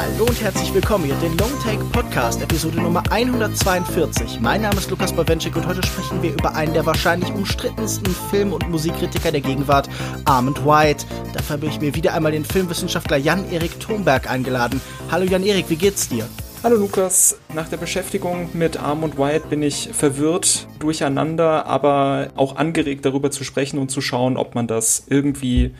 Hallo und herzlich willkommen hier den Long Take Podcast, Episode Nummer 142. Mein Name ist Lukas Bawenschik und heute sprechen wir über einen der wahrscheinlich umstrittensten Film- und Musikkritiker der Gegenwart, Armand White. Dafür habe ich mir wieder einmal den Filmwissenschaftler Jan-Erik Thomberg eingeladen. Hallo Jan-Erik, wie geht's dir? Hallo Lukas, nach der Beschäftigung mit Armand White bin ich verwirrt, durcheinander, aber auch angeregt darüber zu sprechen und zu schauen, ob man das irgendwie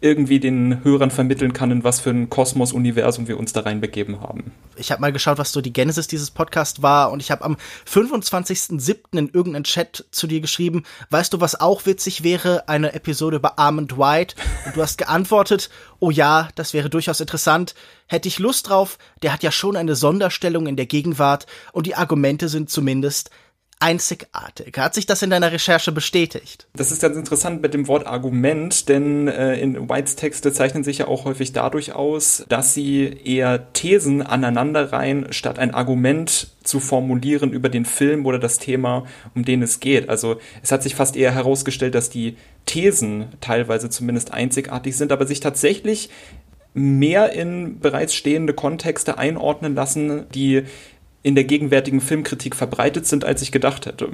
irgendwie den Hörern vermitteln kann, in was für ein Kosmos-Universum wir uns da reinbegeben haben. Ich habe mal geschaut, was so die Genesis dieses Podcasts war und ich habe am 25.07. in irgendeinem Chat zu dir geschrieben, weißt du, was auch witzig wäre? Eine Episode über Armand White und du hast geantwortet, oh ja, das wäre durchaus interessant, hätte ich Lust drauf, der hat ja schon eine Sonderstellung in der Gegenwart und die Argumente sind zumindest einzigartig. Hat sich das in deiner Recherche bestätigt? Das ist ganz interessant mit dem Wort Argument, denn äh, in Whites Texte zeichnen sich ja auch häufig dadurch aus, dass sie eher Thesen aneinanderreihen, statt ein Argument zu formulieren über den Film oder das Thema, um den es geht. Also es hat sich fast eher herausgestellt, dass die Thesen teilweise zumindest einzigartig sind, aber sich tatsächlich mehr in bereits stehende Kontexte einordnen lassen, die in der gegenwärtigen Filmkritik verbreitet sind, als ich gedacht hätte.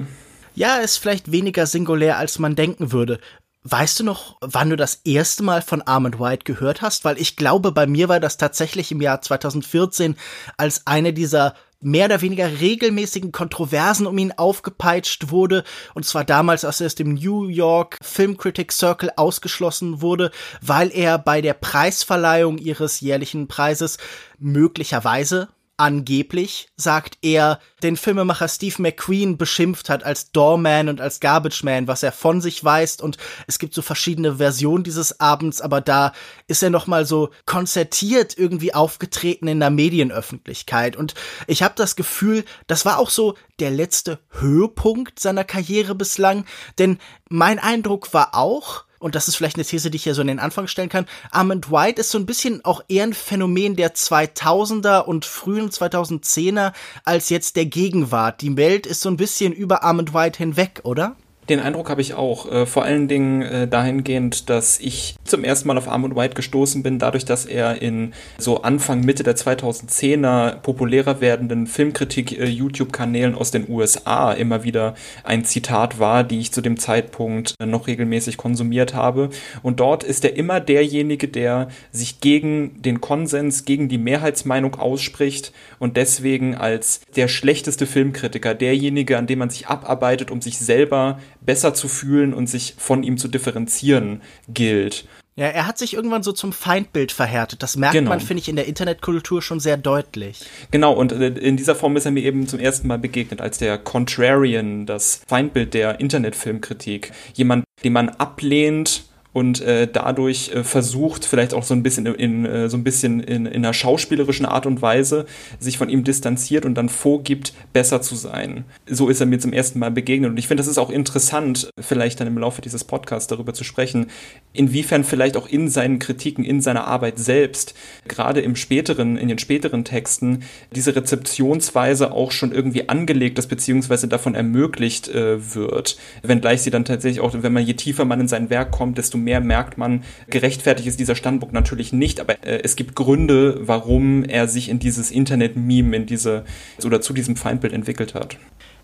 Ja, ist vielleicht weniger singulär, als man denken würde. Weißt du noch, wann du das erste Mal von Armand White gehört hast? Weil ich glaube, bei mir war das tatsächlich im Jahr 2014, als eine dieser mehr oder weniger regelmäßigen Kontroversen um ihn aufgepeitscht wurde, und zwar damals, als er aus dem New York Film Critics Circle ausgeschlossen wurde, weil er bei der Preisverleihung ihres jährlichen Preises möglicherweise angeblich, sagt er, den Filmemacher Steve McQueen beschimpft hat als Doorman und als Garbage Man, was er von sich weist. Und es gibt so verschiedene Versionen dieses Abends, aber da ist er noch mal so konzertiert irgendwie aufgetreten in der Medienöffentlichkeit. Und ich habe das Gefühl, das war auch so der letzte Höhepunkt seiner Karriere bislang, denn mein Eindruck war auch, und das ist vielleicht eine These, die ich hier so in den Anfang stellen kann, Armand White ist so ein bisschen auch eher ein Phänomen der 2000er und frühen 2010er als jetzt der Gegenwart. Die Welt ist so ein bisschen über Armand White hinweg, oder? Den Eindruck habe ich auch. Äh, vor allen Dingen äh, dahingehend, dass ich zum ersten Mal auf Armand White gestoßen bin, dadurch, dass er in so Anfang, Mitte der 2010er populärer werdenden Filmkritik-YouTube-Kanälen äh, aus den USA immer wieder ein Zitat war, die ich zu dem Zeitpunkt äh, noch regelmäßig konsumiert habe. Und dort ist er immer derjenige, der sich gegen den Konsens, gegen die Mehrheitsmeinung ausspricht und deswegen als der schlechteste Filmkritiker, derjenige, an dem man sich abarbeitet, um sich selber besser zu fühlen und sich von ihm zu differenzieren gilt. Ja, er hat sich irgendwann so zum Feindbild verhärtet. Das merkt genau. man, finde ich, in der Internetkultur schon sehr deutlich. Genau, und äh, in dieser Form ist er mir eben zum ersten Mal begegnet als der Contrarian, das Feindbild der Internetfilmkritik. Jemand, den man ablehnt und äh, dadurch äh, versucht, vielleicht auch so ein bisschen in, in äh, so ein bisschen in, in einer schauspielerischen Art und Weise sich von ihm distanziert und dann vorgibt, besser zu sein. So ist er mir zum ersten Mal begegnet. Und ich finde, das ist auch interessant, vielleicht dann im Laufe dieses Podcasts darüber zu sprechen, inwiefern vielleicht auch in seinen Kritiken, in seiner Arbeit selbst, gerade im späteren, in den späteren Texten, diese Rezeptionsweise auch schon irgendwie angelegt ist, beziehungsweise davon ermöglicht äh, wird. Wenngleich sie dann tatsächlich auch, wenn man je tiefer man in sein Werk kommt, desto mehr merkt man, gerechtfertigt ist dieser Standpunkt natürlich nicht, aber äh, es gibt Gründe, warum er sich in dieses Internet-Meme, in diese oder zu diesem Feindbild entwickelt hat.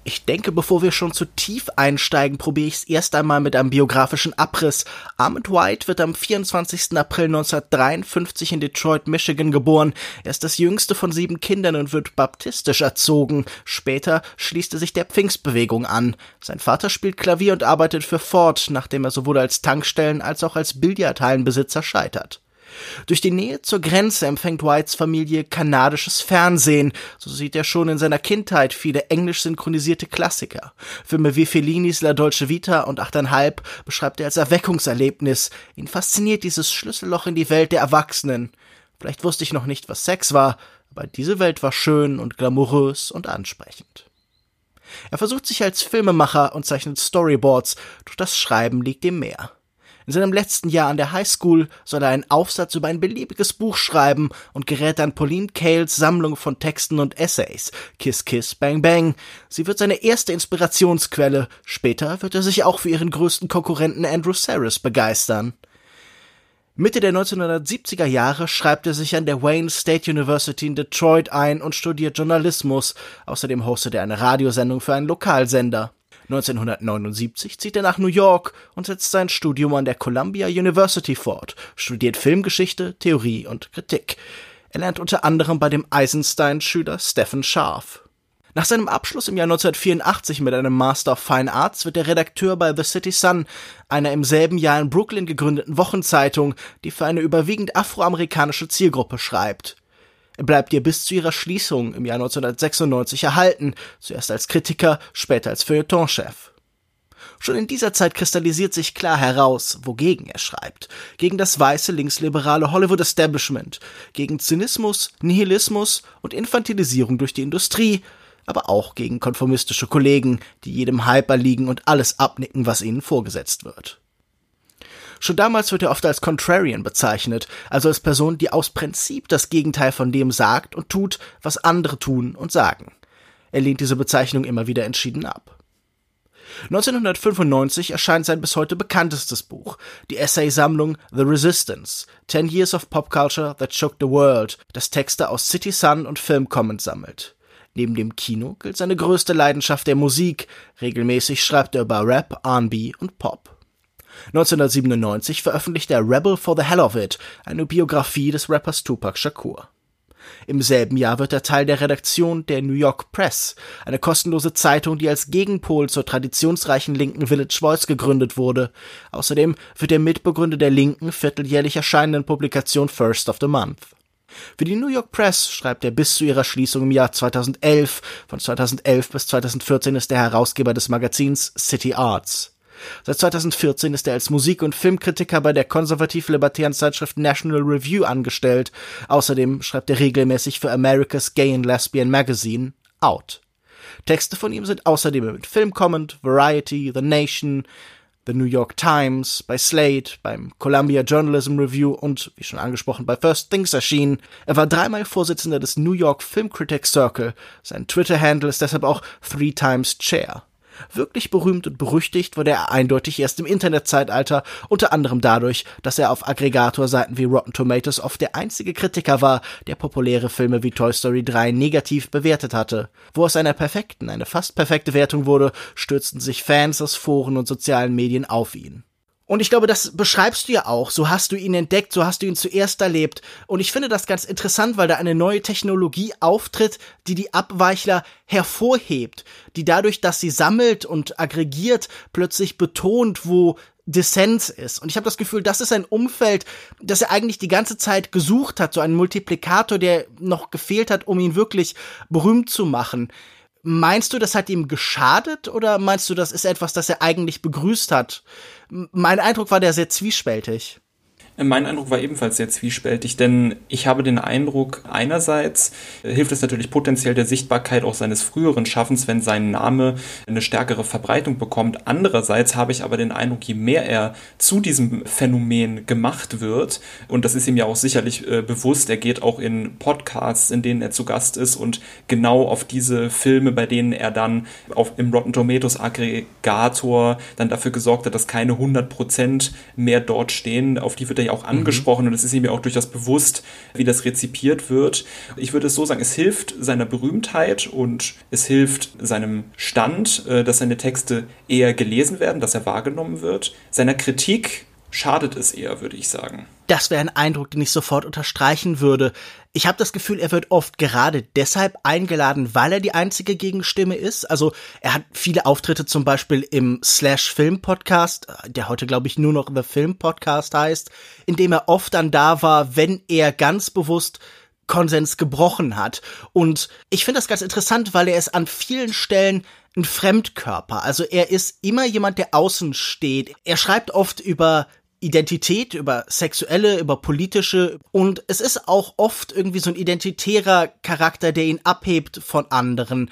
Ich denke, bevor wir schon zu tief einsteigen, probiere ich es erst einmal mit einem biografischen Abriss. Armand White wird am 24. April 1953 in Detroit, Michigan geboren. Er ist das jüngste von sieben Kindern und wird baptistisch erzogen. Später schließt er sich der Pfingstbewegung an. Sein Vater spielt Klavier und arbeitet für Ford, nachdem er sowohl als Tankstellen als auch als Billardhallenbesitzer scheitert. Durch die Nähe zur Grenze empfängt Whites Familie kanadisches Fernsehen. So sieht er schon in seiner Kindheit viele englisch synchronisierte Klassiker. Filme wie Fellinis La Dolce Vita und Achteinhalb beschreibt er als Erweckungserlebnis. Ihn fasziniert dieses Schlüsselloch in die Welt der Erwachsenen. Vielleicht wusste ich noch nicht, was Sex war, aber diese Welt war schön und glamourös und ansprechend. Er versucht sich als Filmemacher und zeichnet Storyboards, doch das Schreiben liegt ihm mehr. In seinem letzten Jahr an der Highschool soll er einen Aufsatz über ein beliebiges Buch schreiben und gerät an Pauline Cales Sammlung von Texten und Essays. Kiss Kiss Bang Bang. Sie wird seine erste Mitte der 1970er Jahre schreibt er sich an der Wayne State University in Detroit ein und studiert Journalismus. Außerdem hostet er eine Radiosendung für einen Lokalsender. 1979 zieht er nach New York und setzt sein Studium an der Columbia University fort, studiert Filmgeschichte, Theorie und Kritik. Er lernt unter anderem bei dem Eisenstein-Schüler Stephen Scharf. Nach seinem Abschluss im Jahr 1984 mit einem Master of Fine Arts wird er Redakteur bei The City Sun, einer im selben Jahr in Brooklyn gegründeten Wochenzeitung, die für eine überwiegend afroamerikanische Zielgruppe schreibt. Er bleibt ihr bis zu ihrer Schließung im Jahr 1996 erhalten, zuerst als Kritiker, später als Feuilletonchef. Schon in dieser Zeit kristallisiert sich klar heraus, wogegen er schreibt. Gegen das weiße linksliberale Hollywood Establishment, gegen Zynismus, Nihilismus und Infantilisierung durch die Industrie, aber auch gegen konformistische Kollegen, die jedem Hyper liegen und alles abnicken, was ihnen vorgesetzt wird. Schon damals wird er oft als Contrarian bezeichnet, also als Person, die aus Prinzip das Gegenteil von dem sagt und tut, was andere tun und sagen. Er lehnt diese Bezeichnung immer wieder entschieden ab. 1995 erscheint sein bis heute bekanntestes Buch, die Essaysammlung The Resistance, Ten Years of Pop Culture That Shook the World, das Texte aus City Sun und Film Comment sammelt. Neben dem Kino gilt seine größte Leidenschaft der Musik. Regelmäßig schreibt er über Rap, R&B und Pop. 1997 veröffentlichte er Rebel for the Hell of It, eine Biografie des Rappers Tupac Shakur. Im selben Jahr wird er Teil der Redaktion der New York Press, eine kostenlose Zeitung, die als Gegenpol zur traditionsreichen linken Village Voice gegründet wurde. Außerdem wird er Mitbegründer der linken, vierteljährlich erscheinenden Publikation First of the Month. Für die New York Press schreibt er bis zu ihrer Schließung im Jahr 2011. Von 2011 bis 2014 ist er Herausgeber des Magazins City Arts. Seit 2014 ist er als Musik- und Filmkritiker bei der konservativ-libertären Zeitschrift National Review angestellt. Außerdem schreibt er regelmäßig für America's Gay and Lesbian Magazine Out. Texte von ihm sind außerdem mit Film Comment, Variety, The Nation, The New York Times, bei Slate, beim Columbia Journalism Review und, wie schon angesprochen, bei First Things erschienen. Er war dreimal Vorsitzender des New York Film Critics Circle. Sein Twitter-Handle ist deshalb auch Three Times Chair. Wirklich berühmt und berüchtigt wurde er eindeutig erst im Internetzeitalter, unter anderem dadurch, dass er auf Aggregatorseiten wie Rotten Tomatoes oft der einzige Kritiker war, der populäre Filme wie Toy Story 3 negativ bewertet hatte. Wo aus einer perfekten, eine fast perfekte Wertung wurde, stürzten sich Fans aus Foren und sozialen Medien auf ihn. Und ich glaube, das beschreibst du ja auch. So hast du ihn entdeckt, so hast du ihn zuerst erlebt. Und ich finde das ganz interessant, weil da eine neue Technologie auftritt, die die Abweichler hervorhebt, die dadurch, dass sie sammelt und aggregiert, plötzlich betont, wo Dissens ist. Und ich habe das Gefühl, das ist ein Umfeld, das er eigentlich die ganze Zeit gesucht hat, so ein Multiplikator, der noch gefehlt hat, um ihn wirklich berühmt zu machen. Meinst du, das hat ihm geschadet oder meinst du, das ist etwas, das er eigentlich begrüßt hat? Mein Eindruck war der sehr zwiespältig. Mein Eindruck war ebenfalls sehr zwiespältig, denn ich habe den Eindruck, einerseits hilft es natürlich potenziell der Sichtbarkeit auch seines früheren Schaffens, wenn sein Name eine stärkere Verbreitung bekommt. Andererseits habe ich aber den Eindruck, je mehr er zu diesem Phänomen gemacht wird, und das ist ihm ja auch sicherlich äh, bewusst, er geht auch in Podcasts, in denen er zu Gast ist und genau auf diese Filme, bei denen er dann auf, im Rotten Tomatoes Aggregator dann dafür gesorgt hat, dass keine 100% mehr dort stehen, auf die wird er auch angesprochen mhm. und es ist ihm ja auch durchaus bewusst, wie das rezipiert wird. Ich würde es so sagen, es hilft seiner Berühmtheit und es hilft seinem Stand, äh, dass seine Texte eher gelesen werden, dass er wahrgenommen wird. Seiner Kritik schadet es eher, würde ich sagen. Das wäre ein Eindruck, den ich sofort unterstreichen würde. Ich habe das Gefühl, er wird oft gerade deshalb eingeladen, weil er die einzige Gegenstimme ist. Also er hat viele Auftritte zum Beispiel im Slash Film Podcast, der heute glaube ich nur noch The Film Podcast heißt, in dem er oft dann da war, wenn er ganz bewusst Konsens gebrochen hat. Und ich finde das ganz interessant, weil er es an vielen Stellen ein Fremdkörper. Also er ist immer jemand, der außen steht. Er schreibt oft über Identität, über sexuelle, über politische und es ist auch oft irgendwie so ein identitärer Charakter, der ihn abhebt von anderen.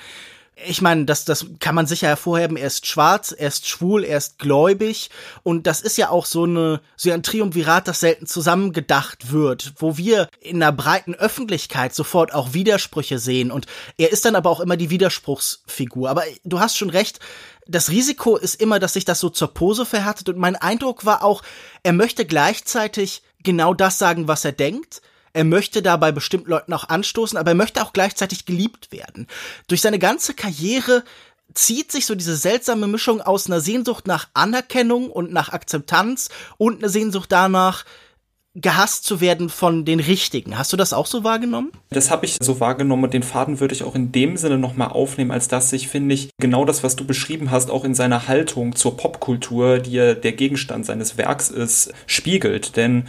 Ich meine, das, das kann man sicher hervorheben. Er ist schwarz, er ist schwul, er ist gläubig. Und das ist ja auch so eine, so ein Triumvirat, das selten zusammengedacht wird, wo wir in einer breiten Öffentlichkeit sofort auch Widersprüche sehen. Und er ist dann aber auch immer die Widerspruchsfigur. Aber du hast schon recht, das Risiko ist immer, dass sich das so zur Pose verhärtet und mein Eindruck war auch, er möchte gleichzeitig genau das sagen, was er denkt. Er möchte da bei bestimmten Leuten auch anstoßen, aber er möchte auch gleichzeitig geliebt werden. Durch seine ganze Karriere zieht sich so diese seltsame Mischung aus einer Sehnsucht nach Anerkennung und nach Akzeptanz und eine Sehnsucht danach, gehasst zu werden von den Richtigen. Hast du das auch so wahrgenommen? Das habe ich so wahrgenommen und den Faden würde ich auch in dem Sinne nochmal aufnehmen, als dass sich, finde ich, genau das, was du beschrieben hast, auch in seiner Haltung zur Popkultur, die ja der Gegenstand seines Werks ist, spiegelt. Denn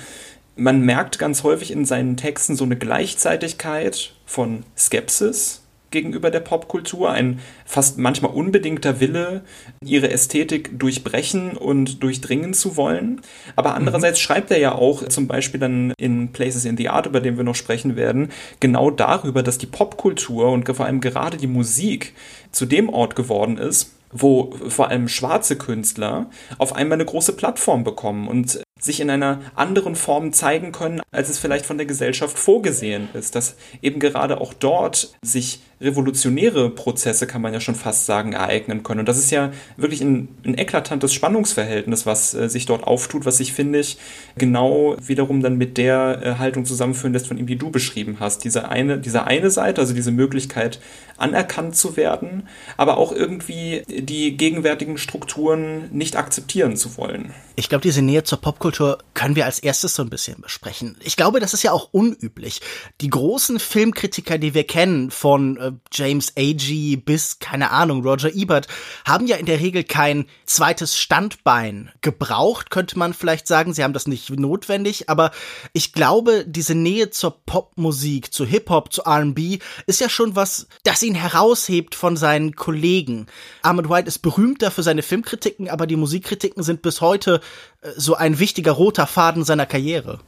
man merkt ganz häufig in seinen Texten so eine Gleichzeitigkeit von Skepsis gegenüber der Popkultur, ein fast manchmal unbedingter Wille, ihre Ästhetik durchbrechen und durchdringen zu wollen. Aber andererseits mhm. schreibt er ja auch zum Beispiel dann in Places in the Art, über den wir noch sprechen werden, genau darüber, dass die Popkultur und vor allem gerade die Musik zu dem Ort geworden ist, wo vor allem schwarze Künstler auf einmal eine große Plattform bekommen und sich in einer anderen Form zeigen können, als es vielleicht von der Gesellschaft vorgesehen ist. Dass eben gerade auch dort sich revolutionäre Prozesse, kann man ja schon fast sagen, ereignen können. Und das ist ja wirklich ein, ein eklatantes Spannungsverhältnis, was äh, sich dort auftut, was sich, finde ich, genau wiederum dann mit der äh, Haltung zusammenführen lässt von ihm, die du beschrieben hast. Diese eine, diese eine Seite, also diese Möglichkeit, anerkannt zu werden, aber auch irgendwie die gegenwärtigen Strukturen nicht akzeptieren zu wollen. Ich glaube, diese Nähe zur Popkultur können wir als erstes so ein bisschen besprechen. Ich glaube, das ist ja auch unüblich. Die großen Filmkritiker, die wir kennen, von James Agee bis, keine Ahnung, Roger Ebert, haben ja in der Regel kein zweites Standbein gebraucht, könnte man vielleicht sagen. Sie haben das nicht notwendig, aber ich glaube, diese Nähe zur Popmusik, zu Hip-Hop, zu R&B ist ja schon was, das ihn heraushebt von seinen Kollegen. Ahmed White ist berühmter für seine Filmkritiken, aber die Musikkritiken sind bis heute äh, so ein wichtiger roter Faden seiner Karriere.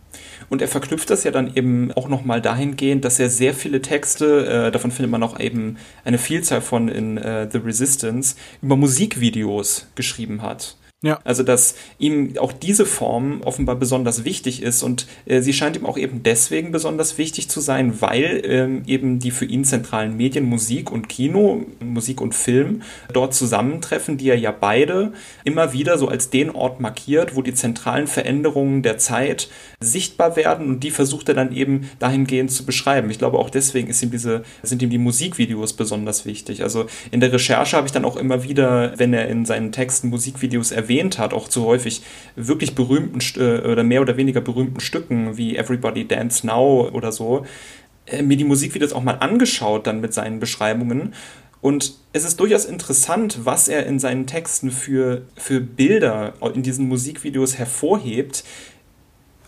Und er verknüpft das ja dann eben auch nochmal dahingehend, dass er sehr viele Texte, äh, davon findet man auch eben eine Vielzahl von in äh, The Resistance, über Musikvideos geschrieben hat. Ja. Also, dass ihm auch diese Form offenbar besonders wichtig ist und äh, sie scheint ihm auch eben deswegen besonders wichtig zu sein, weil ähm, eben die für ihn zentralen Medien Musik und Kino, Musik und Film dort zusammentreffen, die er ja beide immer wieder so als den Ort markiert, wo die zentralen Veränderungen der Zeit sichtbar werden und die versucht er dann eben dahingehend zu beschreiben. Ich glaube, auch deswegen ist ihm diese, sind ihm die Musikvideos besonders wichtig. Also in der Recherche habe ich dann auch immer wieder, wenn er in seinen Texten Musikvideos erwähnt, erwähnt hat, auch zu häufig wirklich berühmten äh, oder mehr oder weniger berühmten Stücken wie Everybody Dance Now oder so, äh, mir die Musikvideos auch mal angeschaut dann mit seinen Beschreibungen. Und es ist durchaus interessant, was er in seinen Texten für, für Bilder in diesen Musikvideos hervorhebt,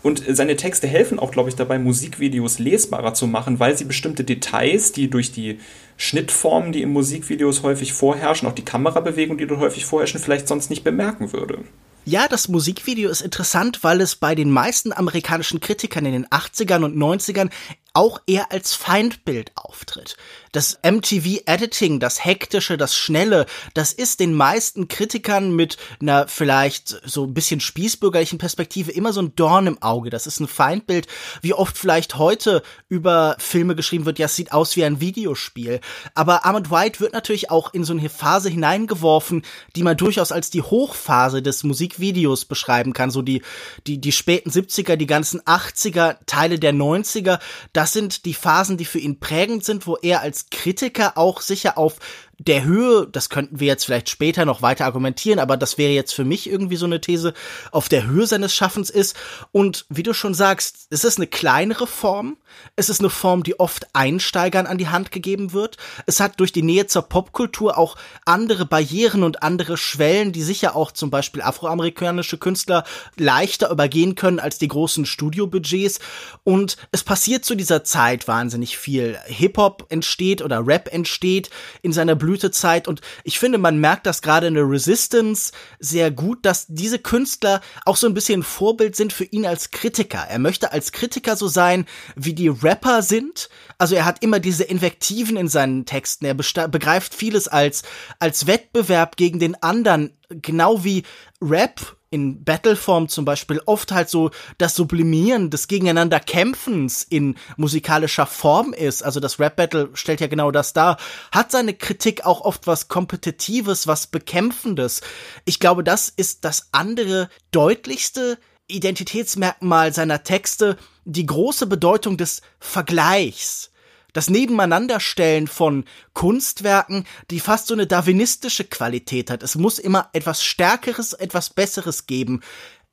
und seine Texte helfen auch, glaube ich, dabei, Musikvideos lesbarer zu machen, weil sie bestimmte Details, die durch die Schnittformen, die in Musikvideos häufig vorherrschen, auch die Kamerabewegung, die dort häufig vorherrschen, vielleicht sonst nicht bemerken würde. Ja, das Musikvideo ist interessant, weil es bei den meisten amerikanischen Kritikern in den 80ern und 90ern auch eher als Feindbild auftritt. Das MTV-Editing, das hektische, das schnelle, das ist den meisten Kritikern mit einer vielleicht so ein bisschen spießbürgerlichen Perspektive immer so ein Dorn im Auge. Das ist ein Feindbild, wie oft vielleicht heute über Filme geschrieben wird, ja, es sieht aus wie ein Videospiel. Aber Ahmed White wird natürlich auch in so eine Phase hineingeworfen, die man durchaus als die Hochphase des Musikvideos beschreiben kann. So die, die, die späten 70er, die ganzen 80er, Teile der 90er. Das sind die Phasen, die für ihn prägend sind, wo er als Kritiker auch sicher auf der Höhe, das könnten wir jetzt vielleicht später noch weiter argumentieren, aber das wäre jetzt für mich irgendwie so eine These, auf der Höhe seines Schaffens ist. Und wie du schon sagst, es ist eine kleinere Form. Es ist eine Form, die oft Einsteigern an die Hand gegeben wird. Es hat durch die Nähe zur Popkultur auch andere Barrieren und andere Schwellen, die sicher auch zum Beispiel afroamerikanische Künstler leichter übergehen können als die großen Studiobudgets. Und es passiert zu dieser Zeit wahnsinnig viel. Hip-Hop entsteht oder Rap entsteht in seiner Blütezeit und ich finde, man merkt das gerade in der Resistance sehr gut, dass diese Künstler auch so ein bisschen Vorbild sind für ihn als Kritiker. Er möchte als Kritiker so sein, wie die Rapper sind. Also er hat immer diese Invektiven in seinen Texten. Er begreift vieles als, als Wettbewerb gegen den anderen, genau wie Rap in Battleform zum Beispiel oft halt so das Sublimieren des Gegeneinanderkämpfens in musikalischer Form ist. Also das Rap-Battle stellt ja genau das dar. Hat seine Kritik auch oft was Kompetitives, was Bekämpfendes. Ich glaube, das ist das andere deutlichste Identitätsmerkmal seiner Texte die große Bedeutung des Vergleichs das Nebeneinanderstellen von Kunstwerken, die fast so eine darwinistische Qualität hat. Es muss immer etwas Stärkeres, etwas Besseres geben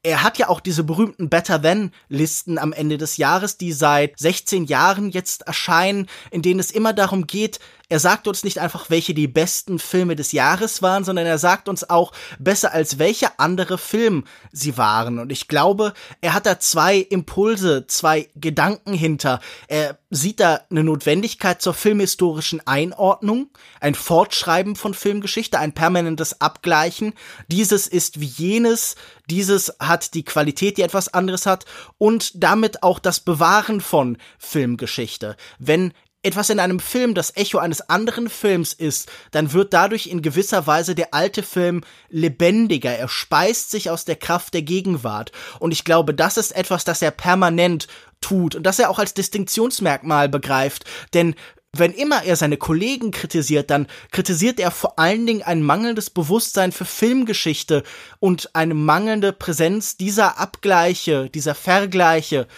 er hat ja auch diese berühmten Better Than Listen am Ende des Jahres, die seit 16 Jahren jetzt erscheinen, in denen es immer darum geht, er sagt uns nicht einfach, welche die besten Filme des Jahres waren, sondern er sagt uns auch besser als welche andere Film sie waren. Und ich glaube, er hat da zwei Impulse, zwei Gedanken hinter. Er sieht da eine Notwendigkeit zur filmhistorischen Einordnung, ein Fortschreiben von Filmgeschichte, ein permanentes Abgleichen. Dieses ist wie jenes, dieses hat die Qualität, die etwas anderes hat und damit auch das Bewahren von Filmgeschichte. Wenn etwas in einem Film das Echo eines anderen Films ist, dann wird dadurch in gewisser Weise der alte Film lebendiger. Er speist sich aus der Kraft der Gegenwart. Und ich glaube, das ist etwas, das er permanent tut und das er auch als Distinktionsmerkmal begreift. Denn wenn immer er seine Kollegen kritisiert, dann kritisiert er vor allen Dingen ein mangelndes Bewusstsein für Filmgeschichte und eine mangelnde Präsenz dieser Abgleiche, dieser Vergleiche.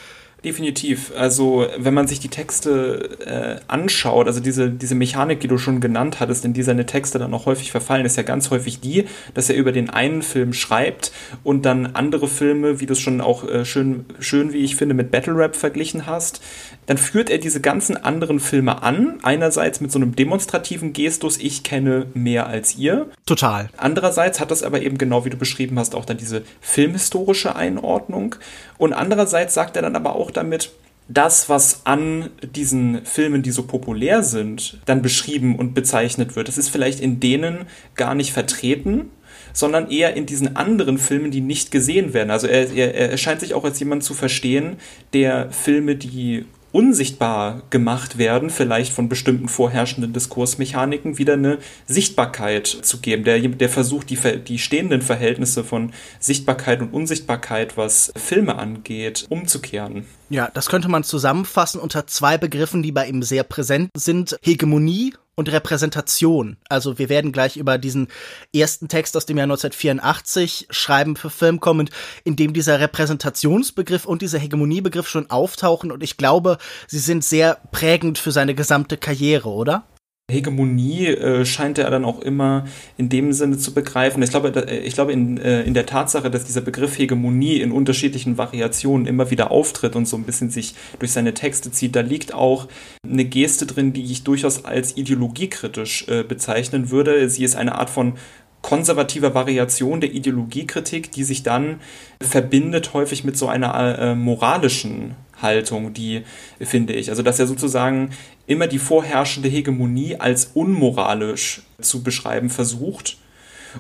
Definitiv. Also wenn man sich die Texte äh, anschaut, also diese, diese Mechanik, die du schon genannt hattest, in die seine Texte dann auch häufig verfallen, ist ja ganz häufig die, dass er über den einen Film schreibt und dann andere Filme, wie du es schon auch äh, schön, schön, wie ich finde, mit Battle Rap verglichen hast, dann führt er diese ganzen anderen Filme an. Einerseits mit so einem demonstrativen Gestus, ich kenne mehr als ihr. Total. Andererseits hat das aber eben genau wie du beschrieben hast, auch dann diese filmhistorische Einordnung. Und andererseits sagt er dann aber auch damit, das, was an diesen Filmen, die so populär sind, dann beschrieben und bezeichnet wird, das ist vielleicht in denen gar nicht vertreten, sondern eher in diesen anderen Filmen, die nicht gesehen werden. Also er, er, er scheint sich auch als jemand zu verstehen, der Filme, die unsichtbar gemacht werden, vielleicht von bestimmten vorherrschenden Diskursmechaniken, wieder eine Sichtbarkeit zu geben. Der, der versucht, die, die stehenden Verhältnisse von Sichtbarkeit und Unsichtbarkeit, was Filme angeht, umzukehren. Ja, das könnte man zusammenfassen unter zwei Begriffen, die bei ihm sehr präsent sind. Hegemonie und Repräsentation. Also wir werden gleich über diesen ersten Text aus dem Jahr 1984 schreiben für Film kommen, in dem dieser Repräsentationsbegriff und dieser Hegemoniebegriff schon auftauchen und ich glaube, sie sind sehr prägend für seine gesamte Karriere, oder? Hegemonie äh, scheint er dann auch immer in dem Sinne zu begreifen. Ich glaube, da, äh, ich glaube in, äh, in der Tatsache, dass dieser Begriff Hegemonie in unterschiedlichen Variationen immer wieder auftritt und so ein bisschen sich durch seine Texte zieht, da liegt auch eine Geste drin, die ich durchaus als ideologiekritisch äh, bezeichnen würde. Sie ist eine Art von konservativer Variation der Ideologiekritik, die sich dann verbindet häufig mit so einer äh, moralischen Haltung, die finde ich. Also dass er sozusagen immer die vorherrschende Hegemonie als unmoralisch zu beschreiben versucht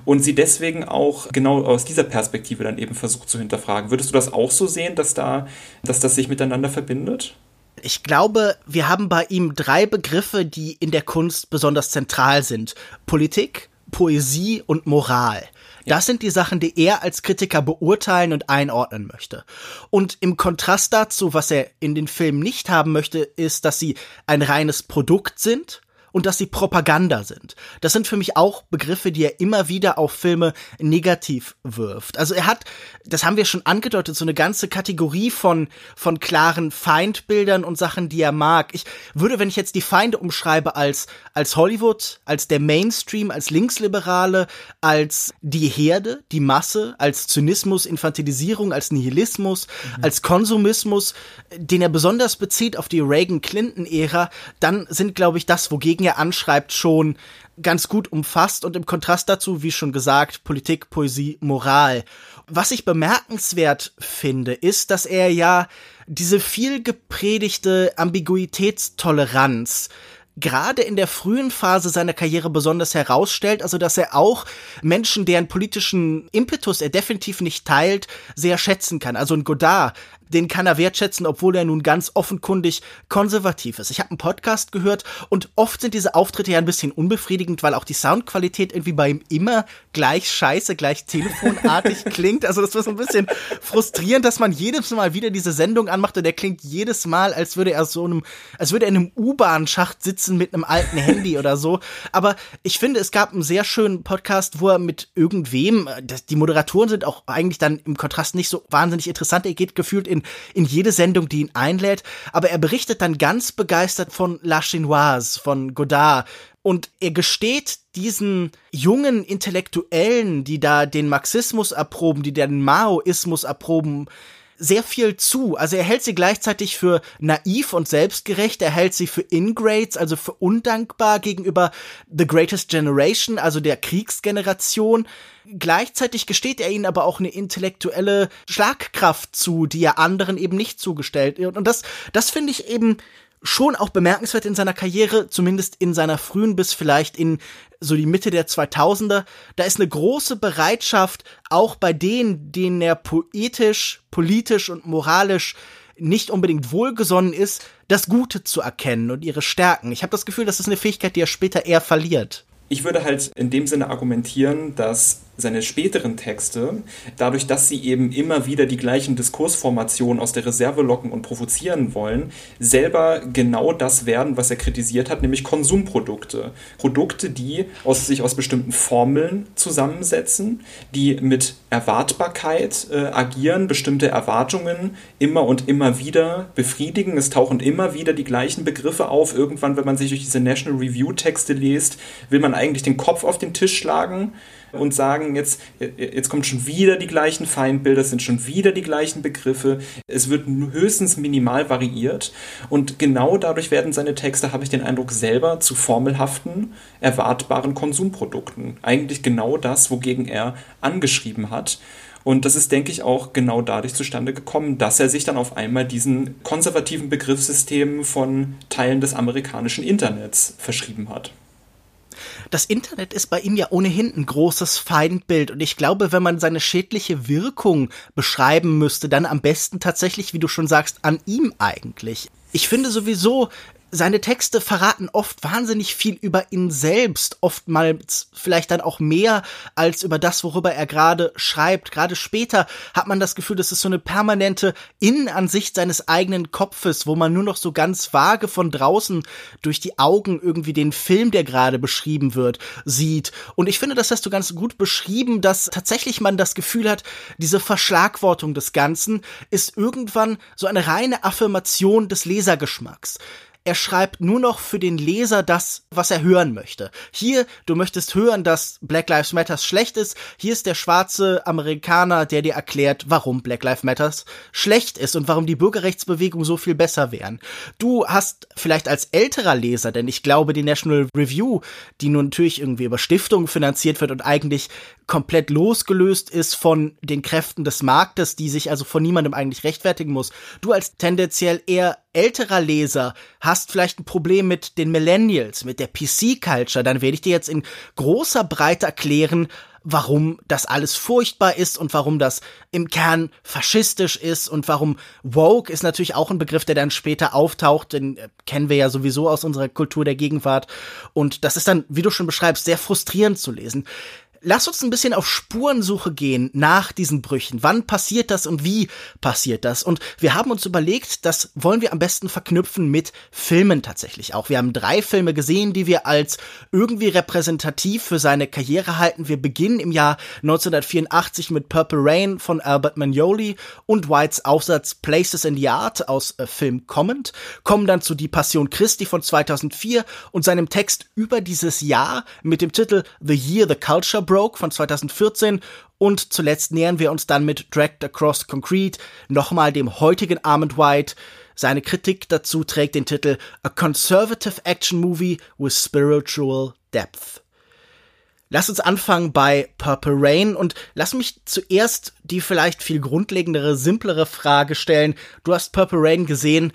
und sie deswegen auch genau aus dieser Perspektive dann eben versucht zu hinterfragen. Würdest du das auch so sehen, dass da, dass das sich miteinander verbindet? Ich glaube, wir haben bei ihm drei Begriffe, die in der Kunst besonders zentral sind. Politik, Poesie und Moral. Das sind die Sachen, die er als Kritiker beurteilen und einordnen möchte. Und im Kontrast dazu, was er in den Filmen nicht haben möchte, ist, dass sie ein reines Produkt sind und dass sie Propaganda sind. Das sind für mich auch Begriffe, die er immer wieder auf Filme negativ wirft. Also er hat, das haben wir schon angedeutet, so eine ganze Kategorie von, von klaren Feindbildern und Sachen, die er mag. Ich würde, wenn ich jetzt die Feinde umschreibe als, als Hollywood, als der Mainstream, als Linksliberale, als die Herde, die Masse, als Zynismus, Infantilisierung, als Nihilismus, mhm. als Konsumismus, den er besonders bezieht auf die Reagan-Clinton-Ära, dann sind, glaube ich, das, wogegen Er anschreibt, schon ganz gut umfasst und im Kontrast dazu, wie schon gesagt, Politik, Poesie, Moral. Was ich bemerkenswert finde, ist, dass er ja diese viel gepredigte Ambiguitätstoleranz gerade in der frühen Phase seiner Karriere besonders herausstellt, also dass er auch Menschen, deren politischen Impetus er definitiv nicht teilt, sehr schätzen kann. Also ein Godard, den kann er wertschätzen, obwohl er nun ganz offenkundig konservativ ist. Ich habe einen Podcast gehört und oft sind diese Auftritte ja ein bisschen unbefriedigend, weil auch die Soundqualität irgendwie bei ihm immer gleich scheiße, gleich telefonartig klingt. Also das war so ein bisschen frustrierend, dass man jedes Mal wieder diese Sendung anmacht und der klingt jedes Mal, als würde er so einem, als würde er in einem U-Bahn-Schacht sitzen mit einem alten Handy oder so. Aber ich finde, es gab einen sehr schönen Podcast, wo er mit irgendwem, die Moderatoren sind auch eigentlich dann im Kontrast nicht so wahnsinnig interessant. Er geht gefühlt in, in jede Sendung, die ihn einlädt, aber er berichtet dann ganz begeistert von La Chinoise, von Godard, und er gesteht diesen jungen Intellektuellen, die da den Marxismus erproben, die den Maoismus erproben, sehr viel zu. Also er hält sie gleichzeitig für naiv und selbstgerecht, er hält sie für ingrates, also für undankbar gegenüber The Greatest Generation, also der Kriegsgeneration. Gleichzeitig gesteht er ihnen aber auch eine intellektuelle Schlagkraft zu, die er anderen eben nicht zugestellt. Und das, das finde ich eben schon auch bemerkenswert in seiner Karriere, zumindest in seiner frühen bis vielleicht in so die Mitte der 2000er. Da ist eine große Bereitschaft, auch bei denen, denen er poetisch, politisch und moralisch nicht unbedingt wohlgesonnen ist, das Gute zu erkennen und ihre Stärken. Ich habe das Gefühl, das ist eine Fähigkeit, die er später eher verliert. Ich würde halt in dem Sinne argumentieren, dass seine späteren Texte, dadurch, dass sie eben immer wieder die gleichen Diskursformationen aus der Reserve locken und provozieren wollen, selber genau das werden, was er kritisiert hat, nämlich Konsumprodukte. Produkte, die aus, sich aus bestimmten Formeln zusammensetzen, die mit Erwartbarkeit äh, agieren, bestimmte Erwartungen immer und immer wieder befriedigen. Es tauchen immer wieder die gleichen Begriffe auf. Irgendwann, wenn man sich durch diese National Review Texte liest, will man eigentlich den Kopf auf den Tisch schlagen und sagen, jetzt, jetzt kommen schon wieder die gleichen Feindbilder, es sind schon wieder die gleichen Begriffe, es wird höchstens minimal variiert und genau dadurch werden seine Texte, habe ich den Eindruck, selber zu formelhaften, erwartbaren Konsumprodukten. Eigentlich genau das, wogegen er angeschrieben hat. Und das ist, denke ich, auch genau dadurch zustande gekommen, dass er sich dann auf einmal diesen konservativen Begriffssystemen von Teilen des amerikanischen Internets verschrieben hat das Internet ist bei ihm ja ohnehin ein großes Feindbild und ich glaube, wenn man seine schädliche Wirkung beschreiben müsste, dann am besten tatsächlich, wie du schon sagst, an ihm eigentlich. Ich finde sowieso, seine Texte verraten oft wahnsinnig viel über ihn selbst, oftmals vielleicht dann auch mehr als über das, worüber er gerade schreibt. Gerade später hat man das Gefühl, das ist so eine permanente Innenansicht seines eigenen Kopfes, wo man nur noch so ganz vage von draußen durch die Augen irgendwie den Film, der gerade beschrieben wird, sieht. Und ich finde, das hast du ganz gut beschrieben, dass tatsächlich man das Gefühl hat, diese Verschlagwortung des Ganzen ist irgendwann so eine reine Affirmation des Lesergeschmacks. Er schreibt nur noch für den Leser das, was er hören möchte. Hier, du möchtest hören, dass Black Lives Matters schlecht ist. Hier ist der schwarze Amerikaner, der dir erklärt, warum Black Lives Matters schlecht ist und warum die Bürgerrechtsbewegung so viel besser wären. Du hast vielleicht als älterer Leser, denn ich glaube, die National Review, die nun natürlich irgendwie über Stiftungen finanziert wird und eigentlich komplett losgelöst ist von den Kräften des Marktes, die sich also von niemandem eigentlich rechtfertigen muss. Du als tendenziell eher älterer Leser hast vielleicht ein Problem mit den Millennials, mit der PC-Culture, dann werde ich dir jetzt in großer Breite erklären, warum das alles furchtbar ist und warum das im Kern faschistisch ist und warum woke ist natürlich auch ein Begriff, der dann später auftaucht, den äh, kennen wir ja sowieso aus unserer Kultur der Gegenwart. Und das ist dann, wie du schon beschreibst, sehr frustrierend zu lesen lass uns ein bisschen auf Spurensuche gehen nach diesen Brüchen. Wann passiert das und wie passiert das? Und wir haben uns überlegt, das wollen wir am besten verknüpfen mit Filmen tatsächlich auch. Wir haben drei Filme gesehen, die wir als irgendwie repräsentativ für seine Karriere halten. Wir beginnen im Jahr 1984 mit Purple Rain von Albert Magnoli und Whites Aufsatz Places in the Art aus äh, Film Comment, kommen dann zu Die Passion Christi von 2004 und seinem Text über dieses Jahr mit dem Titel The Year the Culture Broke von 2014 und zuletzt nähern wir uns dann mit Dragged Across Concrete nochmal dem heutigen Armand White. Seine Kritik dazu trägt den Titel A Conservative Action Movie with Spiritual Depth. Lass uns anfangen bei Purple Rain und lass mich zuerst die vielleicht viel grundlegendere, simplere Frage stellen. Du hast Purple Rain gesehen.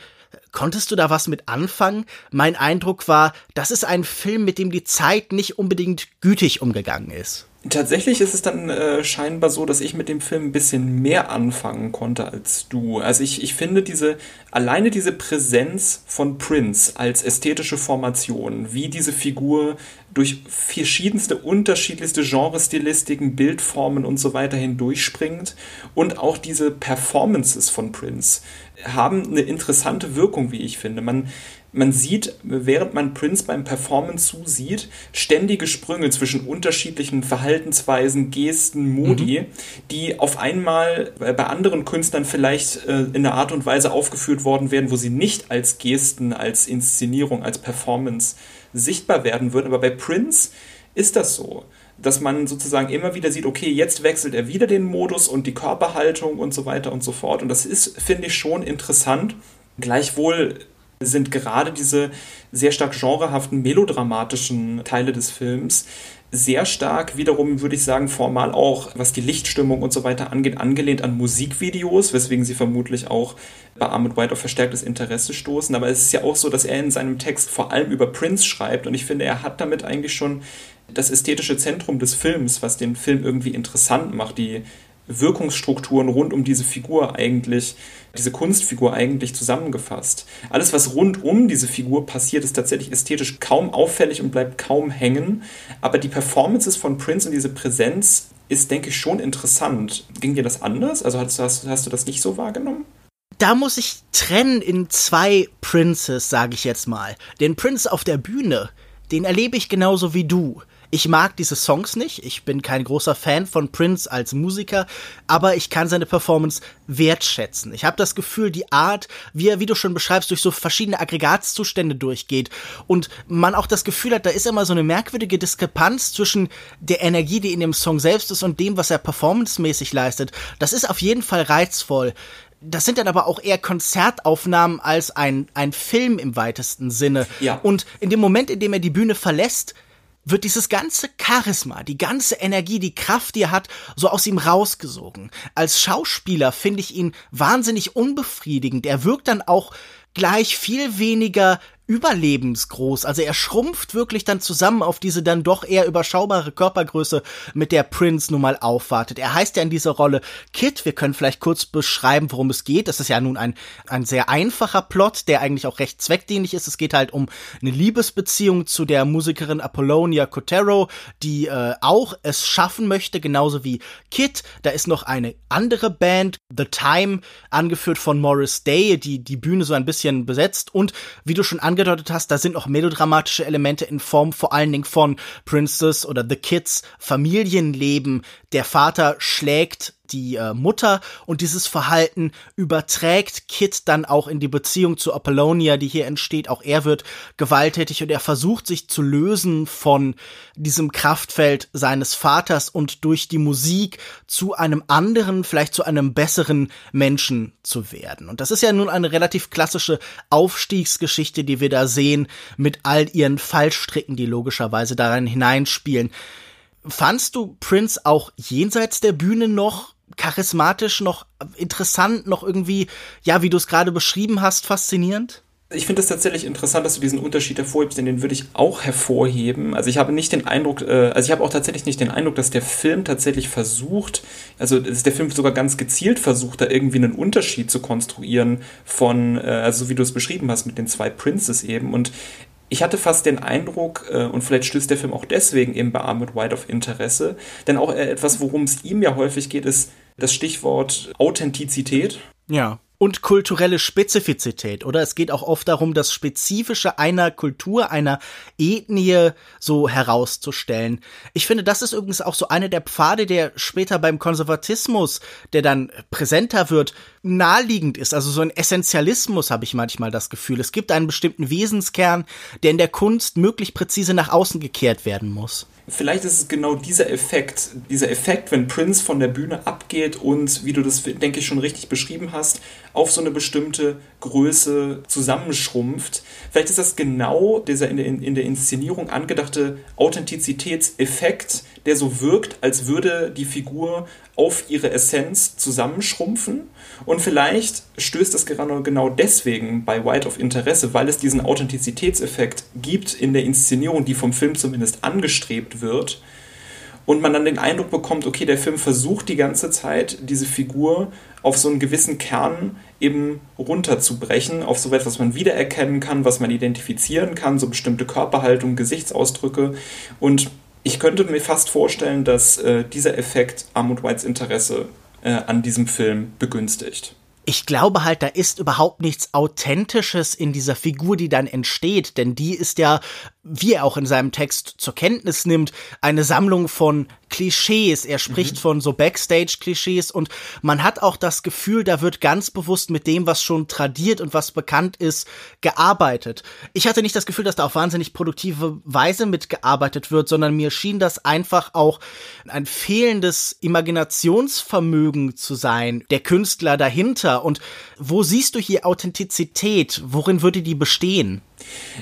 Konntest du da was mit anfangen? Mein Eindruck war, das ist ein Film, mit dem die Zeit nicht unbedingt gütig umgegangen ist. Tatsächlich ist es dann äh, scheinbar so, dass ich mit dem Film ein bisschen mehr anfangen konnte als du. Also ich, ich finde diese, alleine diese Präsenz von Prince als ästhetische Formation, wie diese Figur durch verschiedenste unterschiedlichste Genrestilistiken, Bildformen und so weiter hindurchspringt und auch diese Performances von Prince haben eine interessante Wirkung, wie ich finde. Man, man sieht, während man Prince beim Performance zusieht, ständige Sprünge zwischen unterschiedlichen Verhaltensweisen, Gesten, Modi, mhm. die auf einmal bei anderen Künstlern vielleicht äh, in einer Art und Weise aufgeführt worden werden, wo sie nicht als Gesten, als Inszenierung, als Performance sichtbar werden würden. Aber bei Prince ist das so dass man sozusagen immer wieder sieht, okay, jetzt wechselt er wieder den Modus und die Körperhaltung und so weiter und so fort. Und das ist, finde ich, schon interessant. Gleichwohl sind gerade diese sehr stark genrehaften, melodramatischen Teile des Films sehr stark wiederum, würde ich sagen, formal auch, was die Lichtstimmung und so weiter angeht, angelehnt an Musikvideos, weswegen sie vermutlich auch bei Ahmed White auf verstärktes Interesse stoßen. Aber es ist ja auch so, dass er in seinem Text vor allem über Prince schreibt und ich finde, er hat damit eigentlich schon das ästhetische Zentrum des Films, was den Film irgendwie interessant macht, die Wirkungsstrukturen rund um diese Figur eigentlich, diese Kunstfigur eigentlich zusammengefasst. Alles, was rund um diese Figur passiert, ist tatsächlich ästhetisch kaum auffällig und bleibt kaum hängen. Aber die Performances von Prince und diese Präsenz ist, denke ich, schon interessant. Ging dir das anders? Also hast, hast, hast du das nicht so wahrgenommen? da muss ich trennen in zwei Princes, sage ich jetzt mal. Den Prince auf der Bühne, den erlebe ich genauso wie du. Ich mag diese Songs nicht. Ich bin kein großer Fan von Prince als Musiker, aber ich kann seine Performance wertschätzen. Ich habe das Gefühl, die Art, wie er, wie du schon beschreibst, durch so verschiedene Aggregatzustände durchgeht und man auch das Gefühl hat, da ist immer so eine merkwürdige Diskrepanz zwischen der Energie, die in dem Song selbst ist und dem, was er performancemäßig leistet. Das ist auf jeden Fall reizvoll das sind dann aber auch eher Konzertaufnahmen als ein, ein Film im weitesten Sinne. Ja. Und in dem Moment, in dem er die Bühne verlässt, wird dieses ganze Charisma, die ganze Energie, die Kraft, die er hat, so aus ihm rausgesogen. Als Schauspieler finde ich ihn wahnsinnig unbefriedigend. Er wirkt dann auch gleich viel weniger überlebensgroß. Also er schrumpft wirklich dann zusammen auf diese dann doch eher überschaubare Körpergröße, mit der Prince nun mal aufwartet. Er heißt ja in dieser Rolle Kid. Wir können vielleicht kurz beschreiben, worum es geht. Das ist ja nun ein, ein sehr einfacher Plot, der eigentlich auch recht zweckdienlich ist. Es geht halt um eine Liebesbeziehung zu der Musikerin Apollonia Cotero, die äh, auch es schaffen möchte, genauso wie Kid. Da ist noch eine andere Band, The Time, angeführt von Morris Day, die die Bühne so ein bisschen besetzt und wie du schon angedeutet hast, da sind noch melodramatische Elemente in Form vor allen Dingen von Princess oder The Kids Familienleben. Der Vater schlägt die äh, Mutter und dieses Verhalten überträgt Kit dann auch in die Beziehung zu Apollonia, die hier entsteht. Auch er wird gewalttätig und er versucht sich zu lösen von diesem Kraftfeld seines Vaters und durch die Musik zu einem anderen, vielleicht zu einem besseren Menschen zu werden. Und das ist ja nun eine relativ klassische Aufstiegsgeschichte, die wir da sehen, mit all ihren Fallstricken, die logischerweise darin hineinspielen. Fandst du Prince auch jenseits der Bühne noch charismatisch, noch interessant, noch irgendwie, ja, wie du es gerade beschrieben hast, faszinierend? Ich finde es tatsächlich interessant, dass du diesen Unterschied hervorhebst, denn den würde ich auch hervorheben. Also ich habe nicht den Eindruck, äh, also ich habe auch tatsächlich nicht den Eindruck, dass der Film tatsächlich versucht, also dass der Film sogar ganz gezielt versucht, da irgendwie einen Unterschied zu konstruieren von, äh, also wie du es beschrieben hast mit den zwei Princes eben. Und ich hatte fast den Eindruck, äh, und vielleicht stößt der Film auch deswegen eben bei Ahmed White auf Interesse, denn auch äh, etwas, worum es ihm ja häufig geht, ist das Stichwort Authentizität. Ja und kulturelle Spezifizität, oder? Es geht auch oft darum, das Spezifische einer Kultur, einer Ethnie so herauszustellen. Ich finde, das ist übrigens auch so eine der Pfade, der später beim Konservatismus, der dann präsenter wird, naheliegend ist. Also so ein Essentialismus habe ich manchmal das Gefühl. Es gibt einen bestimmten Wesenskern, der in der Kunst möglich präzise nach außen gekehrt werden muss vielleicht ist es genau dieser Effekt, dieser Effekt, wenn Prince von der Bühne abgeht und, wie du das, denke ich, schon richtig beschrieben hast, auf so eine bestimmte Größe zusammenschrumpft. Vielleicht ist das genau dieser in der, in der Inszenierung angedachte Authentizitätseffekt, der so wirkt, als würde die Figur auf ihre Essenz zusammenschrumpfen. Und vielleicht stößt das gerade genau deswegen bei White auf Interesse, weil es diesen Authentizitätseffekt gibt in der Inszenierung, die vom Film zumindest angestrebt wird. und man dann den Eindruck bekommt, okay, der Film versucht die ganze Zeit, diese Figur auf so einen gewissen Kern eben runterzubrechen, auf so etwas, was man wiedererkennen kann, was man identifizieren kann, so bestimmte Körperhaltung, Gesichtsausdrücke. Und ich könnte mir fast vorstellen, dass äh, dieser Effekt Armut Whites Interesse äh, an diesem Film begünstigt ich glaube halt, da ist überhaupt nichts Authentisches in dieser Figur, die dann entsteht, denn die ist ja wie er auch in seinem Text zur Kenntnis nimmt, eine Sammlung von Klischees. Er spricht mhm. von so Backstage-Klischees und man hat auch das Gefühl, da wird ganz bewusst mit dem, was schon tradiert und was bekannt ist, gearbeitet. Ich hatte nicht das Gefühl, dass da auf wahnsinnig produktive Weise mitgearbeitet wird, sondern mir schien das einfach auch ein fehlendes Imaginationsvermögen zu sein, der Künstler dahinter. Und wo siehst du hier Authentizität? Worin würde die bestehen?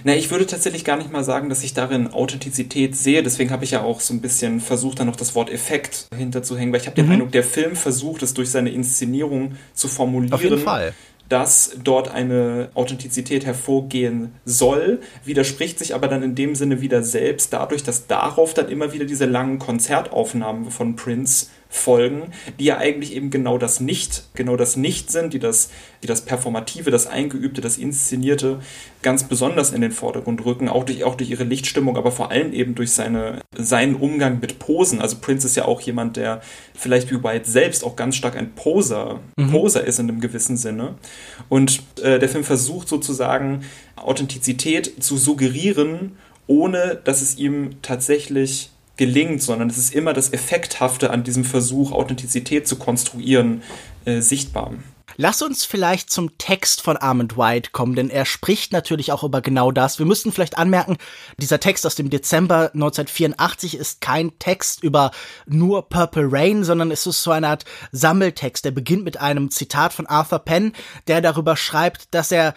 Na, ich würde tatsächlich gar nicht mal sagen, dass ich darin Authentizität sehe. Deswegen habe ich ja auch so ein bisschen versucht, da noch das Wort Effekt hinterzuhängen, weil ich habe mhm. den Eindruck, der Film versucht es durch seine Inszenierung zu formulieren. Auf jeden Fall dass dort eine Authentizität hervorgehen soll, widerspricht sich aber dann in dem Sinne wieder selbst dadurch, dass darauf dann immer wieder diese langen Konzertaufnahmen von Prince folgen, die ja eigentlich eben genau das nicht, genau das nicht sind, die das, die das Performative, das Eingeübte, das Inszenierte ganz besonders in den Vordergrund rücken, auch durch, auch durch ihre Lichtstimmung, aber vor allem eben durch seine, seinen Umgang mit Posen. Also Prince ist ja auch jemand, der vielleicht wie White selbst auch ganz stark ein Poser, mhm. Poser ist in einem gewissen Sinne. Und äh, der Film versucht sozusagen Authentizität zu suggerieren, ohne dass es ihm tatsächlich gelingt, sondern es ist immer das Effekthafte an diesem Versuch, Authentizität zu konstruieren, äh, sichtbar. Lass uns vielleicht zum Text von Armand White kommen, denn er spricht natürlich auch über genau das. Wir müssten vielleicht anmerken, dieser Text aus dem Dezember 1984 ist kein Text über nur Purple Rain, sondern es ist so eine Art Sammeltext. Der beginnt mit einem Zitat von Arthur Penn, der darüber schreibt, dass er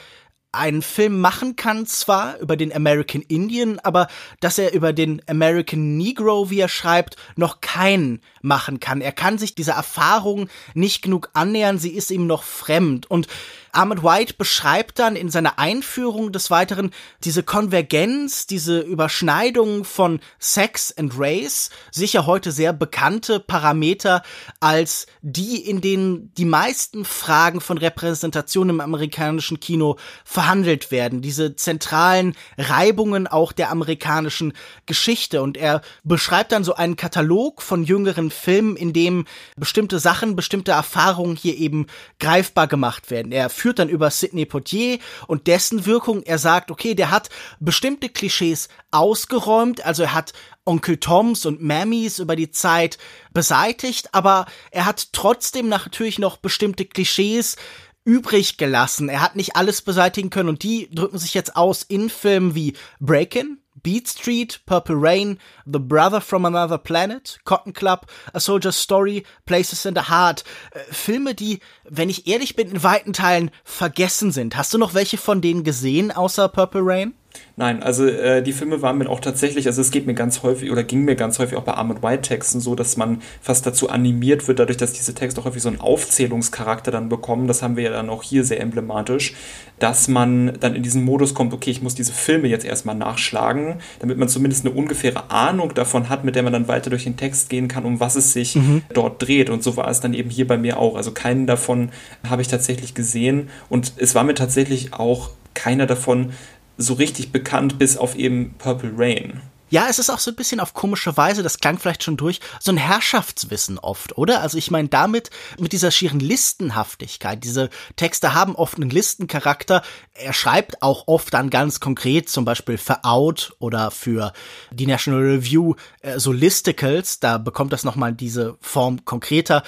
einen Film machen kann, zwar über den American Indian, aber dass er über den American Negro, wie er schreibt, noch keinen machen kann. Er kann sich dieser Erfahrung nicht genug annähern, sie ist ihm noch fremd. Und Ahmed White beschreibt dann in seiner Einführung des Weiteren diese Konvergenz, diese Überschneidung von Sex and Race, sicher heute sehr bekannte Parameter als die, in denen die meisten Fragen von Repräsentation im amerikanischen Kino verhandelt werden, diese zentralen Reibungen auch der amerikanischen Geschichte. Und er beschreibt dann so einen Katalog von jüngeren Filmen, in dem bestimmte Sachen, bestimmte Erfahrungen hier eben greifbar gemacht werden. Er führt dann über Sidney Poitier und dessen Wirkung. Er sagt, okay, der hat bestimmte Klischees ausgeräumt, also er hat Onkel Toms und Mammies über die Zeit beseitigt, aber er hat trotzdem natürlich noch bestimmte Klischees übrig gelassen. Er hat nicht alles beseitigen können und die drücken sich jetzt aus in Filmen wie Breakin', Beat Street, Purple Rain, The Brother from Another Planet, Cotton Club, A Soldier's Story, Places in the Heart. Äh, Filme, die, wenn ich ehrlich bin, in weiten Teilen vergessen sind. Hast du noch welche von denen gesehen, außer Purple Rain? Nein, also äh, die Filme waren mir auch tatsächlich, also es geht mir ganz häufig oder ging mir ganz häufig auch bei Arm White Texten so, dass man fast dazu animiert wird, dadurch, dass diese Texte auch häufig so einen Aufzählungscharakter dann bekommen, das haben wir ja dann auch hier sehr emblematisch, dass man dann in diesen Modus kommt, okay, ich muss diese Filme jetzt erstmal nachschlagen, damit man zumindest eine ungefähre Ahnung davon hat, mit der man dann weiter durch den Text gehen kann, um was es sich mhm. dort dreht. Und so war es dann eben hier bei mir auch. Also keinen davon habe ich tatsächlich gesehen und es war mir tatsächlich auch keiner davon so richtig bekannt, bis auf eben Purple Rain. Ja, es ist auch so ein bisschen auf komische Weise, das klang vielleicht schon durch, so ein Herrschaftswissen oft, oder? Also ich meine damit, mit dieser schieren Listenhaftigkeit, diese Texte haben oft einen Listencharakter. Er schreibt auch oft dann ganz konkret, zum Beispiel für Out oder für die National Review, äh, so Listicles, da bekommt das nochmal diese Form konkreter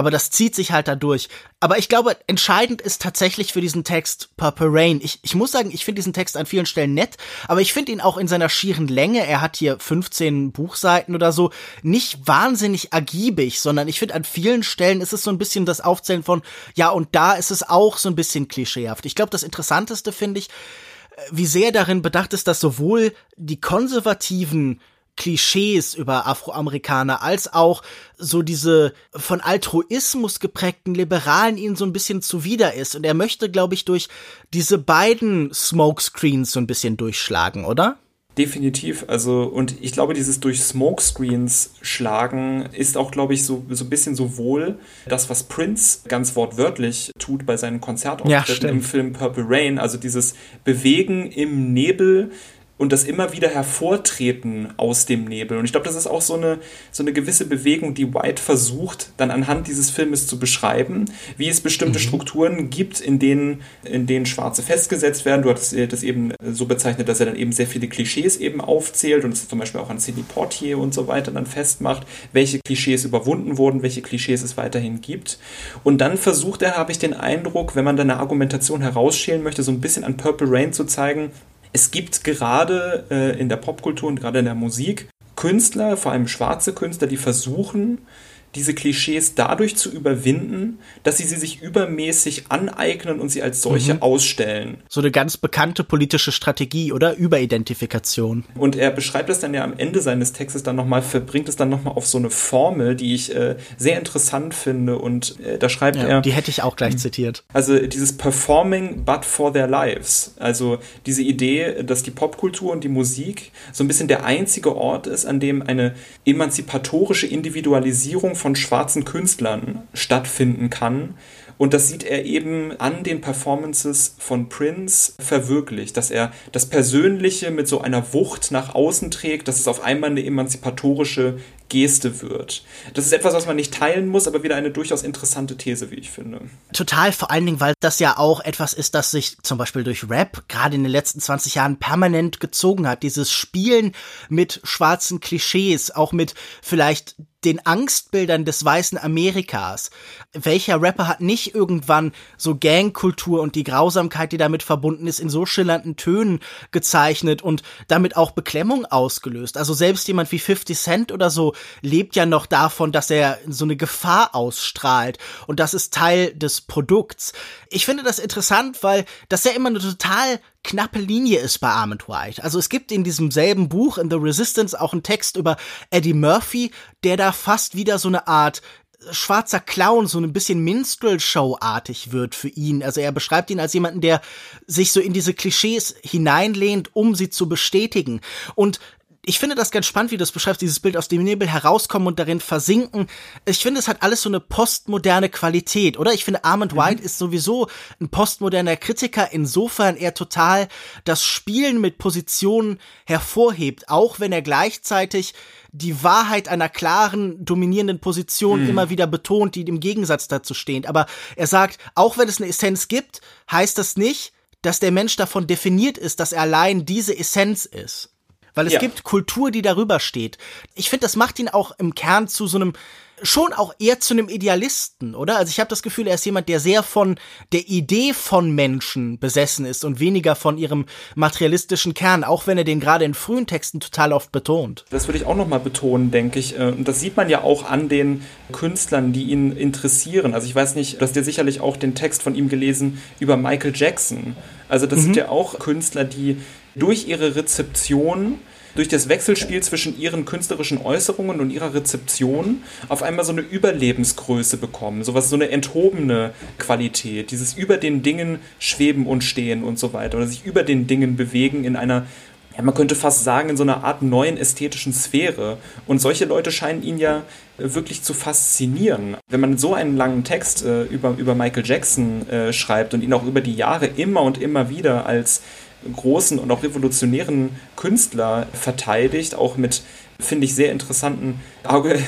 aber das zieht sich halt dadurch. Aber ich glaube, entscheidend ist tatsächlich für diesen Text Purple Rain. Ich, ich muss sagen, ich finde diesen Text an vielen Stellen nett, aber ich finde ihn auch in seiner schieren Länge, er hat hier 15 Buchseiten oder so, nicht wahnsinnig ergiebig, sondern ich finde an vielen Stellen ist es so ein bisschen das Aufzählen von, ja, und da ist es auch so ein bisschen klischeehaft. Ich glaube, das Interessanteste finde ich, äh, wie sehr darin bedacht ist, dass sowohl die konservativen Klischees über Afroamerikaner als auch so diese von Altruismus geprägten Liberalen ihnen so ein bisschen zuwider ist. Und er möchte, glaube ich, durch diese beiden Smokescreens so ein bisschen durchschlagen, oder? Definitiv. Also, und ich glaube, dieses durch Smokescreens schlagen ist auch, glaube ich, so, so ein bisschen sowohl das, was Prince ganz wortwörtlich tut bei seinen Konzertauftritten ja, im Film Purple Rain, also dieses Bewegen im Nebel und das immer wieder hervortreten aus dem Nebel. Und ich glaube, das ist auch so eine, so eine gewisse Bewegung, die White versucht, dann anhand dieses Filmes zu beschreiben, wie es bestimmte mhm. Strukturen gibt, in denen, in denen Schwarze festgesetzt werden. Du hattest das eben so bezeichnet, dass er dann eben sehr viele Klischees eben aufzählt und es zum Beispiel auch an Sidney Portier und so weiter dann festmacht, welche Klischees überwunden wurden, welche Klischees es weiterhin gibt. Und dann versucht er, habe ich den Eindruck, wenn man da eine Argumentation herausschälen möchte, so ein bisschen an Purple Rain zu zeigen, es gibt gerade äh, in der Popkultur und gerade in der Musik Künstler, vor allem schwarze Künstler, die versuchen, diese Klischees dadurch zu überwinden, dass sie sie sich übermäßig aneignen und sie als solche mhm. ausstellen. So eine ganz bekannte politische Strategie, oder? Überidentifikation. Und er beschreibt es dann ja am Ende seines Textes dann nochmal, verbringt es dann nochmal auf so eine Formel, die ich äh, sehr interessant finde und äh, da schreibt ja, er. Die hätte ich auch gleich zitiert. Also dieses Performing but for their lives. Also diese Idee, dass die Popkultur und die Musik so ein bisschen der einzige Ort ist, an dem eine emanzipatorische Individualisierung von schwarzen Künstlern stattfinden kann. Und das sieht er eben an den Performances von Prince verwirklicht, dass er das Persönliche mit so einer Wucht nach außen trägt, dass es auf einmal eine emanzipatorische Geste wird. Das ist etwas, was man nicht teilen muss, aber wieder eine durchaus interessante These, wie ich finde. Total, vor allen Dingen, weil das ja auch etwas ist, das sich zum Beispiel durch Rap gerade in den letzten 20 Jahren permanent gezogen hat. Dieses Spielen mit schwarzen Klischees, auch mit vielleicht den Angstbildern des weißen Amerikas. Welcher Rapper hat nicht irgendwann so Gangkultur und die Grausamkeit, die damit verbunden ist, in so schillernden Tönen gezeichnet und damit auch Beklemmung ausgelöst? Also selbst jemand wie 50 Cent oder so lebt ja noch davon, dass er so eine Gefahr ausstrahlt und das ist Teil des Produkts. Ich finde das interessant, weil das ja immer eine total knappe Linie ist bei Armand White. Also es gibt in diesem selben Buch, in The Resistance, auch einen Text über Eddie Murphy, der da fast wieder so eine Art schwarzer Clown, so ein bisschen Minstrel-Show-artig wird für ihn. Also er beschreibt ihn als jemanden, der sich so in diese Klischees hineinlehnt, um sie zu bestätigen. Und ich finde das ganz spannend, wie du das beschreibst, dieses Bild aus dem Nebel herauskommen und darin versinken. Ich finde, es hat alles so eine postmoderne Qualität, oder? Ich finde, Armand mhm. White ist sowieso ein postmoderner Kritiker, insofern er total das Spielen mit Positionen hervorhebt, auch wenn er gleichzeitig die Wahrheit einer klaren, dominierenden Position mhm. immer wieder betont, die im Gegensatz dazu steht. Aber er sagt, auch wenn es eine Essenz gibt, heißt das nicht, dass der Mensch davon definiert ist, dass er allein diese Essenz ist. Weil es ja. gibt Kultur, die darüber steht. Ich finde, das macht ihn auch im Kern zu so einem schon auch eher zu einem Idealisten, oder? Also ich habe das Gefühl, er ist jemand, der sehr von der Idee von Menschen besessen ist und weniger von ihrem materialistischen Kern, auch wenn er den gerade in frühen Texten total oft betont. Das würde ich auch noch mal betonen, denke ich. Äh, und das sieht man ja auch an den Künstlern, die ihn interessieren. Also ich weiß nicht, du hast dir sicherlich auch den Text von ihm gelesen über Michael Jackson. Also das mhm. sind ja auch Künstler, die durch ihre Rezeption durch das Wechselspiel zwischen ihren künstlerischen Äußerungen und ihrer Rezeption auf einmal so eine Überlebensgröße bekommen, sowas, so eine enthobene Qualität, dieses über den Dingen schweben und stehen und so weiter oder sich über den Dingen bewegen in einer ja, man könnte fast sagen, in so einer Art neuen ästhetischen Sphäre. Und solche Leute scheinen ihn ja wirklich zu faszinieren. Wenn man so einen langen Text äh, über, über Michael Jackson äh, schreibt und ihn auch über die Jahre immer und immer wieder als großen und auch revolutionären Künstler verteidigt, auch mit, finde ich, sehr interessanten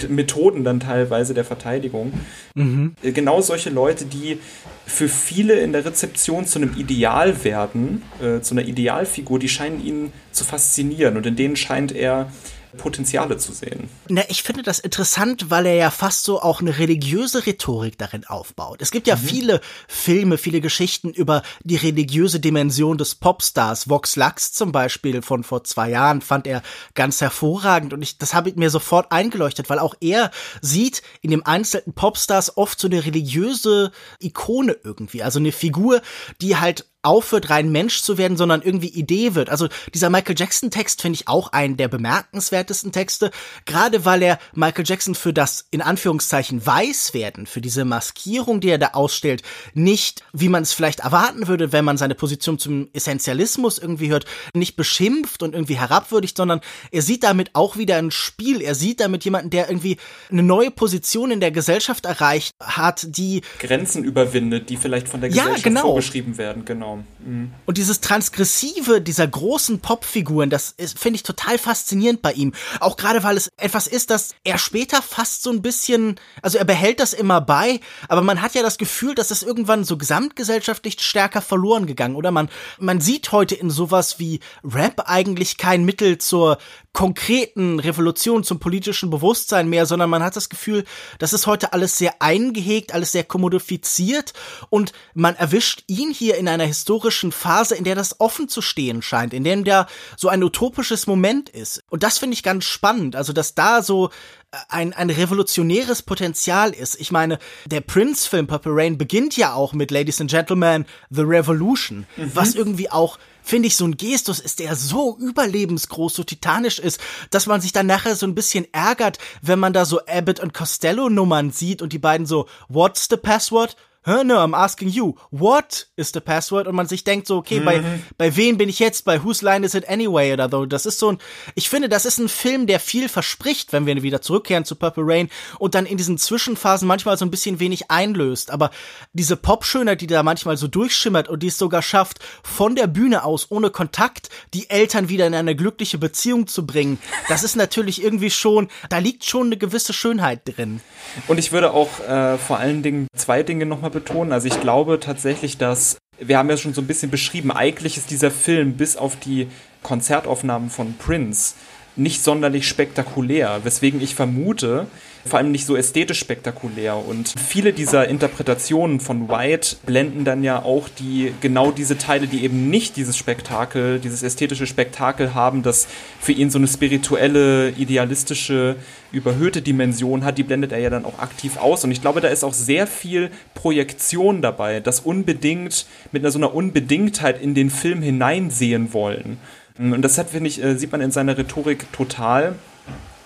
Methoden dann teilweise der Verteidigung. Mhm. Genau solche Leute, die für viele in der Rezeption zu einem Ideal werden, äh, zu einer Idealfigur, die scheinen ihn zu faszinieren und in denen scheint er Potenziale zu sehen. Na, ich finde das interessant, weil er ja fast so auch eine religiöse Rhetorik darin aufbaut. Es gibt ja mhm. viele Filme, viele Geschichten über die religiöse Dimension des Popstars. Vox Lux zum Beispiel von vor zwei Jahren fand er ganz hervorragend und ich, das habe ich mir sofort eingeleuchtet, weil auch er sieht in dem einzelnen Popstars oft so eine religiöse Ikone irgendwie, also eine Figur, die halt aufhört, rein Mensch zu werden, sondern irgendwie Idee wird. Also dieser Michael Jackson-Text finde ich auch einen der bemerkenswertesten Texte, gerade weil er Michael Jackson für das in Anführungszeichen Weißwerden, für diese Maskierung, die er da ausstellt, nicht, wie man es vielleicht erwarten würde, wenn man seine Position zum Essentialismus irgendwie hört, nicht beschimpft und irgendwie herabwürdigt, sondern er sieht damit auch wieder ein Spiel. Er sieht damit jemanden, der irgendwie eine neue Position in der Gesellschaft erreicht hat, die Grenzen überwindet, die vielleicht von der Gesellschaft ja, genau. vorgeschrieben werden, genau. Mhm. Und dieses Transgressive dieser großen Popfiguren, das finde ich total faszinierend bei ihm. Auch gerade, weil es etwas ist, das er später fast so ein bisschen, also er behält das immer bei, aber man hat ja das Gefühl, dass es irgendwann so gesamtgesellschaftlich stärker verloren gegangen, oder? Man, man sieht heute in sowas wie Rap eigentlich kein Mittel zur konkreten Revolution, zum politischen Bewusstsein mehr, sondern man hat das Gefühl, das ist heute alles sehr eingehegt, alles sehr kommodifiziert und man erwischt ihn hier in einer historischen Phase, in der das offen zu stehen scheint, in dem der so ein utopisches Moment ist. Und das finde ich ganz spannend, also dass da so äh, ein, ein revolutionäres Potenzial ist. Ich meine, der Prince-Film Purple Rain beginnt ja auch mit Ladies and Gentlemen, The Revolution, mhm. was irgendwie auch finde ich, so ein Gestus ist, der so überlebensgroß, so titanisch ist, dass man sich dann nachher so ein bisschen ärgert, wenn man da so Abbott und Costello Nummern sieht und die beiden so, what's the password? Huh, no, I'm asking you, what is the password? Und man sich denkt so, okay, mhm. bei, bei wem bin ich jetzt? Bei whose line is it anyway? Oder so. Das ist so ein, ich finde, das ist ein Film, der viel verspricht, wenn wir wieder zurückkehren zu Purple Rain und dann in diesen Zwischenphasen manchmal so ein bisschen wenig einlöst. Aber diese Popschönheit, die da manchmal so durchschimmert und die es sogar schafft, von der Bühne aus, ohne Kontakt, die Eltern wieder in eine glückliche Beziehung zu bringen, das ist natürlich irgendwie schon, da liegt schon eine gewisse Schönheit drin. Und ich würde auch äh, vor allen Dingen zwei Dinge nochmal betonen. Also ich glaube tatsächlich, dass wir haben ja schon so ein bisschen beschrieben, eigentlich ist dieser Film bis auf die Konzertaufnahmen von Prince nicht sonderlich spektakulär, weswegen ich vermute, vor allem nicht so ästhetisch spektakulär. Und viele dieser Interpretationen von White blenden dann ja auch die genau diese Teile, die eben nicht dieses Spektakel, dieses ästhetische Spektakel haben, das für ihn so eine spirituelle, idealistische, überhöhte Dimension hat, die blendet er ja dann auch aktiv aus. Und ich glaube, da ist auch sehr viel Projektion dabei, das unbedingt mit einer so einer Unbedingtheit in den Film hineinsehen wollen. Und das hat, finde ich, äh, sieht man in seiner Rhetorik total.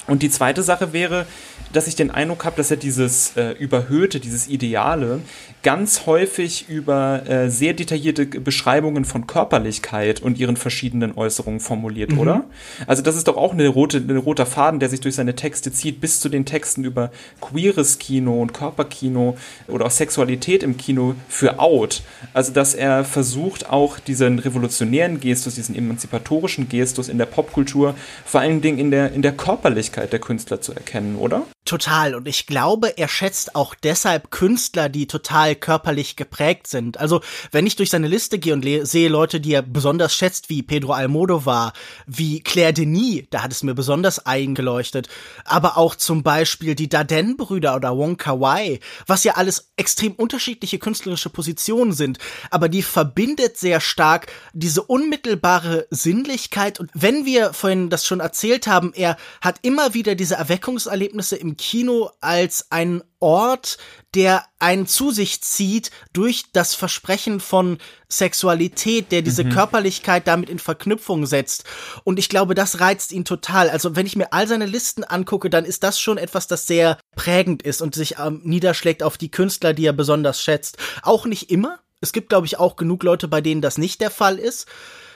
Und die zweite Sache wäre, dass ich den Eindruck habe, dass er dieses äh, Überhöhte, dieses Ideale ganz häufig über äh, sehr detaillierte Beschreibungen von Körperlichkeit und ihren verschiedenen Äußerungen formuliert, mhm. oder? Also das ist doch auch eine rote, ein roter Faden, der sich durch seine Texte zieht, bis zu den Texten über queeres Kino und Körperkino oder auch Sexualität im Kino für Out. Also dass er versucht, auch diesen revolutionären Gestus, diesen emanzipatorischen Gestus in der Popkultur, vor allen Dingen in der, in der Körperlichkeit der Künstler zu erkennen, oder? Total. Und ich glaube, er schätzt auch deshalb Künstler, die total körperlich geprägt sind. Also, wenn ich durch seine Liste gehe und sehe Leute, die er besonders schätzt, wie Pedro Almodovar, wie Claire Denis, da hat es mir besonders eingeleuchtet. Aber auch zum Beispiel die Darden-Brüder oder Wong Kar-wai, was ja alles extrem unterschiedliche künstlerische Positionen sind. Aber die verbindet sehr stark diese unmittelbare Sinnlichkeit. Und wenn wir vorhin das schon erzählt haben, er hat immer wieder diese Erweckungserlebnisse im Kino als ein Ort, der einen zu sich zieht durch das Versprechen von Sexualität, der diese mhm. Körperlichkeit damit in Verknüpfung setzt. Und ich glaube, das reizt ihn total. Also wenn ich mir all seine Listen angucke, dann ist das schon etwas, das sehr prägend ist und sich ähm, niederschlägt auf die Künstler, die er besonders schätzt. Auch nicht immer. Es gibt, glaube ich, auch genug Leute, bei denen das nicht der Fall ist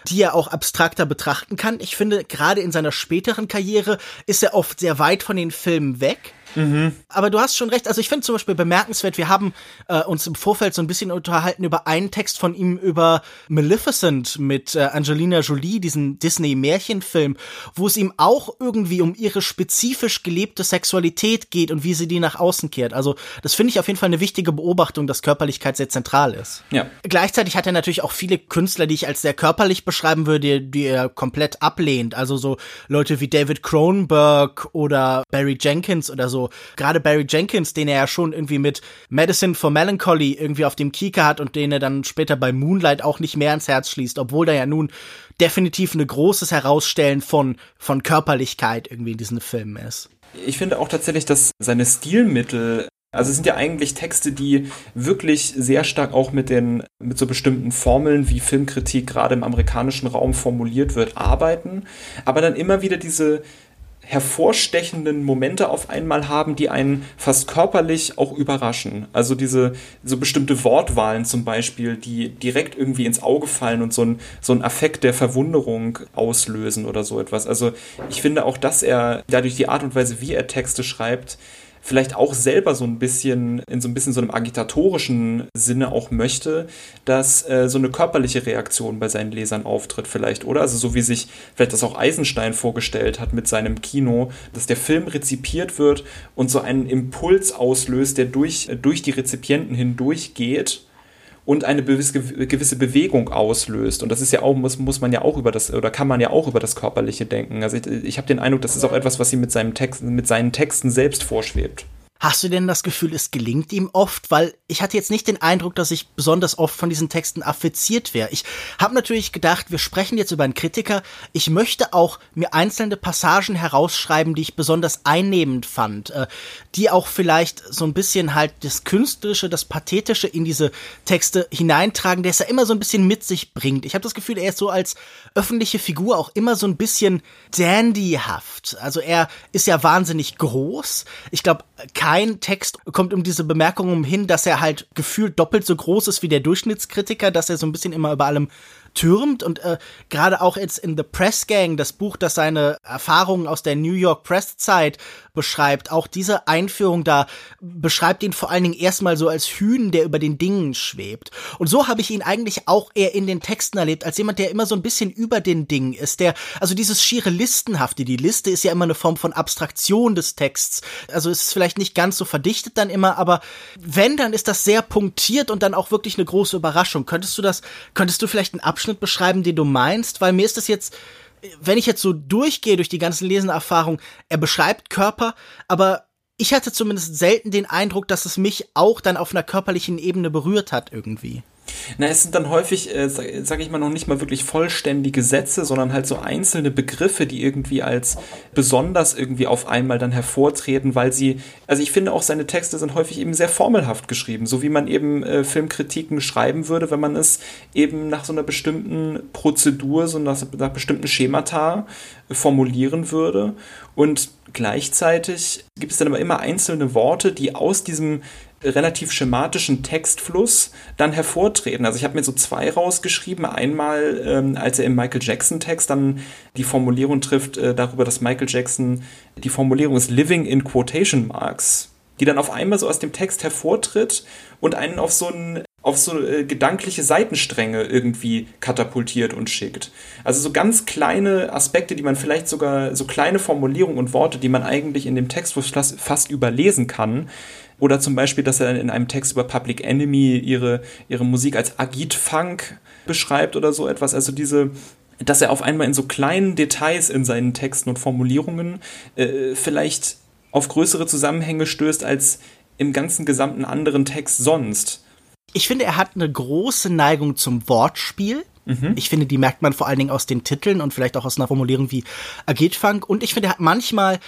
die er auch abstrakter betrachten kann. Ich finde, gerade in seiner späteren Karriere ist er oft sehr weit von den Filmen weg. Mhm. Aber du hast schon recht. Also ich finde zum Beispiel bemerkenswert, wir haben äh, uns im Vorfeld so ein bisschen unterhalten über einen Text von ihm über Maleficent mit äh, Angelina Jolie, diesen Disney-Märchenfilm, wo es ihm auch irgendwie um ihre spezifisch gelebte Sexualität geht und wie sie die nach außen kehrt. Also das finde ich auf jeden Fall eine wichtige Beobachtung, dass Körperlichkeit sehr zentral ist. Ja. Gleichzeitig hat er natürlich auch viele Künstler, die ich als sehr körperlich beschreiben würde, die er komplett ablehnt. Also so Leute wie David Cronenberg oder Barry Jenkins oder so so gerade Barry Jenkins, den er ja schon irgendwie mit Medicine for Melancholy irgendwie auf dem Kieker hat und den er dann später bei Moonlight auch nicht mehr ins Herz schließt, obwohl da ja nun definitiv ein großes Herausstellen von, von Körperlichkeit irgendwie in diesen Filmen ist. Ich finde auch tatsächlich, dass seine Stilmittel Also es sind ja eigentlich Texte, die wirklich sehr stark auch mit den, mit so bestimmten Formeln, wie Filmkritik gerade im amerikanischen Raum formuliert wird, arbeiten, aber dann immer wieder diese hervorstechenden Momente auf einmal haben, die einen fast körperlich auch überraschen. Also diese so bestimmte Wortwahlen zum Beispiel, die direkt irgendwie ins Auge fallen und so ein, so ein Affekt der Verwunderung auslösen oder so etwas. Also ich finde auch, dass er dadurch die Art und Weise, wie er Texte schreibt, vielleicht auch selber so ein bisschen in so ein bisschen so einem agitatorischen Sinne auch möchte, dass äh, so eine körperliche Reaktion bei seinen Lesern auftritt vielleicht, oder? Also so wie sich vielleicht das auch Eisenstein vorgestellt hat mit seinem Kino, dass der Film rezipiert wird und so einen Impuls auslöst, der durch, äh, durch die Rezipienten hindurchgeht und eine gewisse Bewegung auslöst. Und das ist ja auch, muss, muss man ja auch über das, oder kann man ja auch über das Körperliche denken. Also ich, ich habe den Eindruck, das ist auch etwas, was ihm mit, seinem Text, mit seinen Texten selbst vorschwebt. Hast du denn das Gefühl, es gelingt ihm oft? Weil ich hatte jetzt nicht den Eindruck, dass ich besonders oft von diesen Texten affiziert wäre. Ich habe natürlich gedacht, wir sprechen jetzt über einen Kritiker. Ich möchte auch mir einzelne Passagen herausschreiben, die ich besonders einnehmend fand, äh, die auch vielleicht so ein bisschen halt das Künstlerische, das Pathetische in diese Texte hineintragen, der es ja immer so ein bisschen mit sich bringt. Ich habe das Gefühl, er ist so als öffentliche Figur auch immer so ein bisschen dandyhaft. Also er ist ja wahnsinnig groß. Ich glaube, kein Text kommt um diese Bemerkung umhin, dass er halt gefühlt doppelt so groß ist wie der Durchschnittskritiker, dass er so ein bisschen immer über allem türmt und äh, gerade auch jetzt in The Press Gang, das Buch, das seine Erfahrungen aus der New York Press Zeit beschreibt, auch diese Einführung da beschreibt ihn vor allen Dingen erstmal so als Hühn, der über den Dingen schwebt. Und so habe ich ihn eigentlich auch eher in den Texten erlebt, als jemand, der immer so ein bisschen über den Dingen ist, der, also dieses schiere Listenhafte, die Liste ist ja immer eine Form von Abstraktion des Texts. Also es ist vielleicht nicht ganz so verdichtet dann immer, aber wenn, dann ist das sehr punktiert und dann auch wirklich eine große Überraschung. Könntest du das, könntest du vielleicht einen Abschnitt beschreiben, den du meinst? Weil mir ist das jetzt, wenn ich jetzt so durchgehe durch die ganzen Lesenerfahrungen, er beschreibt Körper, aber ich hatte zumindest selten den Eindruck, dass es mich auch dann auf einer körperlichen Ebene berührt hat irgendwie. Na, es sind dann häufig, äh, sage ich mal, noch nicht mal wirklich vollständige Sätze, sondern halt so einzelne Begriffe, die irgendwie als besonders irgendwie auf einmal dann hervortreten, weil sie, also ich finde auch seine Texte sind häufig eben sehr formelhaft geschrieben, so wie man eben äh, Filmkritiken schreiben würde, wenn man es eben nach so einer bestimmten Prozedur, so nach, nach bestimmten Schemata äh, formulieren würde. Und gleichzeitig gibt es dann aber immer einzelne Worte, die aus diesem relativ schematischen Textfluss dann hervortreten. Also ich habe mir so zwei rausgeschrieben. Einmal, ähm, als er im Michael Jackson-Text dann die Formulierung trifft äh, darüber, dass Michael Jackson die Formulierung ist Living in Quotation Marks, die dann auf einmal so aus dem Text hervortritt und einen auf so ein auf so äh, gedankliche Seitenstränge irgendwie katapultiert und schickt. Also so ganz kleine Aspekte, die man vielleicht sogar, so kleine Formulierungen und Worte, die man eigentlich in dem Text fast überlesen kann, oder zum Beispiel, dass er in einem Text über Public Enemy ihre, ihre Musik als Agit-Funk beschreibt oder so etwas. Also diese, dass er auf einmal in so kleinen Details in seinen Texten und Formulierungen äh, vielleicht auf größere Zusammenhänge stößt als im ganzen gesamten anderen Text sonst. Ich finde, er hat eine große Neigung zum Wortspiel. Mhm. Ich finde, die merkt man vor allen Dingen aus den Titeln und vielleicht auch aus einer Formulierung wie Agitfunk. Und ich finde, er hat manchmal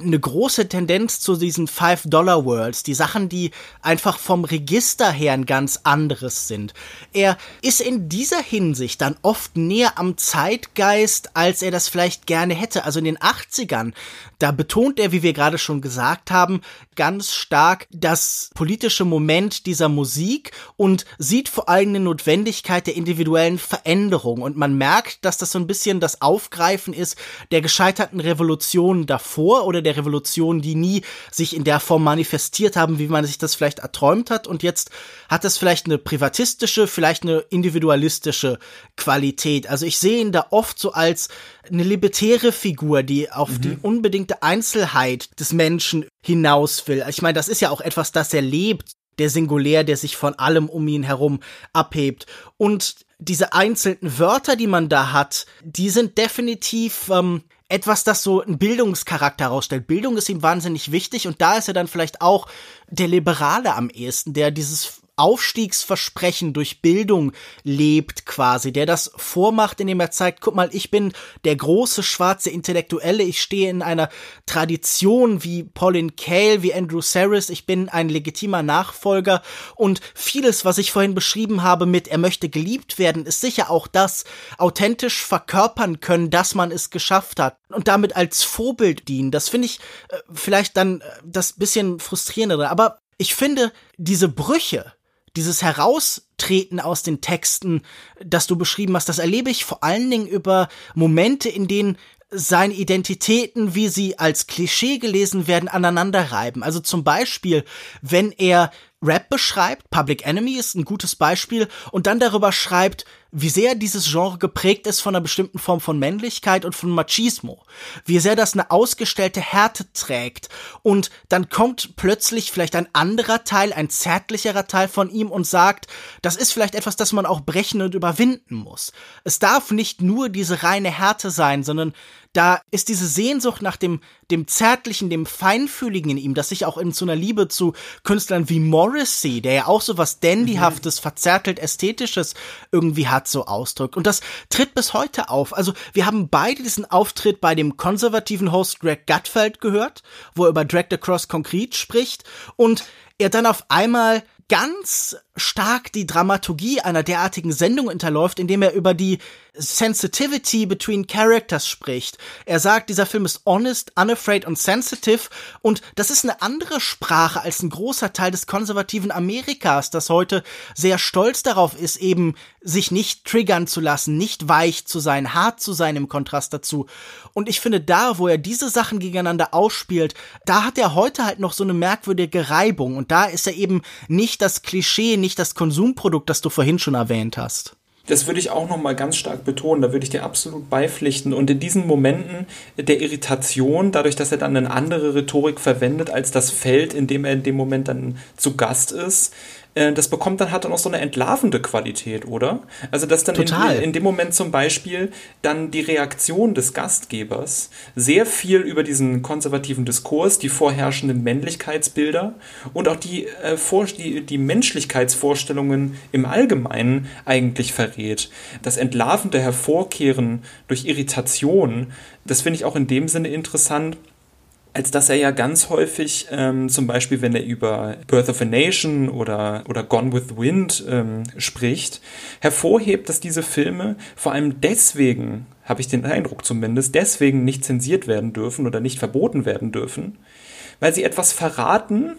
eine große Tendenz zu diesen Five-Dollar-Worlds, die Sachen, die einfach vom Register her ein ganz anderes sind. Er ist in dieser Hinsicht dann oft näher am Zeitgeist, als er das vielleicht gerne hätte. Also in den 80ern, da betont er, wie wir gerade schon gesagt haben, ganz stark das politische Moment dieser Musik und sieht vor allem eine Notwendigkeit der individuellen Veränderung. Und man merkt, dass das so ein bisschen das Aufgreifen ist der gescheiterten Revolutionen davor oder der Revolution, die nie sich in der Form manifestiert haben, wie man sich das vielleicht erträumt hat. Und jetzt hat es vielleicht eine privatistische, vielleicht eine individualistische Qualität. Also ich sehe ihn da oft so als eine libertäre Figur, die auf mhm. die unbedingte Einzelheit des Menschen hinaus will. Ich meine, das ist ja auch etwas, das er lebt, der Singulär, der sich von allem um ihn herum abhebt. Und diese einzelnen Wörter, die man da hat, die sind definitiv ähm, etwas, das so einen Bildungscharakter herausstellt. Bildung ist ihm wahnsinnig wichtig und da ist er dann vielleicht auch der Liberale am ehesten, der dieses Aufstiegsversprechen durch Bildung lebt quasi, der das vormacht, indem er zeigt, guck mal, ich bin der große schwarze Intellektuelle, ich stehe in einer Tradition wie Pauline Kael, wie Andrew Saris, ich bin ein legitimer Nachfolger und vieles, was ich vorhin beschrieben habe mit er möchte geliebt werden, ist sicher auch das authentisch verkörpern können, dass man es geschafft hat und damit als Vorbild dienen. Das finde ich äh, vielleicht dann äh, das bisschen frustrierendere, aber ich finde diese Brüche, dieses Heraustreten aus den Texten, das du beschrieben hast, das erlebe ich vor allen Dingen über Momente, in denen seine Identitäten, wie sie als Klischee gelesen werden, aneinanderreiben. Also zum Beispiel, wenn er Rap beschreibt, Public Enemy ist ein gutes Beispiel, und dann darüber schreibt, wie sehr dieses Genre geprägt ist von einer bestimmten Form von Männlichkeit und von Machismo, wie sehr das eine ausgestellte Härte trägt, und dann kommt plötzlich vielleicht ein anderer Teil, ein zärtlicherer Teil von ihm und sagt, das ist vielleicht etwas, das man auch brechen und überwinden muss. Es darf nicht nur diese reine Härte sein, sondern da ist diese Sehnsucht nach dem, dem Zärtlichen, dem Feinfühligen in ihm, das sich auch in so einer Liebe zu Künstlern wie Morrissey, der ja auch so was Dandyhaftes, mhm. verzärtelt Ästhetisches irgendwie hat, so ausdrückt. Und das tritt bis heute auf. Also wir haben beide diesen Auftritt bei dem konservativen Host Greg Gutfeld gehört, wo er über Drag the Cross Concrete spricht und er dann auf einmal ganz stark die Dramaturgie einer derartigen Sendung hinterläuft, indem er über die Sensitivity between Characters spricht. Er sagt, dieser Film ist honest, unafraid und sensitive und das ist eine andere Sprache als ein großer Teil des konservativen Amerikas, das heute sehr stolz darauf ist, eben sich nicht triggern zu lassen, nicht weich zu sein, hart zu sein im Kontrast dazu. Und ich finde, da, wo er diese Sachen gegeneinander ausspielt, da hat er heute halt noch so eine merkwürdige Reibung und da ist er eben nicht das Klischee, nicht das Konsumprodukt, das du vorhin schon erwähnt hast. Das würde ich auch noch mal ganz stark betonen, da würde ich dir absolut beipflichten. Und in diesen Momenten der Irritation, dadurch, dass er dann eine andere Rhetorik verwendet als das Feld, in dem er in dem Moment dann zu Gast ist, das bekommt dann hat dann auch so eine entlarvende Qualität, oder? Also dass dann in, in, dem Moment zum Beispiel dann die Reaktion des Gastgebers sehr viel über diesen konservativen Diskurs, die vorherrschenden Männlichkeitsbilder und auch die, äh, vor, die, die Menschlichkeitsvorstellungen im Allgemeinen eigentlich verrät. Das entlarvende Hervorkehren durch Irritation, das finde ich auch in dem Sinne interessant, als dass er ja ganz häufig, ähm, zum Beispiel wenn er über Birth of a Nation oder, oder Gone with the Wind ähm, spricht, hervorhebt, dass diese Filme vor allem deswegen, habe ich den Eindruck zumindest, deswegen nicht zensiert werden dürfen oder nicht verboten werden dürfen, weil sie etwas verraten,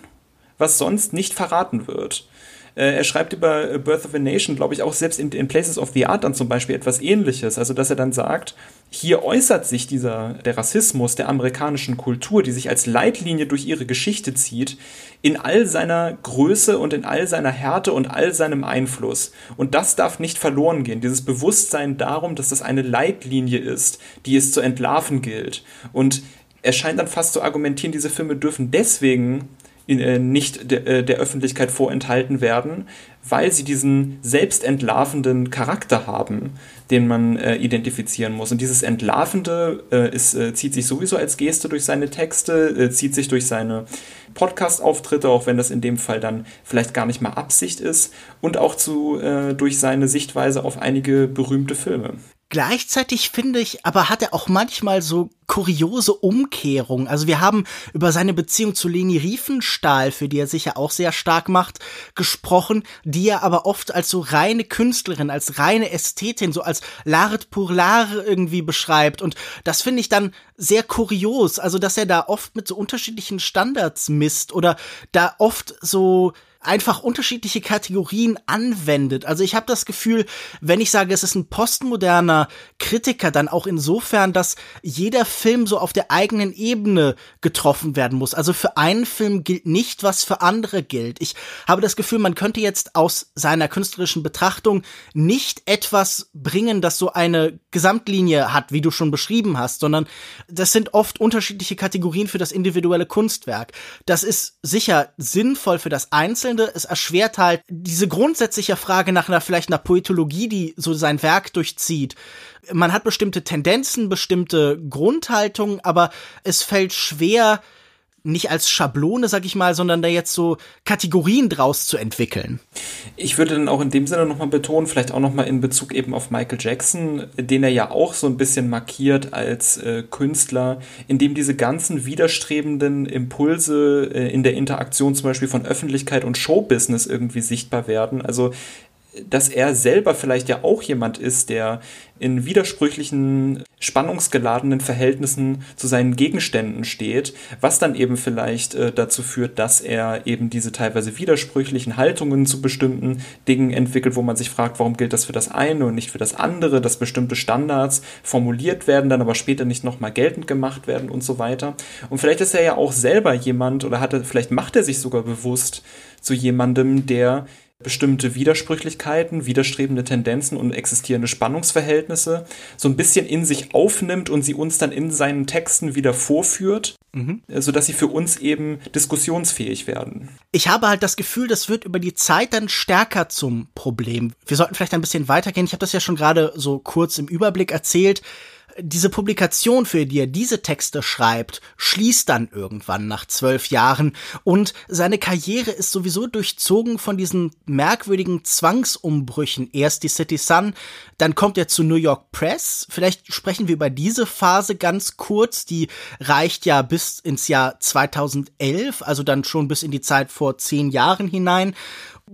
was sonst nicht verraten wird. Äh, er schreibt über äh, Birth of a Nation, glaube ich, auch selbst in, in, Places of the Art dann zum Beispiel etwas ähnliches. Also, dass er dann sagt, hier äußert sich dieser, der Rassismus der amerikanischen Kultur, die sich als Leitlinie durch ihre Geschichte zieht, in all seiner Größe und in all seiner Härte und all seinem Einfluss. Und das darf nicht verloren gehen. Dieses Bewusstsein darum, dass das eine Leitlinie ist, die es zu entlarven gilt. Und er scheint dann fast zu argumentieren, diese Filme dürfen deswegen äh, nicht de, äh, der Öffentlichkeit vorenthalten werden, weil sie diesen selbstentlarvenden Charakter haben, den man äh, identifizieren muss. Und dieses Entlarvende äh, ist, äh, zieht sich sowieso als Geste durch seine Texte, äh, zieht sich durch seine Podcast-Auftritte, auch wenn das in dem Fall dann vielleicht gar nicht mal Absicht ist, und auch zu, durch seine Sichtweise auf einige berühmte Filme. Gleichzeitig finde ich, aber hat er auch manchmal so kuriose Umkehrungen. Also wir haben über seine Beziehung zu Leni Riefenstahl, für die er sich ja auch sehr stark macht, gesprochen, die er aber oft als so reine Künstlerin, als reine Ästhetin, so als L'art pour l'art irgendwie beschreibt. Und das finde ich dann sehr kurios. Also, dass er da oft mit so unterschiedlichen Standards misst oder da oft so einfach unterschiedliche Kategorien anwendet. Also ich habe das Gefühl, wenn ich sage, es ist ein postmoderner Kritiker, dann auch insofern, dass jeder Film so auf der eigenen Ebene getroffen werden muss. Also für einen Film gilt nicht, was für andere gilt. Ich habe das Gefühl, man könnte jetzt aus seiner künstlerischen Betrachtung nicht etwas bringen, das so eine Gesamtlinie hat, wie du schon beschrieben hast, sondern das sind oft unterschiedliche Kategorien für das individuelle Kunstwerk. Das ist sicher sinnvoll für das Einzelne, finde, es erschwert halt diese grundsätzliche Frage nach einer vielleicht einer Poetologie, die so sein Werk durchzieht. Man hat bestimmte Tendenzen, bestimmte Grundhaltungen, aber es fällt schwer, nicht als Schablone, sag ich mal, sondern da jetzt so Kategorien draus zu entwickeln. Ich würde dann auch in dem Sinne nochmal betonen, vielleicht auch nochmal in Bezug eben auf Michael Jackson, den er ja auch so ein bisschen markiert als äh, Künstler, in dem diese ganzen widerstrebenden Impulse äh, in der Interaktion zum Beispiel von Öffentlichkeit und Showbusiness irgendwie sichtbar werden. Also dass er selber vielleicht ja auch jemand ist, der in widersprüchlichen, spannungsgeladenen Verhältnissen zu seinen Gegenständen steht, was dann eben vielleicht äh, dazu führt, dass er eben diese teilweise widersprüchlichen Haltungen zu bestimmten Dingen entwickelt, wo man sich fragt, warum gilt das für das eine und nicht für das andere, dass bestimmte Standards formuliert werden, dann aber später nicht nochmal geltend gemacht werden und so weiter. Und vielleicht ist er ja auch selber jemand oder hat er, vielleicht macht er sich sogar bewusst zu jemandem, der bestimmte Widersprüchlichkeiten, widerstrebende Tendenzen und existierende Spannungsverhältnisse so ein bisschen in sich aufnimmt und sie uns dann in seinen Texten wieder vorführt, mhm. sodass sie für uns eben diskussionsfähig werden. Ich habe halt das Gefühl, das wird über die Zeit dann stärker zum Problem. Wir sollten vielleicht ein bisschen weitergehen. Ich habe das ja schon gerade so kurz im Überblick erzählt diese Publikation, für die er diese Texte schreibt, schließt dann irgendwann nach zwölf Jahren und seine Karriere ist sowieso durchzogen von diesen merkwürdigen Zwangsumbrüchen. Erst die City Sun, dann kommt er zu New York Press. Vielleicht sprechen wir über diese Phase ganz kurz. Die reicht ja bis ins Jahr 2011, also dann schon bis in die Zeit vor zehn Jahren hinein.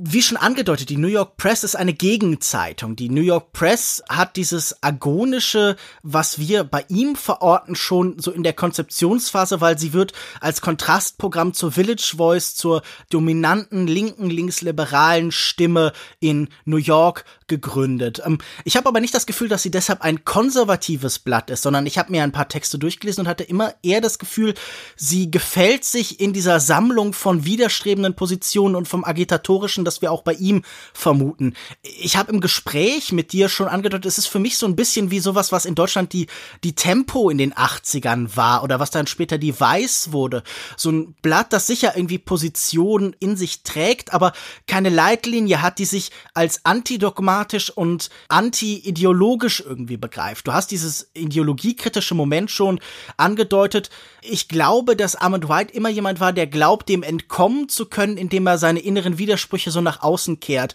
Wie schon angedeutet, die New York Press ist eine Gegenzeitung. Die New York Press hat dieses agonische, was wir bei ihm verorten, schon so in der Konzeptionsphase, weil sie wird als Kontrastprogramm zur Village Voice, zur dominanten linken, linksliberalen Stimme in New York gegründet. Ähm, ich habe aber nicht das Gefühl, dass sie deshalb ein konservatives Blatt ist, sondern ich habe mir ein paar Texte durchgelesen und hatte immer eher das Gefühl, sie gefällt sich in dieser Sammlung von widerstrebenden Positionen und vom agitatorischen, das wir auch bei ihm vermuten. Ich habe im Gespräch mit dir schon angedeutet, es ist für mich so ein bisschen wie sowas, was in Deutschland die, die Tempo in den 80ern war oder was dann später die Weiß wurde. So ein Blatt, das sicher irgendwie Positionen in sich trägt, aber keine Leitlinie hat, die sich als antidogmatisch pragmatisch und anti-ideologisch irgendwie begreift. Du hast dieses ideologiekritische Moment schon angedeutet. Ich glaube, dass Armand White immer jemand war, der glaubt, dem entkommen zu können, indem er seine inneren Widersprüche so nach außen kehrt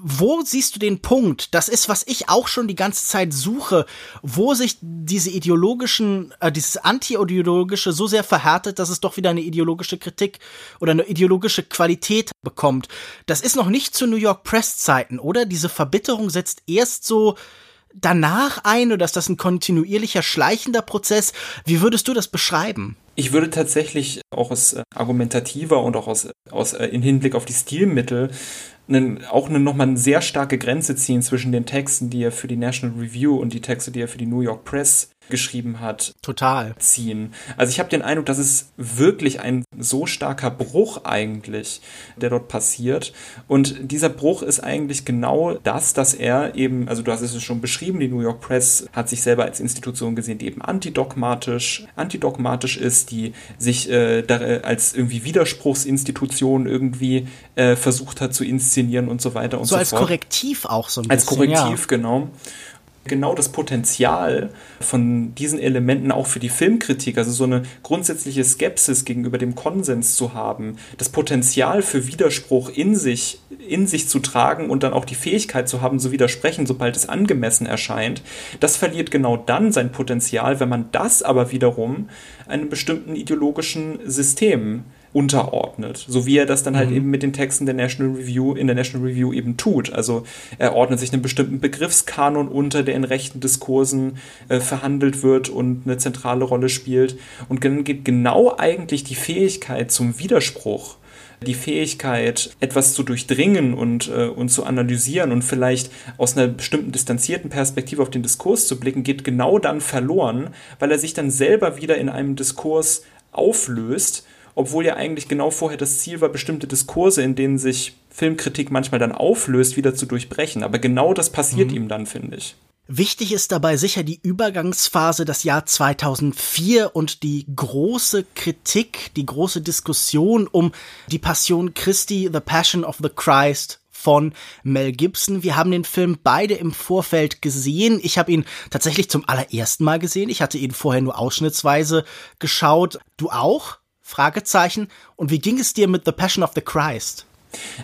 wo siehst du den Punkt? Das ist, was ich auch schon die ganze Zeit suche, wo sich diese ideologischen, äh, dieses anti-ideologische so sehr verhärtet, dass es doch wieder eine ideologische Kritik oder eine ideologische Qualität bekommt. Das ist noch nicht zu New York Press Zeiten, oder? Diese Verbitterung setzt erst so danach ein oder ist das ein kontinuierlicher schleichender Prozess? Wie würdest du das beschreiben? Ich würde tatsächlich auch aus äh, argumentativer und auch aus, aus äh, in Hinblick auf die Stilmittel einen, auch eine, nochmal eine sehr starke Grenze ziehen zwischen den Texten, die er für die National Review und die Texte, die er für die New York Press geschrieben hat, total ziehen. Also ich habe den Eindruck, dass es wirklich ein so starker Bruch eigentlich, der dort passiert. Und dieser Bruch ist eigentlich genau das, dass er eben, also du hast es schon beschrieben, die New York Press hat sich selber als Institution gesehen, die eben antidogmatisch, antidogmatisch ist, die sich äh, da, äh, als irgendwie Widerspruchsinstitution irgendwie äh, versucht hat zu inszenieren und so weiter und so, so fort. So als Korrektiv auch so ein als bisschen. Als Korrektiv, ja. genau genau das Potenzial von diesen Elementen auch für die Filmkritik, also so eine grundsätzliche Skepsis gegenüber dem Konsens zu haben, das Potenzial für Widerspruch in sich, in sich zu tragen und dann auch die Fähigkeit zu haben, zu widersprechen, sobald es angemessen erscheint, das verliert genau dann sein Potenzial, wenn man das aber wiederum einem bestimmten ideologischen System unterordnet. So wie er das dann halt mhm. eben mit den Texten der National Review in der National Review eben tut. Also er ordnet sich einem bestimmten Begriffskanon unter, der in rechten Diskursen äh, verhandelt wird und eine zentrale Rolle spielt. Und dann geht genau eigentlich die Fähigkeit zum Widerspruch die Fähigkeit, etwas zu durchdringen und, äh, und zu analysieren und vielleicht aus einer bestimmten distanzierten Perspektive auf den Diskurs zu blicken, geht genau dann verloren, weil er sich dann selber wieder in einem Diskurs auflöst, obwohl ja eigentlich genau vorher das Ziel war, bestimmte Diskurse, in denen sich Filmkritik manchmal dann auflöst, wieder zu durchbrechen. Aber genau das passiert mhm. ihm dann, finde ich. Wichtig ist dabei sicher die Übergangsphase, das Jahr 2004 und die große Kritik, die große Diskussion um die Passion Christi, The Passion of the Christ von Mel Gibson. Wir haben den Film beide im Vorfeld gesehen. Ich habe ihn tatsächlich zum allerersten Mal gesehen. Ich hatte ihn vorher nur ausschnittsweise geschaut. Du auch? Fragezeichen. Und wie ging es dir mit The Passion of the Christ?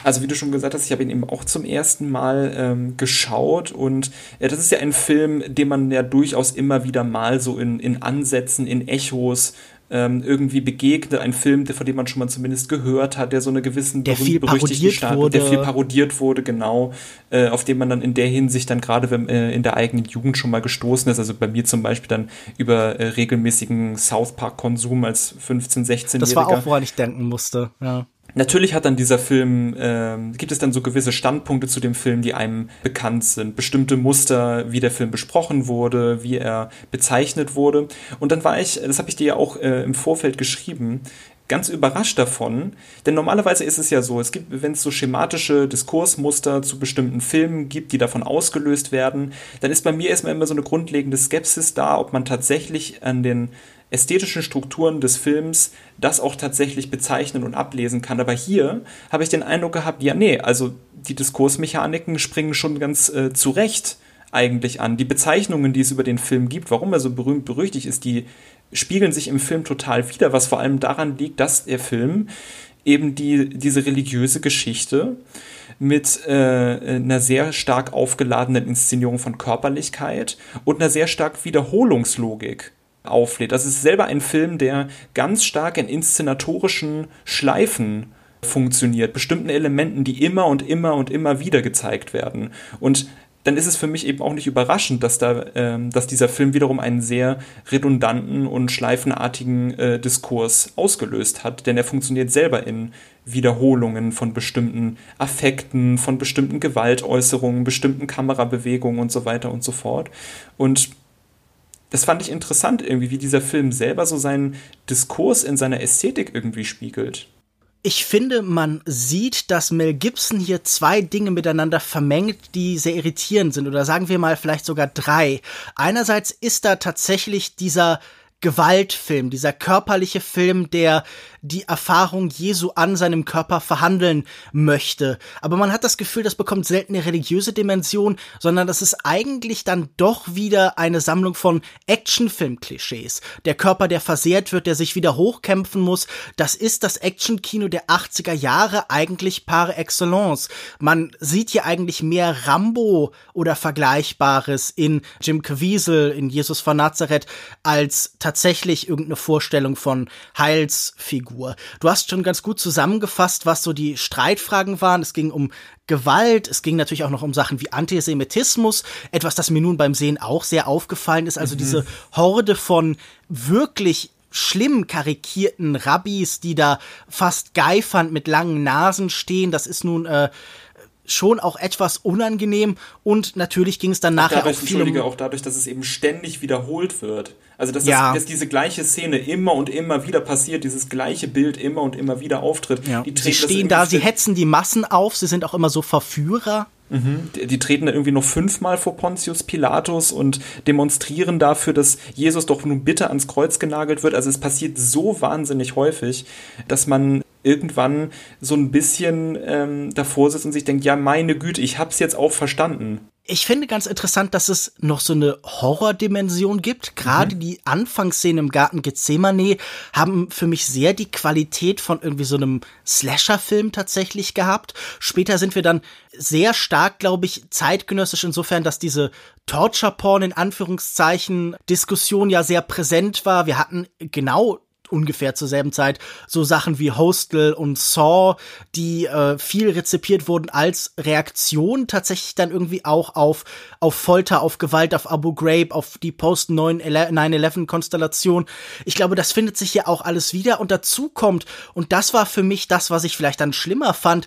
Also wie du schon gesagt hast, ich habe ihn eben auch zum ersten Mal ähm, geschaut und ja, das ist ja ein Film, den man ja durchaus immer wieder mal so in, in Ansätzen, in Echos ähm, irgendwie begegnet. Ein Film, der, von dem man schon mal zumindest gehört hat, der so eine gewissen der viel parodiert Start, wurde. der viel parodiert wurde, genau, äh, auf den man dann in der Hinsicht dann gerade äh, in der eigenen Jugend schon mal gestoßen ist. Also bei mir zum Beispiel dann über äh, regelmäßigen South Park Konsum als 15, 16-Jähriger. Das war auch, woran ich denken musste, ja. Natürlich hat dann dieser Film, äh, gibt es dann so gewisse Standpunkte zu dem Film, die einem bekannt sind. Bestimmte Muster, wie der Film besprochen wurde, wie er bezeichnet wurde. Und dann war ich, das habe ich dir ja auch äh, im Vorfeld geschrieben, ganz überrascht davon, denn normalerweise ist es ja so, es gibt, wenn es so schematische Diskursmuster zu bestimmten Filmen gibt, die davon ausgelöst werden, dann ist bei mir erstmal immer so eine grundlegende Skepsis da, ob man tatsächlich an den ästhetischen Strukturen des Films das auch tatsächlich bezeichnen und ablesen kann. Aber hier habe ich den Eindruck gehabt, ja, nee, also die Diskursmechaniken springen schon ganz äh, zurecht eigentlich an. Die Bezeichnungen, die es über den Film gibt, warum er so berühmt berüchtigt ist, die spiegeln sich im Film total wider, was vor allem daran liegt, dass der Film eben die, diese religiöse Geschichte mit äh, einer sehr stark aufgeladenen Inszenierung von Körperlichkeit und einer sehr stark Wiederholungslogik auflädt. Das ist selber ein Film, der ganz stark in inszenatorischen Schleifen funktioniert, bestimmten Elementen, die immer und immer und immer wieder gezeigt werden. Und dann ist es für mich eben auch nicht überraschend, dass da, ähm, dass dieser Film wiederum einen sehr redundanten und schleifenartigen äh, Diskurs ausgelöst hat, denn er funktioniert selber in Wiederholungen von bestimmten Affekten, von bestimmten Gewaltäußerungen, bestimmten Kamerabewegungen und so weiter und so fort. Und das fand ich interessant irgendwie, wie dieser Film selber so seinen Diskurs in seiner Ästhetik irgendwie spiegelt. Ich finde, man sieht, dass Mel Gibson hier zwei Dinge miteinander vermengt, die sehr irritierend sind. Oder sagen wir mal vielleicht sogar drei. Einerseits ist da tatsächlich dieser Gewaltfilm, dieser körperliche Film, der die Erfahrung Jesu an seinem Körper verhandeln möchte. Aber man hat das Gefühl, das bekommt selten eine religiöse Dimension, sondern das ist eigentlich dann doch wieder eine Sammlung von Actionfilm-Klischees. Der Körper, der versehrt wird, der sich wieder hochkämpfen muss, das ist das Actionkino der 80er Jahre eigentlich par excellence. Man sieht hier eigentlich mehr Rambo oder Vergleichbares in Jim Caviezel, in Jesus von Nazareth, als tatsächlich irgendeine Vorstellung von Heilsfigur. Figur. Du hast schon ganz gut zusammengefasst, was so die Streitfragen waren. Es ging um Gewalt, es ging natürlich auch noch um Sachen wie Antisemitismus, etwas, das mir nun beim Sehen auch sehr aufgefallen ist. Also mhm. diese Horde von wirklich schlimm karikierten Rabbis, die da fast geifernd mit langen Nasen stehen. Das ist nun äh, schon auch etwas unangenehm und natürlich ging es dann nachher dadurch, auch viel Entschuldige, auch dadurch, dass es eben ständig wiederholt wird. Also dass, ja. das, dass diese gleiche Szene immer und immer wieder passiert, dieses gleiche Bild immer und immer wieder auftritt. Ja. Die sie stehen da, sie hetzen die Massen auf, sie sind auch immer so Verführer. Mhm. Die, die, treten dann irgendwie noch fünfmal vor Pontius Pilatus und demonstrieren dafür, dass Jesus doch nun bitte ans Kreuz genagelt wird. Also es passiert so wahnsinnig häufig, dass man irgendwann so ein bisschen ähm, davor sitzt und sich denkt, ja, meine Güte, ich hab's jetzt auch verstanden. Ich finde ganz interessant, dass es noch so eine Horrordimension gibt. Gerade mhm. die Anfangsszenen im Garten Gethsemane haben für mich sehr die Qualität von irgendwie so einem Slasher-Film tatsächlich gehabt. Später sind wir dann sehr stark, glaube ich, zeitgenössisch insofern, dass diese Torture-Porn in Anführungszeichen Diskussion ja sehr präsent war. Wir hatten genau ungefähr zur selben Zeit so Sachen wie Hostel und Saw, die äh, viel rezipiert wurden als Reaktion tatsächlich dann irgendwie auch auf auf Folter, auf Gewalt, auf Abu Ghraib, auf die Post 9/11 Konstellation. Ich glaube, das findet sich hier auch alles wieder und dazu kommt und das war für mich das, was ich vielleicht dann schlimmer fand,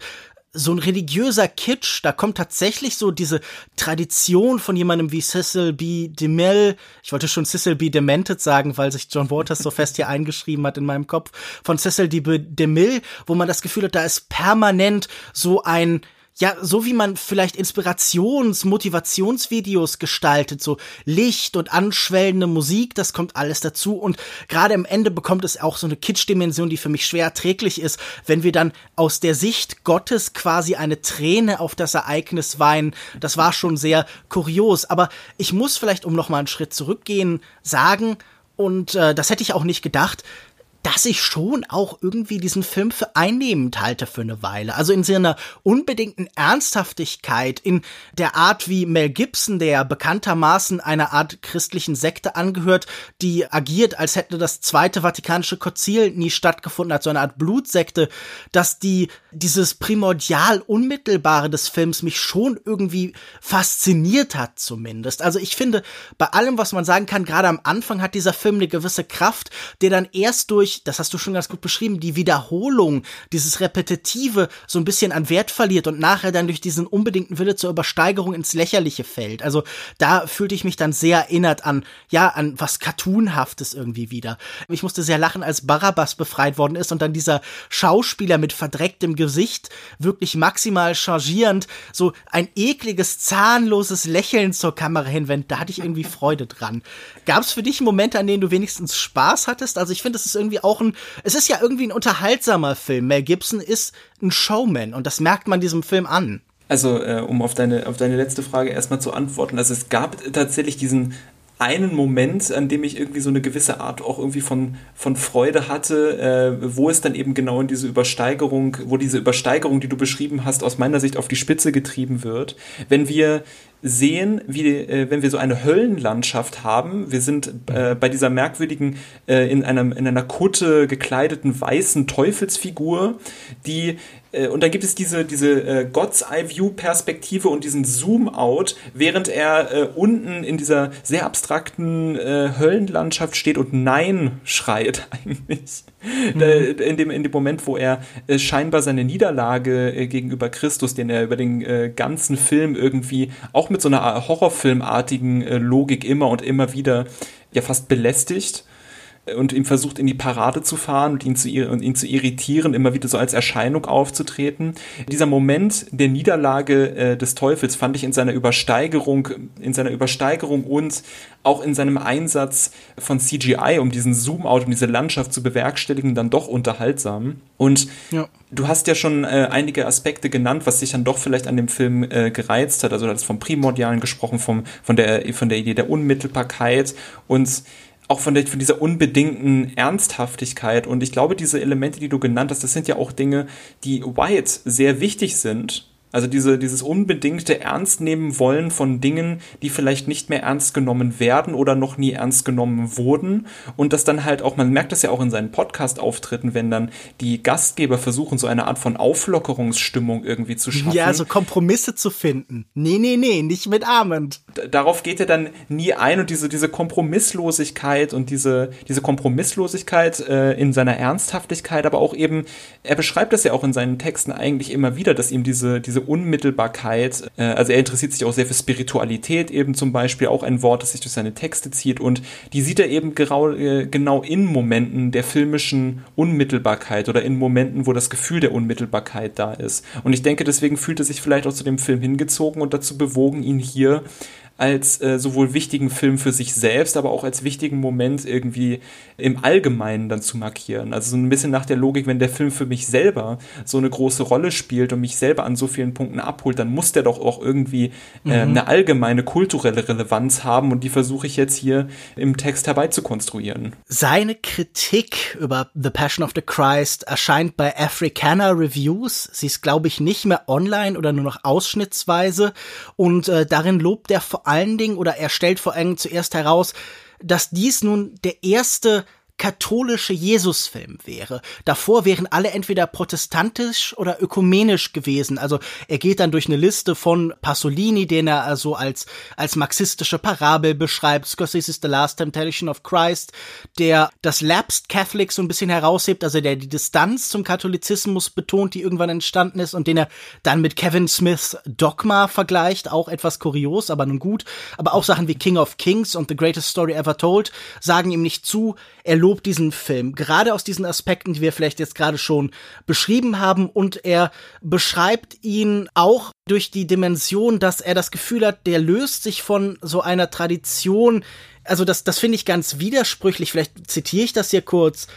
so ein religiöser Kitsch, da kommt tatsächlich so diese Tradition von jemandem wie Cecil B. DeMille, ich wollte schon Cecil B. Demented sagen, weil sich John Waters so fest hier eingeschrieben hat in meinem Kopf, von Cecil D. DeMille, wo man das Gefühl hat, da ist permanent so ein ja, so wie man vielleicht Inspirations-, Motivationsvideos gestaltet, so Licht und anschwellende Musik, das kommt alles dazu und gerade am Ende bekommt es auch so eine Kitsch-Dimension, die für mich schwer erträglich ist, wenn wir dann aus der Sicht Gottes quasi eine Träne auf das Ereignis weinen. Das war schon sehr kurios, aber ich muss vielleicht, um noch mal einen Schritt zurückgehen, sagen, und äh, das hätte ich auch nicht gedacht, dass ich schon auch irgendwie diesen Film für einnehmend halte für eine Weile. Also in seiner unbedingten Ernsthaftigkeit, in der Art, wie Mel Gibson, der bekanntermaßen einer Art christlichen Sekte angehört, die agiert, als hätte das Zweite Vatikanische Konzil nie stattgefunden, als so eine Art Blutsekte, dass die, dieses primordial Unmittelbare des Films mich schon irgendwie fasziniert hat zumindest. Also ich finde, bei allem, was man sagen kann, gerade am Anfang hat dieser Film eine gewisse Kraft, der dann erst durch, das hast du schon ganz gut beschrieben, die Wiederholung, dieses Repetitive so ein bisschen an Wert verliert und nachher dann durch diesen unbedingten Wille zur Übersteigerung ins Lächerliche fällt. Also da fühlte ich mich dann sehr erinnert an, ja, an was Cartoonhaftes irgendwie wieder. Ich musste sehr lachen, als Barabbas befreit worden ist und dann dieser Schauspieler mit verdrecktem Gesicht wirklich maximal chargierend so ein ekliges, zahnloses Lächeln zur Kamera hinwendet. Da hatte ich irgendwie Freude dran. Gab es für dich Momente, an denen du wenigstens Spaß hattest? Also ich finde, es ist irgendwie auch ein, es ist ja irgendwie ein unterhaltsamer Film. Mel Gibson ist ein Showman und das merkt man diesem Film an. Also, äh, um auf deine, auf deine letzte Frage erstmal zu antworten. Also es gab tatsächlich diesen einen Moment, an dem ich irgendwie so eine gewisse Art auch irgendwie von, von Freude hatte, äh, wo es dann eben genau in diese Übersteigerung, wo diese Übersteigerung, die du beschrieben hast, aus meiner Sicht auf die Spitze getrieben wird. Wenn wir sehen, wie äh, wenn wir so eine Höllenlandschaft haben. Wir sind äh, bei dieser merkwürdigen äh, in einem in einer Kutte gekleideten weißen Teufelsfigur, die äh, und dann gibt es diese, diese äh, God's Eye View Perspektive und diesen Zoom Out, während er äh, unten in dieser sehr abstrakten Höllenlandschaft steht und Nein schreit eigentlich. Mhm. in, dem, in dem Moment, wo er äh, scheinbar seine Niederlage äh, gegenüber Christus, den er über den äh, ganzen Film irgendwie auch mit so einer Horrorfilmartigen Logik immer und immer wieder ja fast belästigt und ihm versucht, in die Parade zu fahren und ihn zu, und ihn zu irritieren, immer wieder so als Erscheinung aufzutreten. Dieser Moment der Niederlage äh, des Teufels fand ich in seiner Übersteigerung, in seiner Übersteigerung und auch in seinem Einsatz von CGI, um diesen Zoom-out, um diese Landschaft zu bewerkstelligen, dann doch unterhaltsam. Und ja. du hast ja schon äh, einige Aspekte genannt, was sich dann doch vielleicht an dem Film äh, gereizt hat. Also du hast vom Primordialen gesprochen, vom, von, der, von der Idee der Unmittelbarkeit und auch von, der, von dieser unbedingten Ernsthaftigkeit. Und ich glaube, diese Elemente, die du genannt hast, das sind ja auch Dinge, die White sehr wichtig sind also diese, dieses unbedingte Ernst nehmen wollen von Dingen, die vielleicht nicht mehr ernst genommen werden oder noch nie ernst genommen wurden. Und das dann halt auch, man merkt das ja auch in seinen Podcast-Auftritten, wenn dann die Gastgeber versuchen, so eine Art von Auflockerungsstimmung irgendwie zu schaffen. Ja, so Kompromisse zu finden. Nee, nee, nee, nicht mit Armand. Darauf geht er dann nie ein und diese, diese Kompromisslosigkeit und diese, diese Kompromisslosigkeit äh, in seiner Ernsthaftigkeit, aber auch eben, er beschreibt das ja auch in seinen Texten eigentlich immer wieder, dass ihm diese, diese diese Unmittelbarkeit, äh, also er interessiert sich auch sehr für Spiritualität eben zum Beispiel, auch ein Wort, das sich durch seine Texte zieht und die sieht er eben grau, äh, genau in Momenten der filmischen Unmittelbarkeit oder in Momenten, wo das Gefühl der Unmittelbarkeit da ist. Und ich denke, deswegen fühlt er sich vielleicht auch zu dem Film hingezogen und dazu bewogen, ihn hier als äh, sowohl wichtigen Film für sich selbst, aber auch als wichtigen Moment irgendwie im Allgemeinen dann zu markieren. Also so ein bisschen nach der Logik, wenn der Film für mich selber so eine große Rolle spielt und mich selber an so vielen Punkten abholt, dann muss der doch auch irgendwie äh, mhm. eine allgemeine kulturelle Relevanz haben und die versuche ich jetzt hier im Text herbeizukonstruieren. Seine Kritik über The Passion of the Christ erscheint bei Africana Reviews. Sie ist, glaube ich, nicht mehr online oder nur noch ausschnittsweise und äh, darin lobt er vor allen Dingen oder er stellt vor allem zuerst heraus, dass dies nun der erste katholische Jesusfilm wäre. Davor wären alle entweder protestantisch oder ökumenisch gewesen. Also er geht dann durch eine Liste von Pasolini, den er also als, als marxistische Parabel beschreibt. Scorsese's The Last Temptation of Christ, der das Lapsed Catholic so ein bisschen heraushebt, also der die Distanz zum Katholizismus betont, die irgendwann entstanden ist und den er dann mit Kevin Smiths Dogma vergleicht. Auch etwas kurios, aber nun gut. Aber auch Sachen wie King of Kings und The Greatest Story Ever Told sagen ihm nicht zu. Er lobt diesen Film, gerade aus diesen Aspekten, die wir vielleicht jetzt gerade schon beschrieben haben, und er beschreibt ihn auch durch die Dimension, dass er das Gefühl hat, der löst sich von so einer Tradition. Also das, das finde ich ganz widersprüchlich. Vielleicht zitiere ich das hier kurz.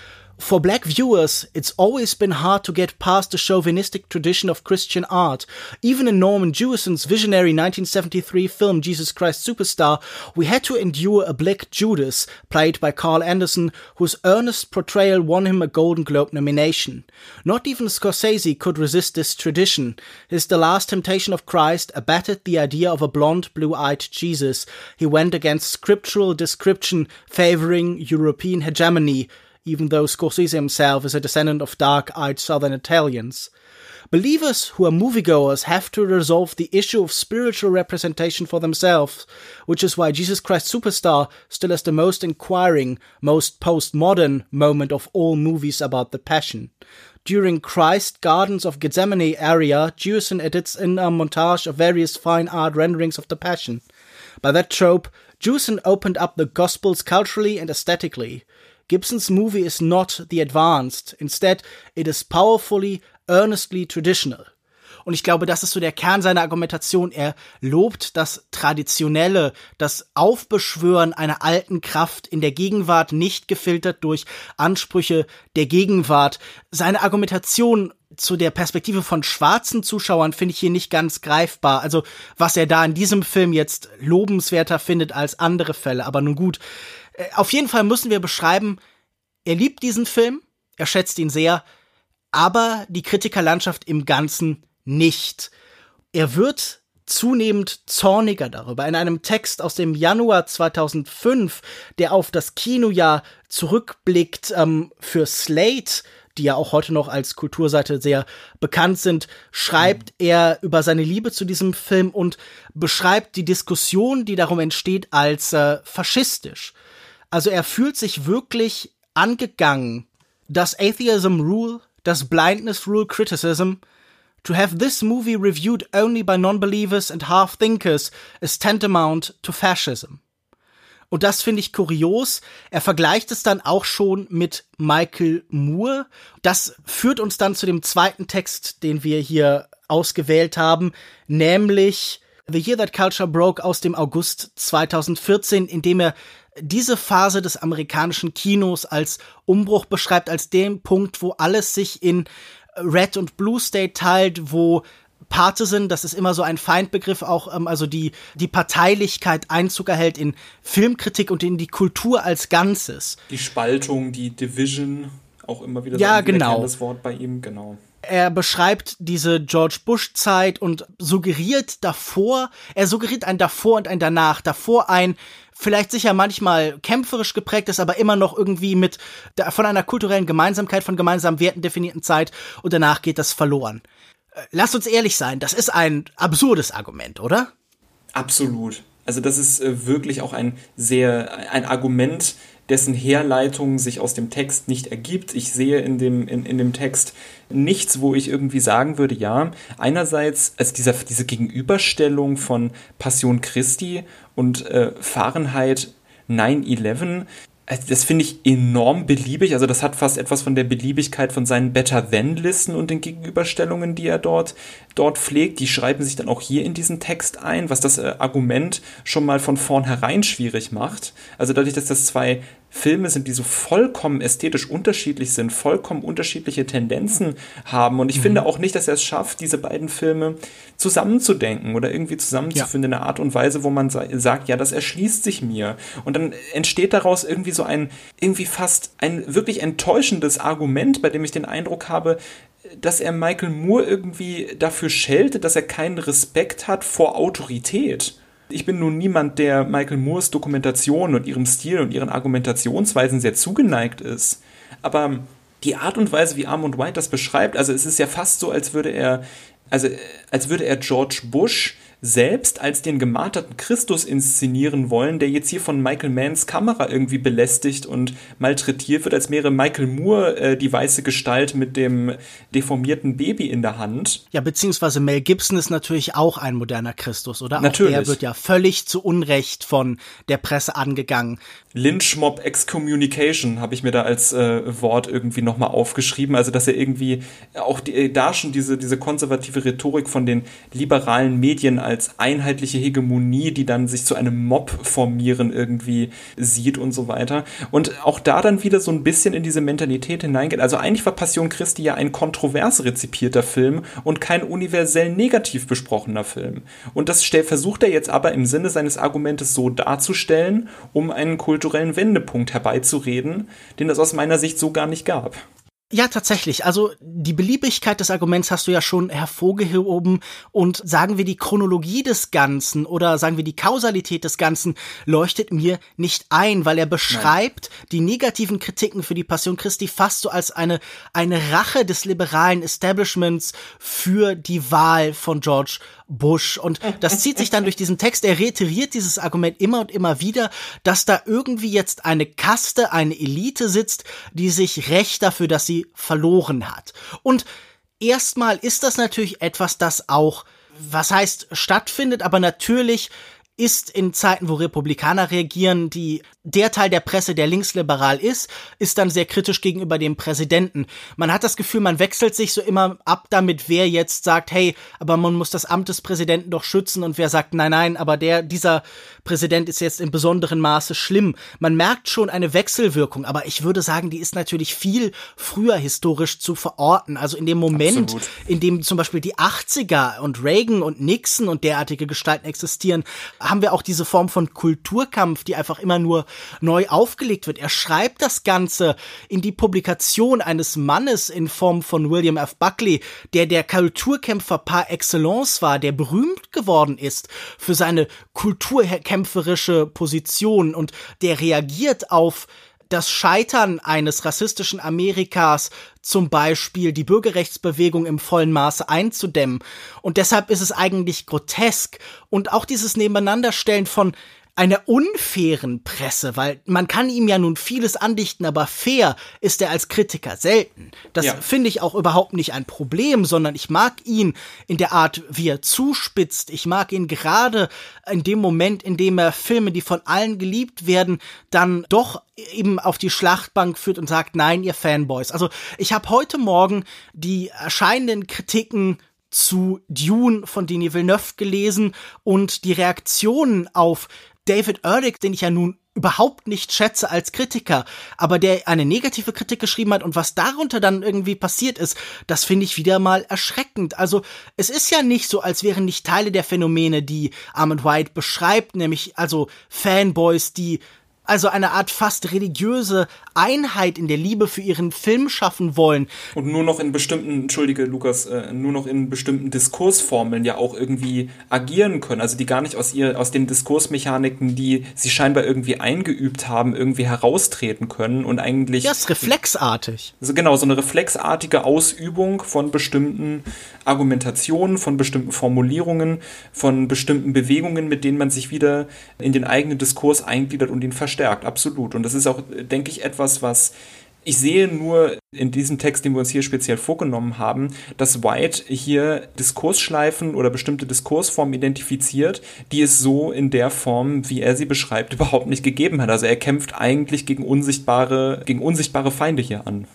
For black viewers, it's always been hard to get past the chauvinistic tradition of Christian art. Even in Norman Jewison's visionary 1973 film Jesus Christ Superstar, we had to endure a black Judas, played by Carl Anderson, whose earnest portrayal won him a Golden Globe nomination. Not even Scorsese could resist this tradition. His The Last Temptation of Christ abated the idea of a blonde, blue-eyed Jesus. He went against scriptural description favoring European hegemony, even though Scorsese himself is a descendant of dark-eyed southern Italians. Believers who are moviegoers have to resolve the issue of spiritual representation for themselves, which is why Jesus Christ Superstar still has the most inquiring, most postmodern moment of all movies about the Passion. During Christ Gardens of Gethsemane area, Jewison edits in a montage of various fine art renderings of the Passion. By that trope, Jewison opened up the Gospels culturally and aesthetically. Gibson's movie is not the advanced. Instead, it is powerfully, earnestly traditional. Und ich glaube, das ist so der Kern seiner Argumentation. Er lobt das Traditionelle, das Aufbeschwören einer alten Kraft in der Gegenwart, nicht gefiltert durch Ansprüche der Gegenwart. Seine Argumentation zu der Perspektive von schwarzen Zuschauern finde ich hier nicht ganz greifbar. Also, was er da in diesem Film jetzt lobenswerter findet als andere Fälle. Aber nun gut, auf jeden Fall müssen wir beschreiben, er liebt diesen Film, er schätzt ihn sehr, aber die Kritikerlandschaft im Ganzen nicht. Er wird zunehmend zorniger darüber. In einem Text aus dem Januar 2005, der auf das Kinojahr zurückblickt ähm, für Slate, die ja auch heute noch als Kulturseite sehr bekannt sind, schreibt mhm. er über seine Liebe zu diesem Film und beschreibt die Diskussion, die darum entsteht, als äh, faschistisch. Also er fühlt sich wirklich angegangen. Does atheism rule? Does blindness rule criticism? To have this movie reviewed only by non-believers and half-thinkers is tantamount to fascism. Und das finde ich kurios. Er vergleicht es dann auch schon mit Michael Moore. Das führt uns dann zu dem zweiten Text, den wir hier ausgewählt haben, nämlich The Year That Culture Broke aus dem August 2014, in dem er diese Phase des amerikanischen Kinos als Umbruch beschreibt, als den Punkt, wo alles sich in Red und Blue State teilt, wo Partisan, das ist immer so ein Feindbegriff, auch ähm, also die die Parteilichkeit Einzug erhält in Filmkritik und in die Kultur als Ganzes. Die Spaltung, die Division, auch immer wieder ja, so ein genau. Wort bei ihm, genau. Er beschreibt diese George Bush Zeit und suggeriert davor, er suggeriert ein davor und ein danach, davor ein vielleicht sicher manchmal kämpferisch geprägt ist, aber immer noch irgendwie mit von einer kulturellen Gemeinsamkeit, von gemeinsamen Werten definierten Zeit und danach geht das verloren. Äh, lass uns ehrlich sein, das ist ein absurdes Argument, oder? Absolut. Also das ist äh, wirklich auch ein sehr ein Argument, dessen Herleitung sich aus dem Text nicht ergibt. Ich sehe in dem, in, in dem Text nichts, wo ich irgendwie sagen würde, ja, einerseits, also dieser, diese Gegenüberstellung von Passion Christi und äh, Fahrenheit 9-11 also das finde ich enorm beliebig. Also das hat fast etwas von der Beliebigkeit von seinen Better-Than-Listen und den Gegenüberstellungen, die er dort, dort pflegt. Die schreiben sich dann auch hier in diesen Text ein, was das äh, Argument schon mal von vornherein schwierig macht. Also dadurch, dass das zwei Filme sind, die so vollkommen ästhetisch unterschiedlich sind, vollkommen unterschiedliche Tendenzen haben. Und ich mhm. finde auch nicht, dass er es schafft, diese beiden Filme zusammenzudenken oder irgendwie zusammenzufinden ja. in einer Art und Weise, wo man sagt, ja, das erschließt sich mir. Und dann entsteht daraus irgendwie so ein, irgendwie fast ein wirklich enttäuschendes Argument, bei dem ich den Eindruck habe, dass er Michael Moore irgendwie dafür scheltet, dass er keinen Respekt hat vor Autorität. Ich bin nun niemand, der Michael Moores Dokumentation und ihrem Stil und ihren Argumentationsweisen sehr zugeneigt ist. Aber die Art und Weise, wie Armand White das beschreibt, also es ist ja fast so, als würde er, also als würde er George Bush selbst als den gemarterten Christus inszenieren wollen, der jetzt hier von Michael Manns Kamera irgendwie belästigt und malträtiert wird, als wäre Michael Moore äh, die weiße Gestalt mit dem deformierten Baby in der Hand. Ja, beziehungsweise Mel Gibson ist natürlich auch ein moderner Christus, oder? Natürlich. Auch der wird ja völlig zu Unrecht von der Presse angegangen. Lynchmob Excommunication habe ich mir da als äh, Wort irgendwie nochmal aufgeschrieben. Also, dass er irgendwie auch die, da schon diese, diese konservative Rhetorik von den liberalen Medien als einheitliche Hegemonie, die dann sich zu einem Mob formieren irgendwie sieht und so weiter. Und auch da dann wieder so ein bisschen in diese Mentalität hineingeht. Also eigentlich war Passion Christi ja ein kontrovers rezipierter Film und kein universell negativ besprochener Film. Und das versucht er jetzt aber im Sinne seines Argumentes so darzustellen, um einen kulturellen Wendepunkt herbeizureden, den es aus meiner Sicht so gar nicht gab. Ja, tatsächlich. Also die Beliebigkeit des Arguments hast du ja schon hervorgehoben und sagen wir die Chronologie des Ganzen oder sagen wir die Kausalität des Ganzen leuchtet mir nicht ein, weil er beschreibt Nein. die negativen Kritiken für die Passion Christi fast so als eine, eine Rache des liberalen Establishments für die Wahl von George Bush. Und das zieht sich dann durch diesen Text. Er reiteriert dieses Argument immer und immer wieder, dass da irgendwie jetzt eine Kaste, eine Elite sitzt, die sich rächt dafür, dass sie verloren hat. Und erstmal ist das natürlich etwas, das auch, was heißt, stattfindet, aber natürlich ist in Zeiten, wo Republikaner reagieren, die der Teil der Presse, der linksliberal ist, ist dann sehr kritisch gegenüber dem Präsidenten. Man hat das Gefühl, man wechselt sich so immer ab damit, wer jetzt sagt, hey, aber man muss das Amt des Präsidenten doch schützen und wer sagt, nein, nein, aber der, dieser Präsident ist jetzt in besonderem Maße schlimm. Man merkt schon eine Wechselwirkung, aber ich würde sagen, die ist natürlich viel früher historisch zu verorten. Also in dem Moment, Absolut. in dem zum Beispiel die 80er und Reagan und Nixon und derartige Gestalten existieren, haben wir auch diese Form von Kulturkampf, die einfach immer nur neu aufgelegt wird. Er schreibt das Ganze in die Publikation eines Mannes in Form von William F. Buckley, der der Kulturkämpfer par excellence war, der berühmt geworden ist für seine kulturkämpferische Position und der reagiert auf das Scheitern eines rassistischen Amerikas, zum Beispiel die Bürgerrechtsbewegung im vollen Maße einzudämmen. Und deshalb ist es eigentlich grotesk. Und auch dieses Nebeneinanderstellen von einer unfairen Presse, weil man kann ihm ja nun vieles andichten, aber fair ist er als Kritiker selten. Das ja. finde ich auch überhaupt nicht ein Problem, sondern ich mag ihn in der Art, wie er zuspitzt. Ich mag ihn gerade in dem Moment, in dem er Filme, die von allen geliebt werden, dann doch eben auf die Schlachtbank führt und sagt, nein, ihr Fanboys. Also ich habe heute Morgen die erscheinenden Kritiken zu Dune von Denis Villeneuve gelesen und die Reaktionen auf David Ehrlich, den ich ja nun überhaupt nicht schätze als Kritiker, aber der eine negative Kritik geschrieben hat und was darunter dann irgendwie passiert ist, das finde ich wieder mal erschreckend. Also es ist ja nicht so, als wären nicht Teile der Phänomene, die Armand White beschreibt, nämlich also Fanboys, die also eine Art fast religiöse Einheit in der Liebe für ihren Film schaffen wollen. Und nur noch in bestimmten, entschuldige Lukas, äh, nur noch in bestimmten Diskursformeln ja auch irgendwie agieren können. Also die gar nicht aus ihr, aus den Diskursmechaniken, die sie scheinbar irgendwie eingeübt haben, irgendwie heraustreten können und eigentlich. Ja, ist reflexartig. Also genau, so eine reflexartige Ausübung von bestimmten Argumentationen, von bestimmten Formulierungen, von bestimmten Bewegungen, mit denen man sich wieder in den eigenen Diskurs eingliedert und ihn verstärkt. Absolut. Und das ist auch, denke ich, etwas, was ich sehe nur in diesem Text, den wir uns hier speziell vorgenommen haben, dass White hier Diskursschleifen oder bestimmte Diskursformen identifiziert, die es so in der Form, wie er sie beschreibt, überhaupt nicht gegeben hat. Also er kämpft eigentlich gegen unsichtbare, gegen unsichtbare Feinde hier an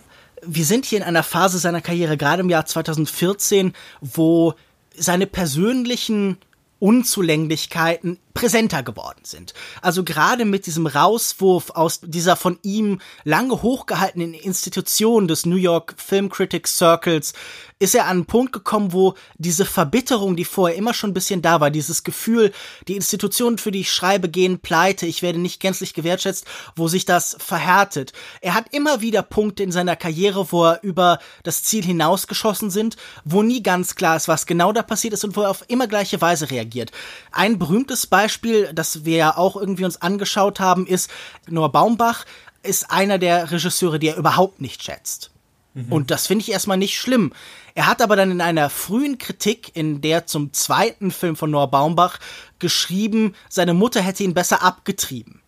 wir sind hier in einer Phase seiner Karriere, gerade im Jahr 2014, wo seine persönlichen Unzulänglichkeiten präsenter geworden sind. Also gerade mit diesem Rauswurf aus dieser von ihm lange hochgehaltenen Institution des New York Film Critics Circles ist er an einen Punkt gekommen, wo diese Verbitterung, die vorher immer schon ein bisschen da war, dieses Gefühl, die Institutionen, für die ich schreibe, gehen pleite, ich werde nicht gänzlich gewertschätzt, wo sich das verhärtet. Er hat immer wieder Punkte in seiner Karriere, wo er über das Ziel hinausgeschossen sind, wo nie ganz klar ist, was genau da passiert ist und wo er auf immer gleiche Weise reagiert. Ein berühmtes Beispiel das wir ja auch irgendwie uns angeschaut haben, ist Noah Baumbach ist einer der Regisseure, die er überhaupt nicht schätzt. Mhm. Und das finde ich erstmal nicht schlimm. Er hat aber dann in einer frühen Kritik, in der zum zweiten Film von Noah Baumbach geschrieben, seine Mutter hätte ihn besser abgetrieben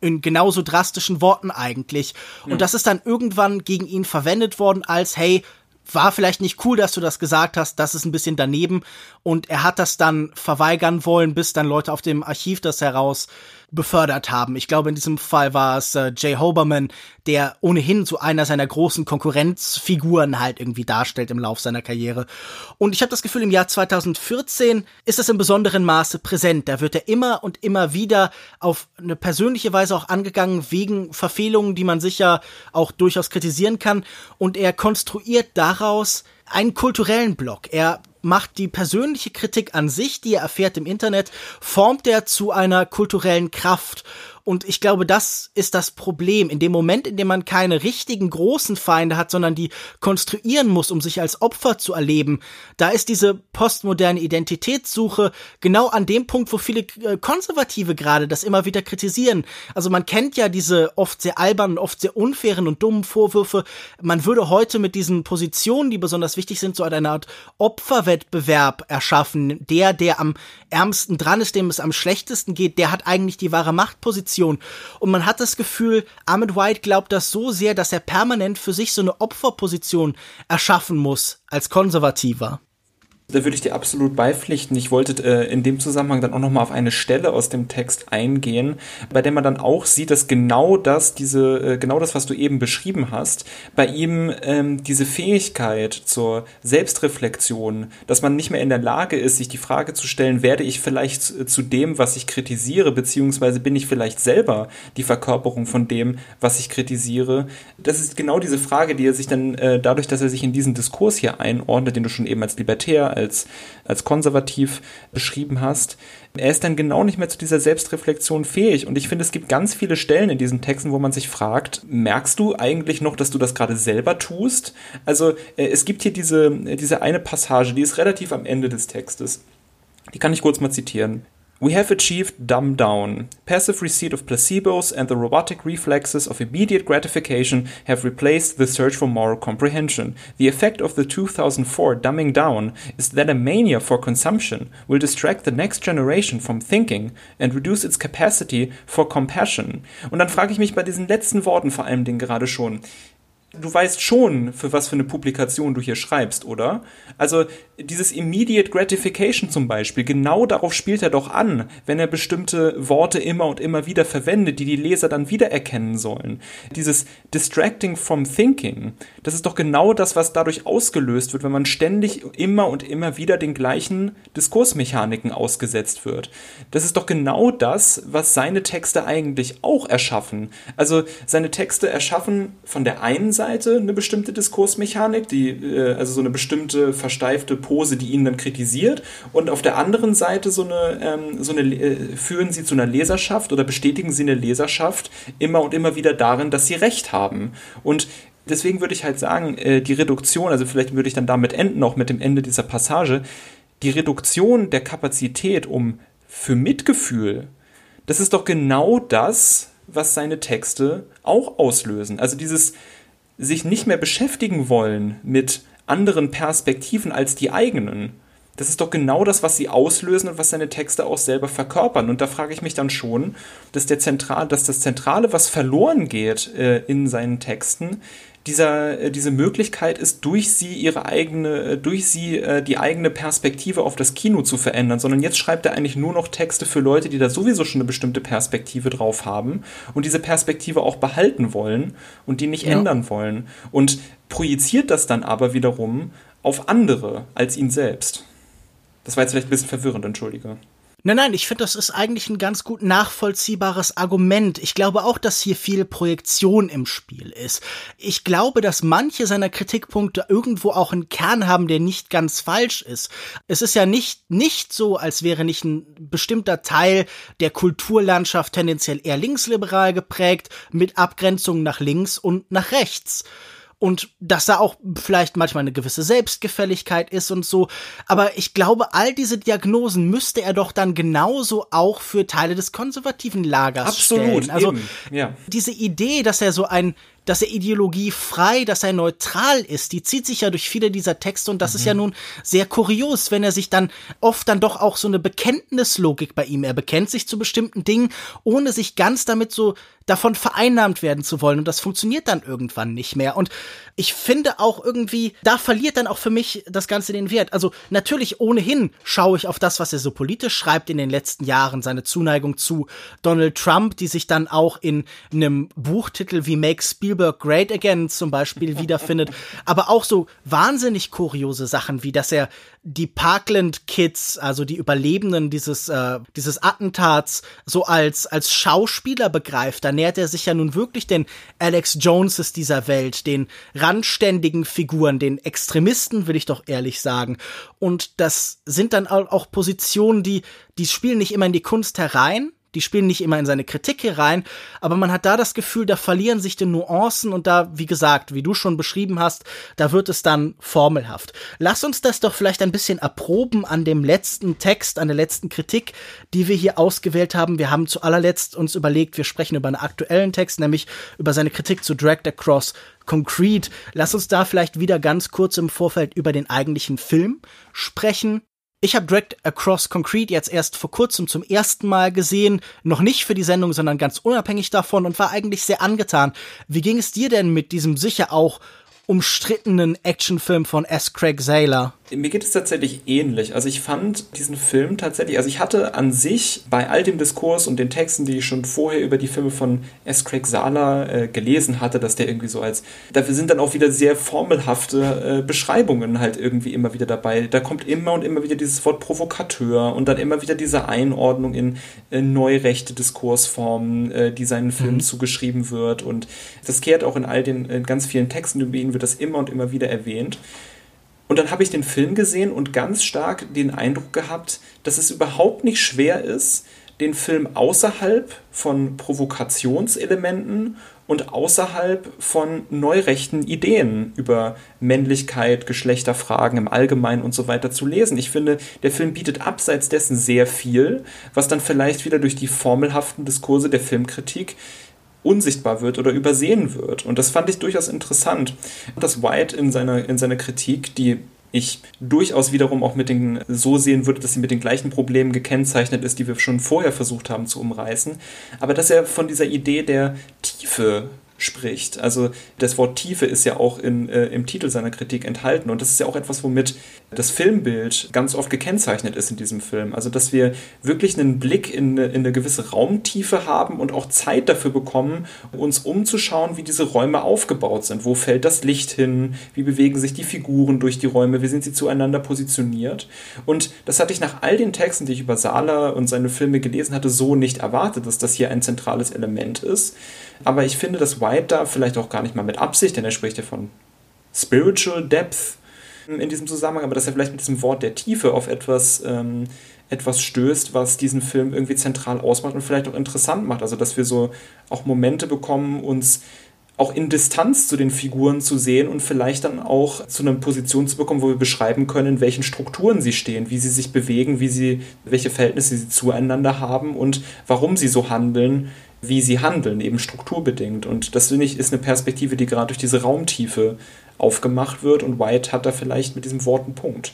in genauso drastischen Worten eigentlich. Und das ist dann irgendwann gegen ihn verwendet worden als, hey, war vielleicht nicht cool, dass du das gesagt hast, das ist ein bisschen daneben. Und er hat das dann verweigern wollen, bis dann Leute auf dem Archiv das heraus befördert haben. Ich glaube, in diesem Fall war es äh, Jay Hoberman, der ohnehin so einer seiner großen Konkurrenzfiguren halt irgendwie darstellt im Lauf seiner Karriere. Und ich habe das Gefühl, im Jahr 2014 ist es in besonderem Maße präsent. Da wird er immer und immer wieder auf eine persönliche Weise auch angegangen, wegen Verfehlungen, die man sicher auch durchaus kritisieren kann. Und er konstruiert daraus einen kulturellen Block. Er macht die persönliche Kritik an sich, die er erfährt im Internet, formt er zu einer kulturellen Kraft. Und ich glaube, das ist das Problem. In dem Moment, in dem man keine richtigen großen Feinde hat, sondern die konstruieren muss, um sich als Opfer zu erleben, da ist diese postmoderne Identitätssuche genau an dem Punkt, wo viele äh, Konservative gerade das immer wieder kritisieren. Also man kennt ja diese oft sehr albernen, oft sehr unfairen und dummen Vorwürfe. Man würde heute mit diesen Positionen, die besonders wichtig sind, so eine Art Opferwettbewerb erschaffen. Der, der am ärmsten dran ist, dem es am schlechtesten geht, der hat eigentlich die wahre Machtposition Position. Und man hat das Gefühl, Ahmed White glaubt das so sehr, dass er permanent für sich so eine Opferposition erschaffen muss als Konservativer. Da würde ich dir absolut beipflichten. Ich wollte äh, in dem Zusammenhang dann auch nochmal auf eine Stelle aus dem Text eingehen, bei der man dann auch sieht, dass genau das, diese, äh, genau das, was du eben beschrieben hast, bei ihm ähm, diese Fähigkeit zur Selbstreflexion, dass man nicht mehr in der Lage ist, sich die Frage zu stellen, werde ich vielleicht zu, zu dem, was ich kritisiere, beziehungsweise bin ich vielleicht selber die Verkörperung von dem, was ich kritisiere. Das ist genau diese Frage, die er sich dann äh, dadurch, dass er sich in diesen Diskurs hier einordnet, den du schon eben als libertär, als, als konservativ beschrieben hast, er ist dann genau nicht mehr zu dieser Selbstreflexion fähig. Und ich finde, es gibt ganz viele Stellen in diesen Texten, wo man sich fragt, merkst du eigentlich noch, dass du das gerade selber tust? Also äh, es gibt hier diese, diese eine Passage, die ist relativ am Ende des Textes. Die kann ich kurz mal zitieren. We have achieved dumb down. Passive receipt of placebos and the robotic reflexes of immediate gratification have replaced the search for moral comprehension. The effect of the 2004 dumbing down is that a mania for consumption will distract the next generation from thinking and reduce its capacity for compassion. Und dann frage ich mich bei diesen letzten Worten vor allem den gerade schon, du weißt schon, für was für eine Publikation du hier schreibst, oder? Also dieses Immediate Gratification zum Beispiel, genau darauf spielt er doch an, wenn er bestimmte Worte immer und immer wieder verwendet, die die Leser dann wiedererkennen sollen. Dieses Distracting from Thinking, das ist doch genau das, was dadurch ausgelöst wird, wenn man ständig immer und immer wieder den gleichen Diskursmechaniken ausgesetzt wird. Das ist doch genau das, was seine Texte eigentlich auch erschaffen. Also seine Texte erschaffen von der einen Seite Seite eine bestimmte Diskursmechanik, die, äh, also so eine bestimmte versteifte Pose, die ihn dann kritisiert, und auf der anderen Seite so eine, ähm, so eine äh, führen sie zu einer Leserschaft oder bestätigen sie eine Leserschaft immer und immer wieder darin, dass sie Recht haben. Und deswegen würde ich halt sagen, äh, die Reduktion, also vielleicht würde ich dann damit enden, auch mit dem Ende dieser Passage, die Reduktion der Kapazität um für Mitgefühl, das ist doch genau das, was seine Texte auch auslösen. Also dieses, sich nicht mehr beschäftigen wollen mit anderen Perspektiven als die eigenen, das ist doch genau das, was sie auslösen und was seine Texte auch selber verkörpern. Und da frage ich mich dann schon, dass, der Zentral, dass das Zentrale, was verloren geht äh, in seinen Texten, dieser, äh, diese Möglichkeit ist, durch sie ihre eigene, äh, durch sie äh, die eigene Perspektive auf das Kino zu verändern, sondern jetzt schreibt er eigentlich nur noch Texte für Leute, die da sowieso schon eine bestimmte Perspektive drauf haben und diese Perspektive auch behalten wollen und die nicht ja. ändern wollen und projiziert das dann aber wiederum auf andere als ihn selbst. Das war jetzt vielleicht ein bisschen verwirrend, entschuldige. Nein, nein, ich finde, das ist eigentlich ein ganz gut nachvollziehbares Argument. Ich glaube auch, dass hier viel Projektion im Spiel ist. Ich glaube, dass manche seiner Kritikpunkte irgendwo auch einen Kern haben, der nicht ganz falsch ist. Es ist ja nicht, nicht so, als wäre nicht ein bestimmter Teil der Kulturlandschaft tendenziell eher linksliberal geprägt, mit Abgrenzungen nach links und nach rechts und dass da auch vielleicht manchmal eine gewisse Selbstgefälligkeit ist und so. Aber ich glaube, all diese Diagnosen müsste er doch dann genauso auch für Teile des konservativen Lagers Absolut, stellen. Also. Ja. diese Idee, dass er so ein dass er ideologiefrei, dass er neutral ist, die zieht sich ja durch viele dieser Texte und das mhm. ist ja mhm. nun sehr kurios, wenn er sich dann oft dann doch auch so eine Bekenntnislogik bei ihm, er bekennt sich zu bestimmten Dingen, ohne sich ganz damit so davon vereinnahmt werden zu wollen und das funktioniert dann irgendwann nicht mehr. Und ich finde auch irgendwie, da verliert dann auch für mich das Ganze den Wert. Also natürlich ohnehin schaue ich auf das, was er so politisch schreibt in den letzten Jahren, seine Zuneigung zu Donald Trump, die sich dann auch in einem Buchtitel wie Make Spielberg Great Again zum Beispiel wiederfindet, aber auch so wahnsinnig kuriose Sachen, wie dass er die Parkland Kids, also die Überlebenden dieses, äh, dieses Attentats, so als, als Schauspieler begreift. Da nähert er sich ja nun wirklich den Alex Joneses dieser Welt, den randständigen Figuren, den Extremisten, will ich doch ehrlich sagen. Und das sind dann auch Positionen, die, die spielen nicht immer in die Kunst herein, die spielen nicht immer in seine Kritik hier rein, aber man hat da das Gefühl, da verlieren sich die Nuancen und da, wie gesagt, wie du schon beschrieben hast, da wird es dann formelhaft. Lass uns das doch vielleicht ein bisschen erproben an dem letzten Text, an der letzten Kritik, die wir hier ausgewählt haben. Wir haben zu allerletzt uns überlegt, wir sprechen über einen aktuellen Text, nämlich über seine Kritik zu Dragged Across Concrete. Lass uns da vielleicht wieder ganz kurz im Vorfeld über den eigentlichen Film sprechen. Ich habe Dragged Across Concrete jetzt erst vor kurzem zum ersten Mal gesehen, noch nicht für die Sendung, sondern ganz unabhängig davon und war eigentlich sehr angetan. Wie ging es dir denn mit diesem sicher auch umstrittenen Actionfilm von S. Craig Saylor? Mir geht es tatsächlich ähnlich. Also ich fand diesen Film tatsächlich, also ich hatte an sich bei all dem Diskurs und den Texten, die ich schon vorher über die Filme von S. Craig Sala äh, gelesen hatte, dass der irgendwie so als, dafür sind dann auch wieder sehr formelhafte äh, Beschreibungen halt irgendwie immer wieder dabei. Da kommt immer und immer wieder dieses Wort Provokateur und dann immer wieder diese Einordnung in äh, neurechte Diskursformen, äh, die seinen Filmen mhm. zugeschrieben wird und das kehrt auch in all den in ganz vielen Texten über ihn wird das immer und immer wieder erwähnt. Und dann habe ich den Film gesehen und ganz stark den Eindruck gehabt, dass es überhaupt nicht schwer ist, den Film außerhalb von Provokationselementen und außerhalb von neurechten Ideen über Männlichkeit, Geschlechterfragen im Allgemeinen und so weiter zu lesen. Ich finde, der Film bietet abseits dessen sehr viel, was dann vielleicht wieder durch die formelhaften Diskurse der Filmkritik unsichtbar wird oder übersehen wird. Und das fand ich durchaus interessant. Dass White in seiner, in seiner Kritik, die ich durchaus wiederum auch mit den so sehen würde, dass sie mit den gleichen Problemen gekennzeichnet ist, die wir schon vorher versucht haben zu umreißen, aber dass er von dieser Idee der Tiefe spricht. Also das Wort Tiefe ist ja auch in, äh, im Titel seiner Kritik enthalten und das ist ja auch etwas, womit das Filmbild ganz oft gekennzeichnet ist in diesem Film. Also dass wir wirklich einen Blick in eine, in eine gewisse Raumtiefe haben und auch Zeit dafür bekommen, uns umzuschauen, wie diese Räume aufgebaut sind. Wo fällt das Licht hin? Wie bewegen sich die Figuren durch die Räume? Wie sind sie zueinander positioniert? Und das hatte ich nach all den Texten, die ich über Sala und seine Filme gelesen hatte, so nicht erwartet, dass das hier ein zentrales Element ist. Aber ich finde, dass White da vielleicht auch gar nicht mal mit Absicht, denn er spricht ja von Spiritual Depth in diesem Zusammenhang, aber dass er vielleicht mit diesem Wort der Tiefe auf etwas, ähm, etwas stößt, was diesen Film irgendwie zentral ausmacht und vielleicht auch interessant macht. Also, dass wir so auch Momente bekommen, uns auch in Distanz zu den Figuren zu sehen und vielleicht dann auch zu einer Position zu bekommen, wo wir beschreiben können, in welchen Strukturen sie stehen, wie sie sich bewegen, wie sie, welche Verhältnisse sie zueinander haben und warum sie so handeln, wie sie handeln, eben strukturbedingt. Und das finde ich ist eine Perspektive, die gerade durch diese Raumtiefe aufgemacht wird und White hat da vielleicht mit diesem Wort einen Punkt.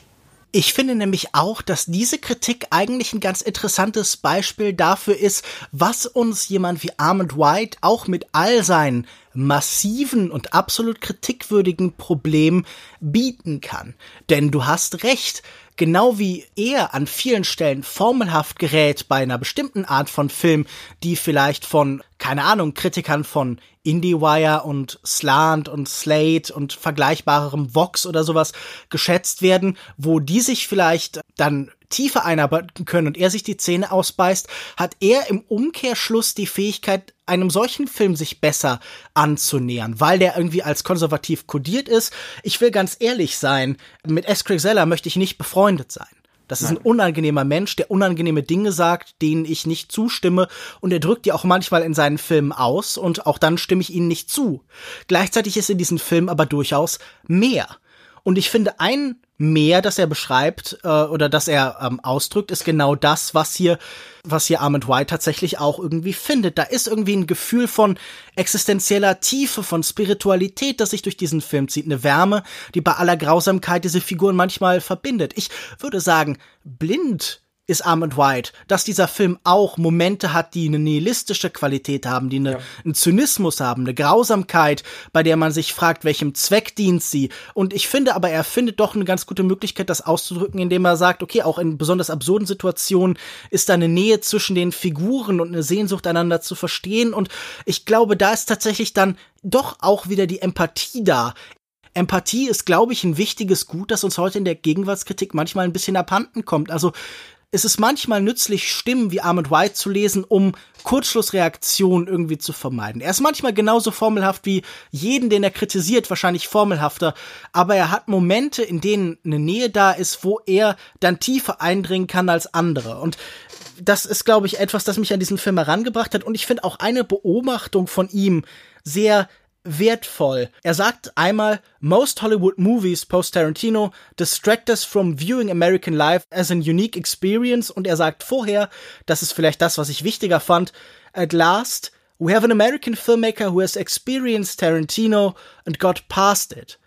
Ich finde nämlich auch, dass diese Kritik eigentlich ein ganz interessantes Beispiel dafür ist, was uns jemand wie Armand White auch mit all seinen massiven und absolut kritikwürdigen Problemen bieten kann. Denn du hast recht, genau wie er an vielen Stellen formelhaft gerät bei einer bestimmten Art von Film, die vielleicht von, keine Ahnung, Kritikern von IndieWire und Slant und Slate und vergleichbarem Vox oder sowas geschätzt werden, wo die sich vielleicht dann tiefer einarbeiten können und er sich die Zähne ausbeißt, hat er im Umkehrschluss die Fähigkeit, einem solchen Film sich besser anzunähern, weil der irgendwie als konservativ kodiert ist. Ich will ganz ehrlich sein, mit S. Craig Zeller möchte ich nicht befreundet sein. Das ist ein unangenehmer Mensch, der unangenehme Dinge sagt, denen ich nicht zustimme und er drückt die auch manchmal in seinen Filmen aus und auch dann stimme ich ihnen nicht zu. Gleichzeitig ist in diesen Filmen aber durchaus mehr. Und ich finde, ein mehr, das er beschreibt äh, oder das er ähm, ausdrückt, ist genau das, was hier, was hier Armand White tatsächlich auch irgendwie findet. Da ist irgendwie ein Gefühl von existenzieller Tiefe, von Spiritualität, das sich durch diesen Film zieht. Eine Wärme, die bei aller Grausamkeit diese Figuren manchmal verbindet. Ich würde sagen, blind ist Armand White, dass dieser Film auch Momente hat, die eine nihilistische Qualität haben, die eine, ja. einen Zynismus haben, eine Grausamkeit, bei der man sich fragt, welchem Zweck dient sie. Und ich finde aber, er findet doch eine ganz gute Möglichkeit, das auszudrücken, indem er sagt, okay, auch in besonders absurden Situationen ist da eine Nähe zwischen den Figuren und eine Sehnsucht einander zu verstehen. Und ich glaube, da ist tatsächlich dann doch auch wieder die Empathie da. Empathie ist, glaube ich, ein wichtiges Gut, das uns heute in der Gegenwartskritik manchmal ein bisschen abhanden kommt. Also es ist manchmal nützlich, Stimmen wie Armand White zu lesen, um Kurzschlussreaktionen irgendwie zu vermeiden. Er ist manchmal genauso formelhaft wie jeden, den er kritisiert, wahrscheinlich formelhafter, aber er hat Momente, in denen eine Nähe da ist, wo er dann tiefer eindringen kann als andere. Und das ist, glaube ich, etwas, das mich an diesen Film herangebracht hat. Und ich finde auch eine Beobachtung von ihm sehr wertvoll. Er sagt einmal, most Hollywood movies post Tarantino distract us from viewing American life as an unique experience und er sagt vorher, das ist vielleicht das, was ich wichtiger fand, at last, we have an American filmmaker who has experienced Tarantino and got past it.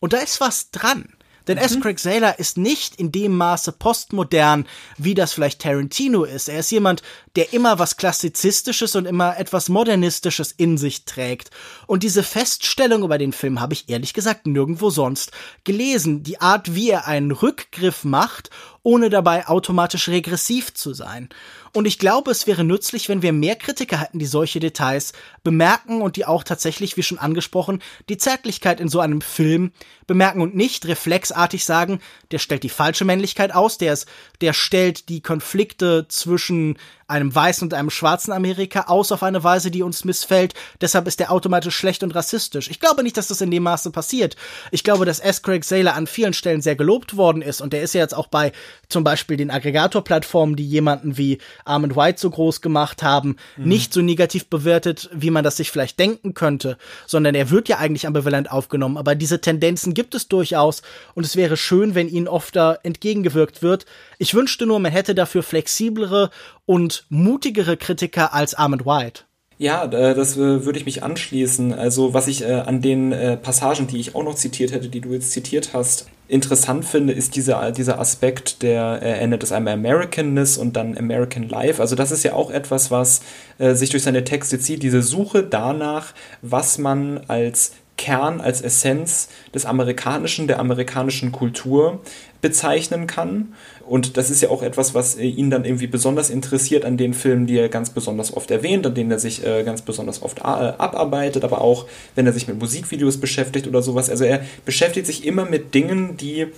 Und da ist was dran. Denn mhm. S. Craig Saylor ist nicht in dem Maße postmodern, wie das vielleicht Tarantino ist. Er ist jemand, der immer was Klassizistisches und immer etwas Modernistisches in sich trägt. Und diese Feststellung über den Film habe ich ehrlich gesagt nirgendwo sonst gelesen. Die Art, wie er einen Rückgriff macht, ohne dabei automatisch regressiv zu sein. Und ich glaube, es wäre nützlich, wenn wir mehr Kritiker hätten, die solche Details bemerken und die auch tatsächlich, wie schon angesprochen, die Zärtlichkeit in so einem Film bemerken und nicht reflexartig sagen, der stellt die falsche Männlichkeit aus, der ist, der stellt die Konflikte zwischen einem weißen und einem schwarzen Amerika aus auf eine Weise, die uns missfällt. Deshalb ist er automatisch schlecht und rassistisch. Ich glaube nicht, dass das in dem Maße passiert. Ich glaube, dass S. Craig Saylor an vielen Stellen sehr gelobt worden ist und der ist ja jetzt auch bei zum Beispiel den Aggregator-Plattformen, die jemanden wie Armand White so groß gemacht haben, mhm. nicht so negativ bewertet, wie man das sich vielleicht denken könnte, sondern er wird ja eigentlich ambivalent aufgenommen. Aber diese Tendenzen gibt es durchaus und es wäre schön, wenn ihnen öfter entgegengewirkt wird. Ich wünschte nur, man hätte dafür flexiblere und mutigere Kritiker als Armand White. Ja, äh, das äh, würde ich mich anschließen. Also was ich äh, an den Passagen, die ich auch noch zitiert hätte, die du jetzt zitiert hast, interessant finde, ist dieser, dieser Aspekt, der er nennt es einmal Americanness und dann American Life. Also das ist ja auch etwas, was sich durch seine Texte zieht, diese Suche danach, was man als Kern, als Essenz des Amerikanischen, der amerikanischen Kultur bezeichnen kann. Und das ist ja auch etwas, was ihn dann irgendwie besonders interessiert an den Filmen, die er ganz besonders oft erwähnt, an denen er sich äh, ganz besonders oft äh, abarbeitet, aber auch wenn er sich mit Musikvideos beschäftigt oder sowas. Also er beschäftigt sich immer mit Dingen, die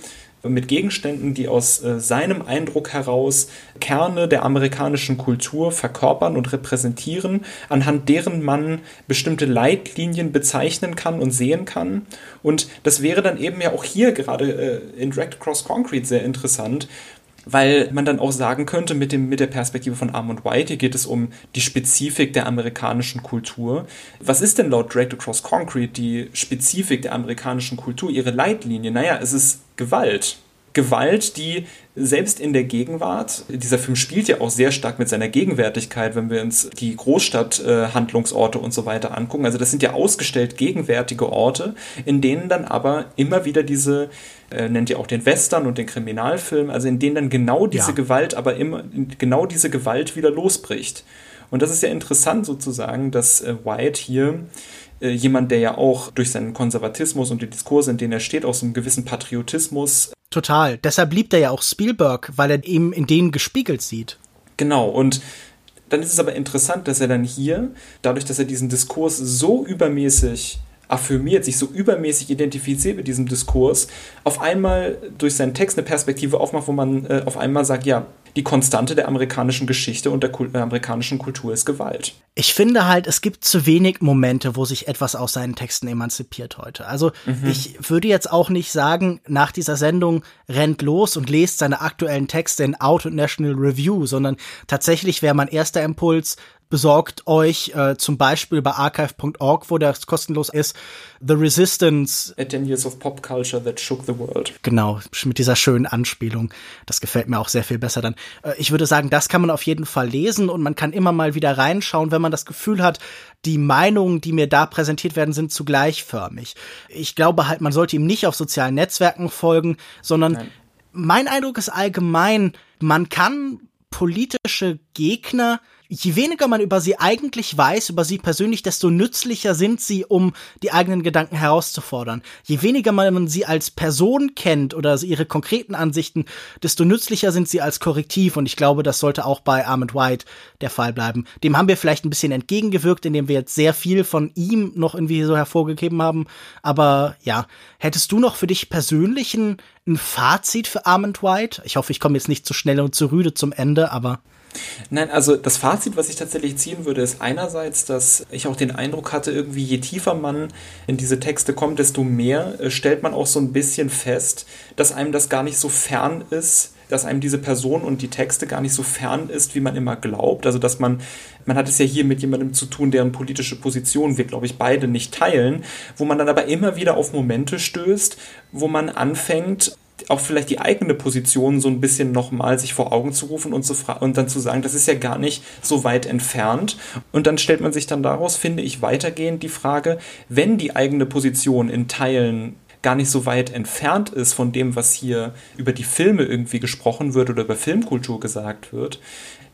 mit Gegenständen, die aus äh, seinem Eindruck heraus Kerne der amerikanischen Kultur verkörpern und repräsentieren, anhand deren man bestimmte Leitlinien bezeichnen kann und sehen kann. Und das wäre dann eben ja auch hier gerade äh, in Direct Cross Concrete sehr interessant, weil man dann auch sagen könnte, mit, dem, mit der Perspektive von Armand White, hier geht es um die Spezifik der amerikanischen Kultur. Was ist denn laut Drake Across Concrete die Spezifik der amerikanischen Kultur, ihre Leitlinie? Naja, es ist Gewalt. Gewalt, die selbst in der Gegenwart, dieser Film spielt ja auch sehr stark mit seiner Gegenwärtigkeit, wenn wir uns die Großstadt-Handlungsorte äh, und so weiter angucken. Also das sind ja ausgestellt gegenwärtige Orte, in denen dann aber immer wieder diese, äh, nennt ihr auch den Western und den Kriminalfilm, also in denen dann genau diese ja. Gewalt, aber immer genau diese Gewalt wieder losbricht. Und das ist ja interessant sozusagen, dass äh, White hier äh, jemand, der ja auch durch seinen Konservatismus und die Diskurse, in denen er steht, aus einem gewissen Patriotismus. Total. Deshalb liebt er ja auch Spielberg, weil er ihm in denen gespiegelt sieht. Genau. Und dann ist es aber interessant, dass er dann hier, dadurch, dass er diesen Diskurs so übermäßig affirmiert, sich so übermäßig identifiziert mit diesem Diskurs, auf einmal durch seinen Text eine Perspektive aufmacht, wo man äh, auf einmal sagt, ja, die Konstante der amerikanischen Geschichte und der, Kul der amerikanischen Kultur ist Gewalt. Ich finde halt, es gibt zu wenig Momente, wo sich etwas aus seinen Texten emanzipiert heute. Also mhm. ich würde jetzt auch nicht sagen, nach dieser Sendung rennt los und lest seine aktuellen Texte in Out und National Review, sondern tatsächlich wäre mein erster Impuls, besorgt euch äh, zum Beispiel bei archive.org, wo das kostenlos ist, The Resistance. A 10 Years of Pop Culture That Shook the World. Genau, mit dieser schönen Anspielung. Das gefällt mir auch sehr viel besser dann. Äh, ich würde sagen, das kann man auf jeden Fall lesen und man kann immer mal wieder reinschauen, wenn man das Gefühl hat, die Meinungen, die mir da präsentiert werden, sind zu gleichförmig. Ich glaube halt, man sollte ihm nicht auf sozialen Netzwerken folgen, sondern Nein mein Eindruck ist allgemein, man kann politische Gegner je weniger man über sie eigentlich weiß, über sie persönlich, desto nützlicher sind sie, um die eigenen Gedanken herauszufordern. Je weniger man sie als Person kennt oder ihre konkreten Ansichten, desto nützlicher sind sie als Korrektiv. Und ich glaube, das sollte auch bei Armand White der Fall bleiben. Dem haben wir vielleicht ein bisschen entgegengewirkt, indem wir jetzt sehr viel von ihm noch irgendwie so hervorgegeben haben. Aber ja, hättest du noch für dich persönlich ein, ein Fazit für Armand White? Ich hoffe, ich komme jetzt nicht zu schnell und zu rüde zum Ende, aber Nein, also das Fazit, was ich tatsächlich ziehen würde, ist einerseits, dass ich auch den Eindruck hatte, irgendwie je tiefer man in diese Texte kommt, desto mehr äh, stellt man auch so ein bisschen fest, dass einem das gar nicht so fern ist, dass einem diese Person und die Texte gar nicht so fern ist, wie man immer glaubt. Also dass man, man hat es ja hier mit jemandem zu tun, deren politische Position wir, glaube ich, beide nicht teilen, wo man dann aber immer wieder auf Momente stößt, wo man anfängt, auch vielleicht die eigene Position so ein bisschen nochmal sich vor Augen zu rufen und, zu und dann zu sagen, das ist ja gar nicht so weit entfernt. Und dann stellt man sich dann daraus, finde ich, weitergehend die Frage, wenn die eigene Position in Teilen gar nicht so weit entfernt ist von dem, was hier über die Filme irgendwie gesprochen wird oder über Filmkultur gesagt wird,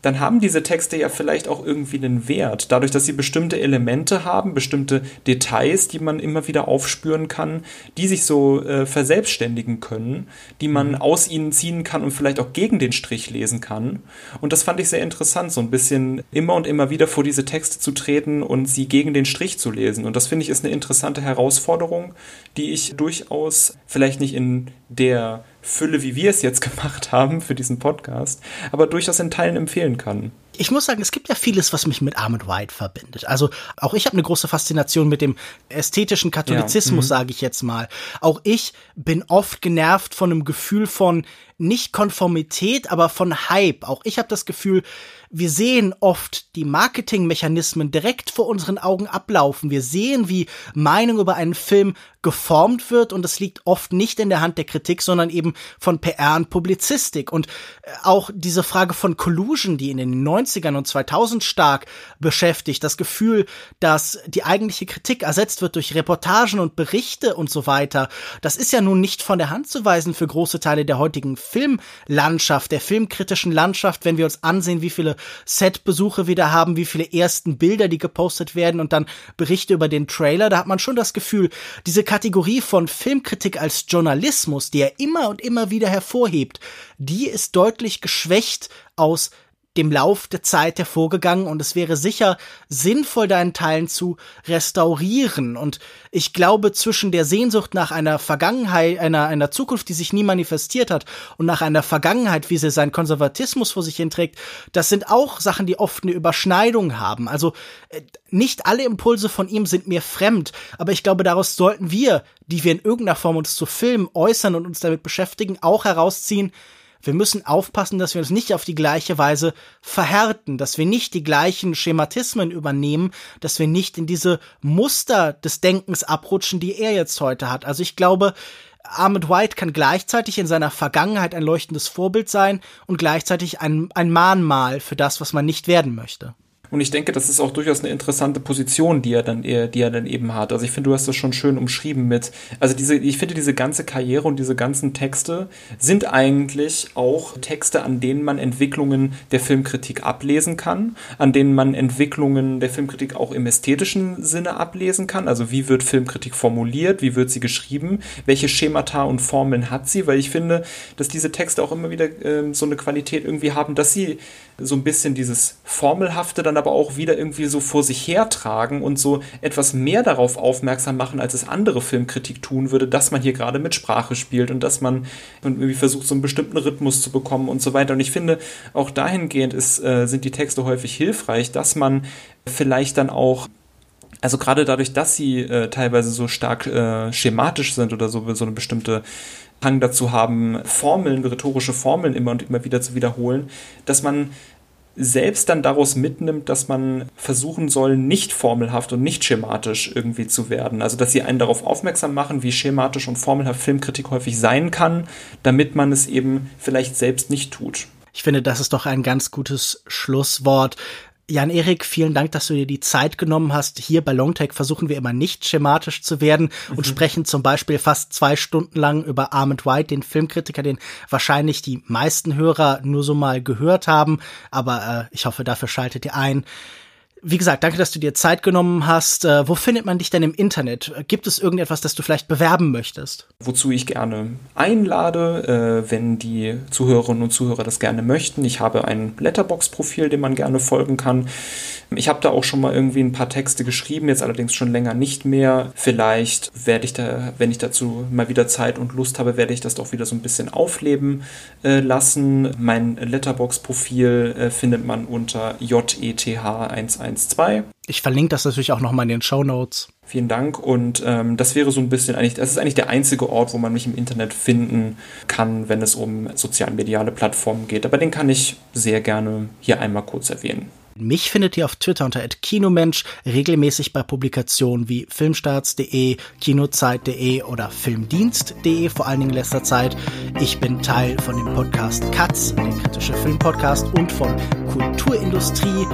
dann haben diese Texte ja vielleicht auch irgendwie einen Wert, dadurch, dass sie bestimmte Elemente haben, bestimmte Details, die man immer wieder aufspüren kann, die sich so äh, verselbstständigen können, die man mhm. aus ihnen ziehen kann und vielleicht auch gegen den Strich lesen kann. Und das fand ich sehr interessant, so ein bisschen immer und immer wieder vor diese Texte zu treten und sie gegen den Strich zu lesen. Und das finde ich ist eine interessante Herausforderung, die ich durchaus vielleicht nicht in der Fülle, wie wir es jetzt gemacht haben für diesen Podcast, aber durchaus in Teilen empfehlen kann. Ich muss sagen, es gibt ja vieles, was mich mit Armand White verbindet. Also auch ich habe eine große Faszination mit dem ästhetischen Katholizismus, ja. mhm. sage ich jetzt mal. Auch ich bin oft genervt von einem Gefühl von nicht Konformität, aber von Hype. Auch ich habe das Gefühl, wir sehen oft die Marketingmechanismen direkt vor unseren Augen ablaufen. Wir sehen, wie Meinung über einen Film geformt wird und es liegt oft nicht in der Hand der Kritik, sondern eben von PR und Publizistik. Und äh, auch diese Frage von Collusion, die in den 90ern und 2000 stark beschäftigt, das Gefühl, dass die eigentliche Kritik ersetzt wird durch Reportagen und Berichte und so weiter, das ist ja nun nicht von der Hand zu weisen für große Teile der heutigen Filmlandschaft, der filmkritischen Landschaft, wenn wir uns ansehen, wie viele Setbesuche wir da haben, wie viele ersten Bilder, die gepostet werden und dann Berichte über den Trailer, da hat man schon das Gefühl, diese Kategorie von Filmkritik als Journalismus, die er immer und immer wieder hervorhebt, die ist deutlich geschwächt aus dem Lauf der Zeit hervorgegangen und es wäre sicher sinnvoll, deinen Teilen zu restaurieren. Und ich glaube, zwischen der Sehnsucht nach einer Vergangenheit, einer, einer Zukunft, die sich nie manifestiert hat, und nach einer Vergangenheit, wie sie seinen Konservatismus vor sich hinträgt, das sind auch Sachen, die oft eine Überschneidung haben. Also äh, nicht alle Impulse von ihm sind mir fremd, aber ich glaube, daraus sollten wir, die wir in irgendeiner Form uns zu Filmen äußern und uns damit beschäftigen, auch herausziehen, wir müssen aufpassen, dass wir uns nicht auf die gleiche Weise verhärten, dass wir nicht die gleichen Schematismen übernehmen, dass wir nicht in diese Muster des Denkens abrutschen, die er jetzt heute hat. Also ich glaube, Armand White kann gleichzeitig in seiner Vergangenheit ein leuchtendes Vorbild sein und gleichzeitig ein, ein Mahnmal für das, was man nicht werden möchte. Und ich denke, das ist auch durchaus eine interessante Position, die er dann, die er dann eben hat. Also ich finde, du hast das schon schön umschrieben mit, also diese, ich finde diese ganze Karriere und diese ganzen Texte sind eigentlich auch Texte, an denen man Entwicklungen der Filmkritik ablesen kann, an denen man Entwicklungen der Filmkritik auch im ästhetischen Sinne ablesen kann. Also wie wird Filmkritik formuliert, wie wird sie geschrieben, welche Schemata und Formeln hat sie, weil ich finde, dass diese Texte auch immer wieder äh, so eine Qualität irgendwie haben, dass sie so ein bisschen dieses Formelhafte dann aber auch wieder irgendwie so vor sich hertragen und so etwas mehr darauf aufmerksam machen, als es andere Filmkritik tun würde, dass man hier gerade mit Sprache spielt und dass man irgendwie versucht, so einen bestimmten Rhythmus zu bekommen und so weiter. Und ich finde, auch dahingehend ist, äh, sind die Texte häufig hilfreich, dass man vielleicht dann auch also gerade dadurch, dass sie äh, teilweise so stark äh, schematisch sind oder so, so eine bestimmte Hang dazu haben, Formeln, rhetorische Formeln immer und immer wieder zu wiederholen, dass man selbst dann daraus mitnimmt, dass man versuchen soll, nicht formelhaft und nicht schematisch irgendwie zu werden. Also, dass sie einen darauf aufmerksam machen, wie schematisch und formelhaft Filmkritik häufig sein kann, damit man es eben vielleicht selbst nicht tut. Ich finde, das ist doch ein ganz gutes Schlusswort. Jan-Erik, vielen Dank, dass du dir die Zeit genommen hast. Hier bei Longtech versuchen wir immer nicht schematisch zu werden und mhm. sprechen zum Beispiel fast zwei Stunden lang über Armand White, den Filmkritiker, den wahrscheinlich die meisten Hörer nur so mal gehört haben. Aber äh, ich hoffe, dafür schaltet ihr ein. Wie gesagt, danke, dass du dir Zeit genommen hast. Äh, wo findet man dich denn im Internet? Gibt es irgendetwas, das du vielleicht bewerben möchtest? Wozu ich gerne einlade, äh, wenn die Zuhörerinnen und Zuhörer das gerne möchten. Ich habe ein Letterbox-Profil, dem man gerne folgen kann. Ich habe da auch schon mal irgendwie ein paar Texte geschrieben, jetzt allerdings schon länger nicht mehr. Vielleicht werde ich da, wenn ich dazu mal wieder Zeit und Lust habe, werde ich das doch wieder so ein bisschen aufleben äh, lassen. Mein Letterbox-Profil äh, findet man unter JETH112. Ich verlinke das natürlich auch nochmal in den Show Notes. Vielen Dank. Und ähm, das wäre so ein bisschen eigentlich, das ist eigentlich der einzige Ort, wo man mich im Internet finden kann, wenn es um sozialmediale Plattformen geht. Aber den kann ich sehr gerne hier einmal kurz erwähnen. Mich findet ihr auf Twitter unter @kinomensch regelmäßig bei Publikationen wie filmstarts.de, kinozeit.de oder filmdienst.de vor allen Dingen in letzter Zeit. Ich bin Teil von dem Podcast Katz, der kritische Filmpodcast und von Kulturindustrie.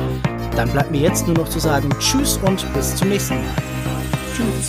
Dann bleibt mir jetzt nur noch zu sagen Tschüss und bis zum nächsten Mal. Tschüss.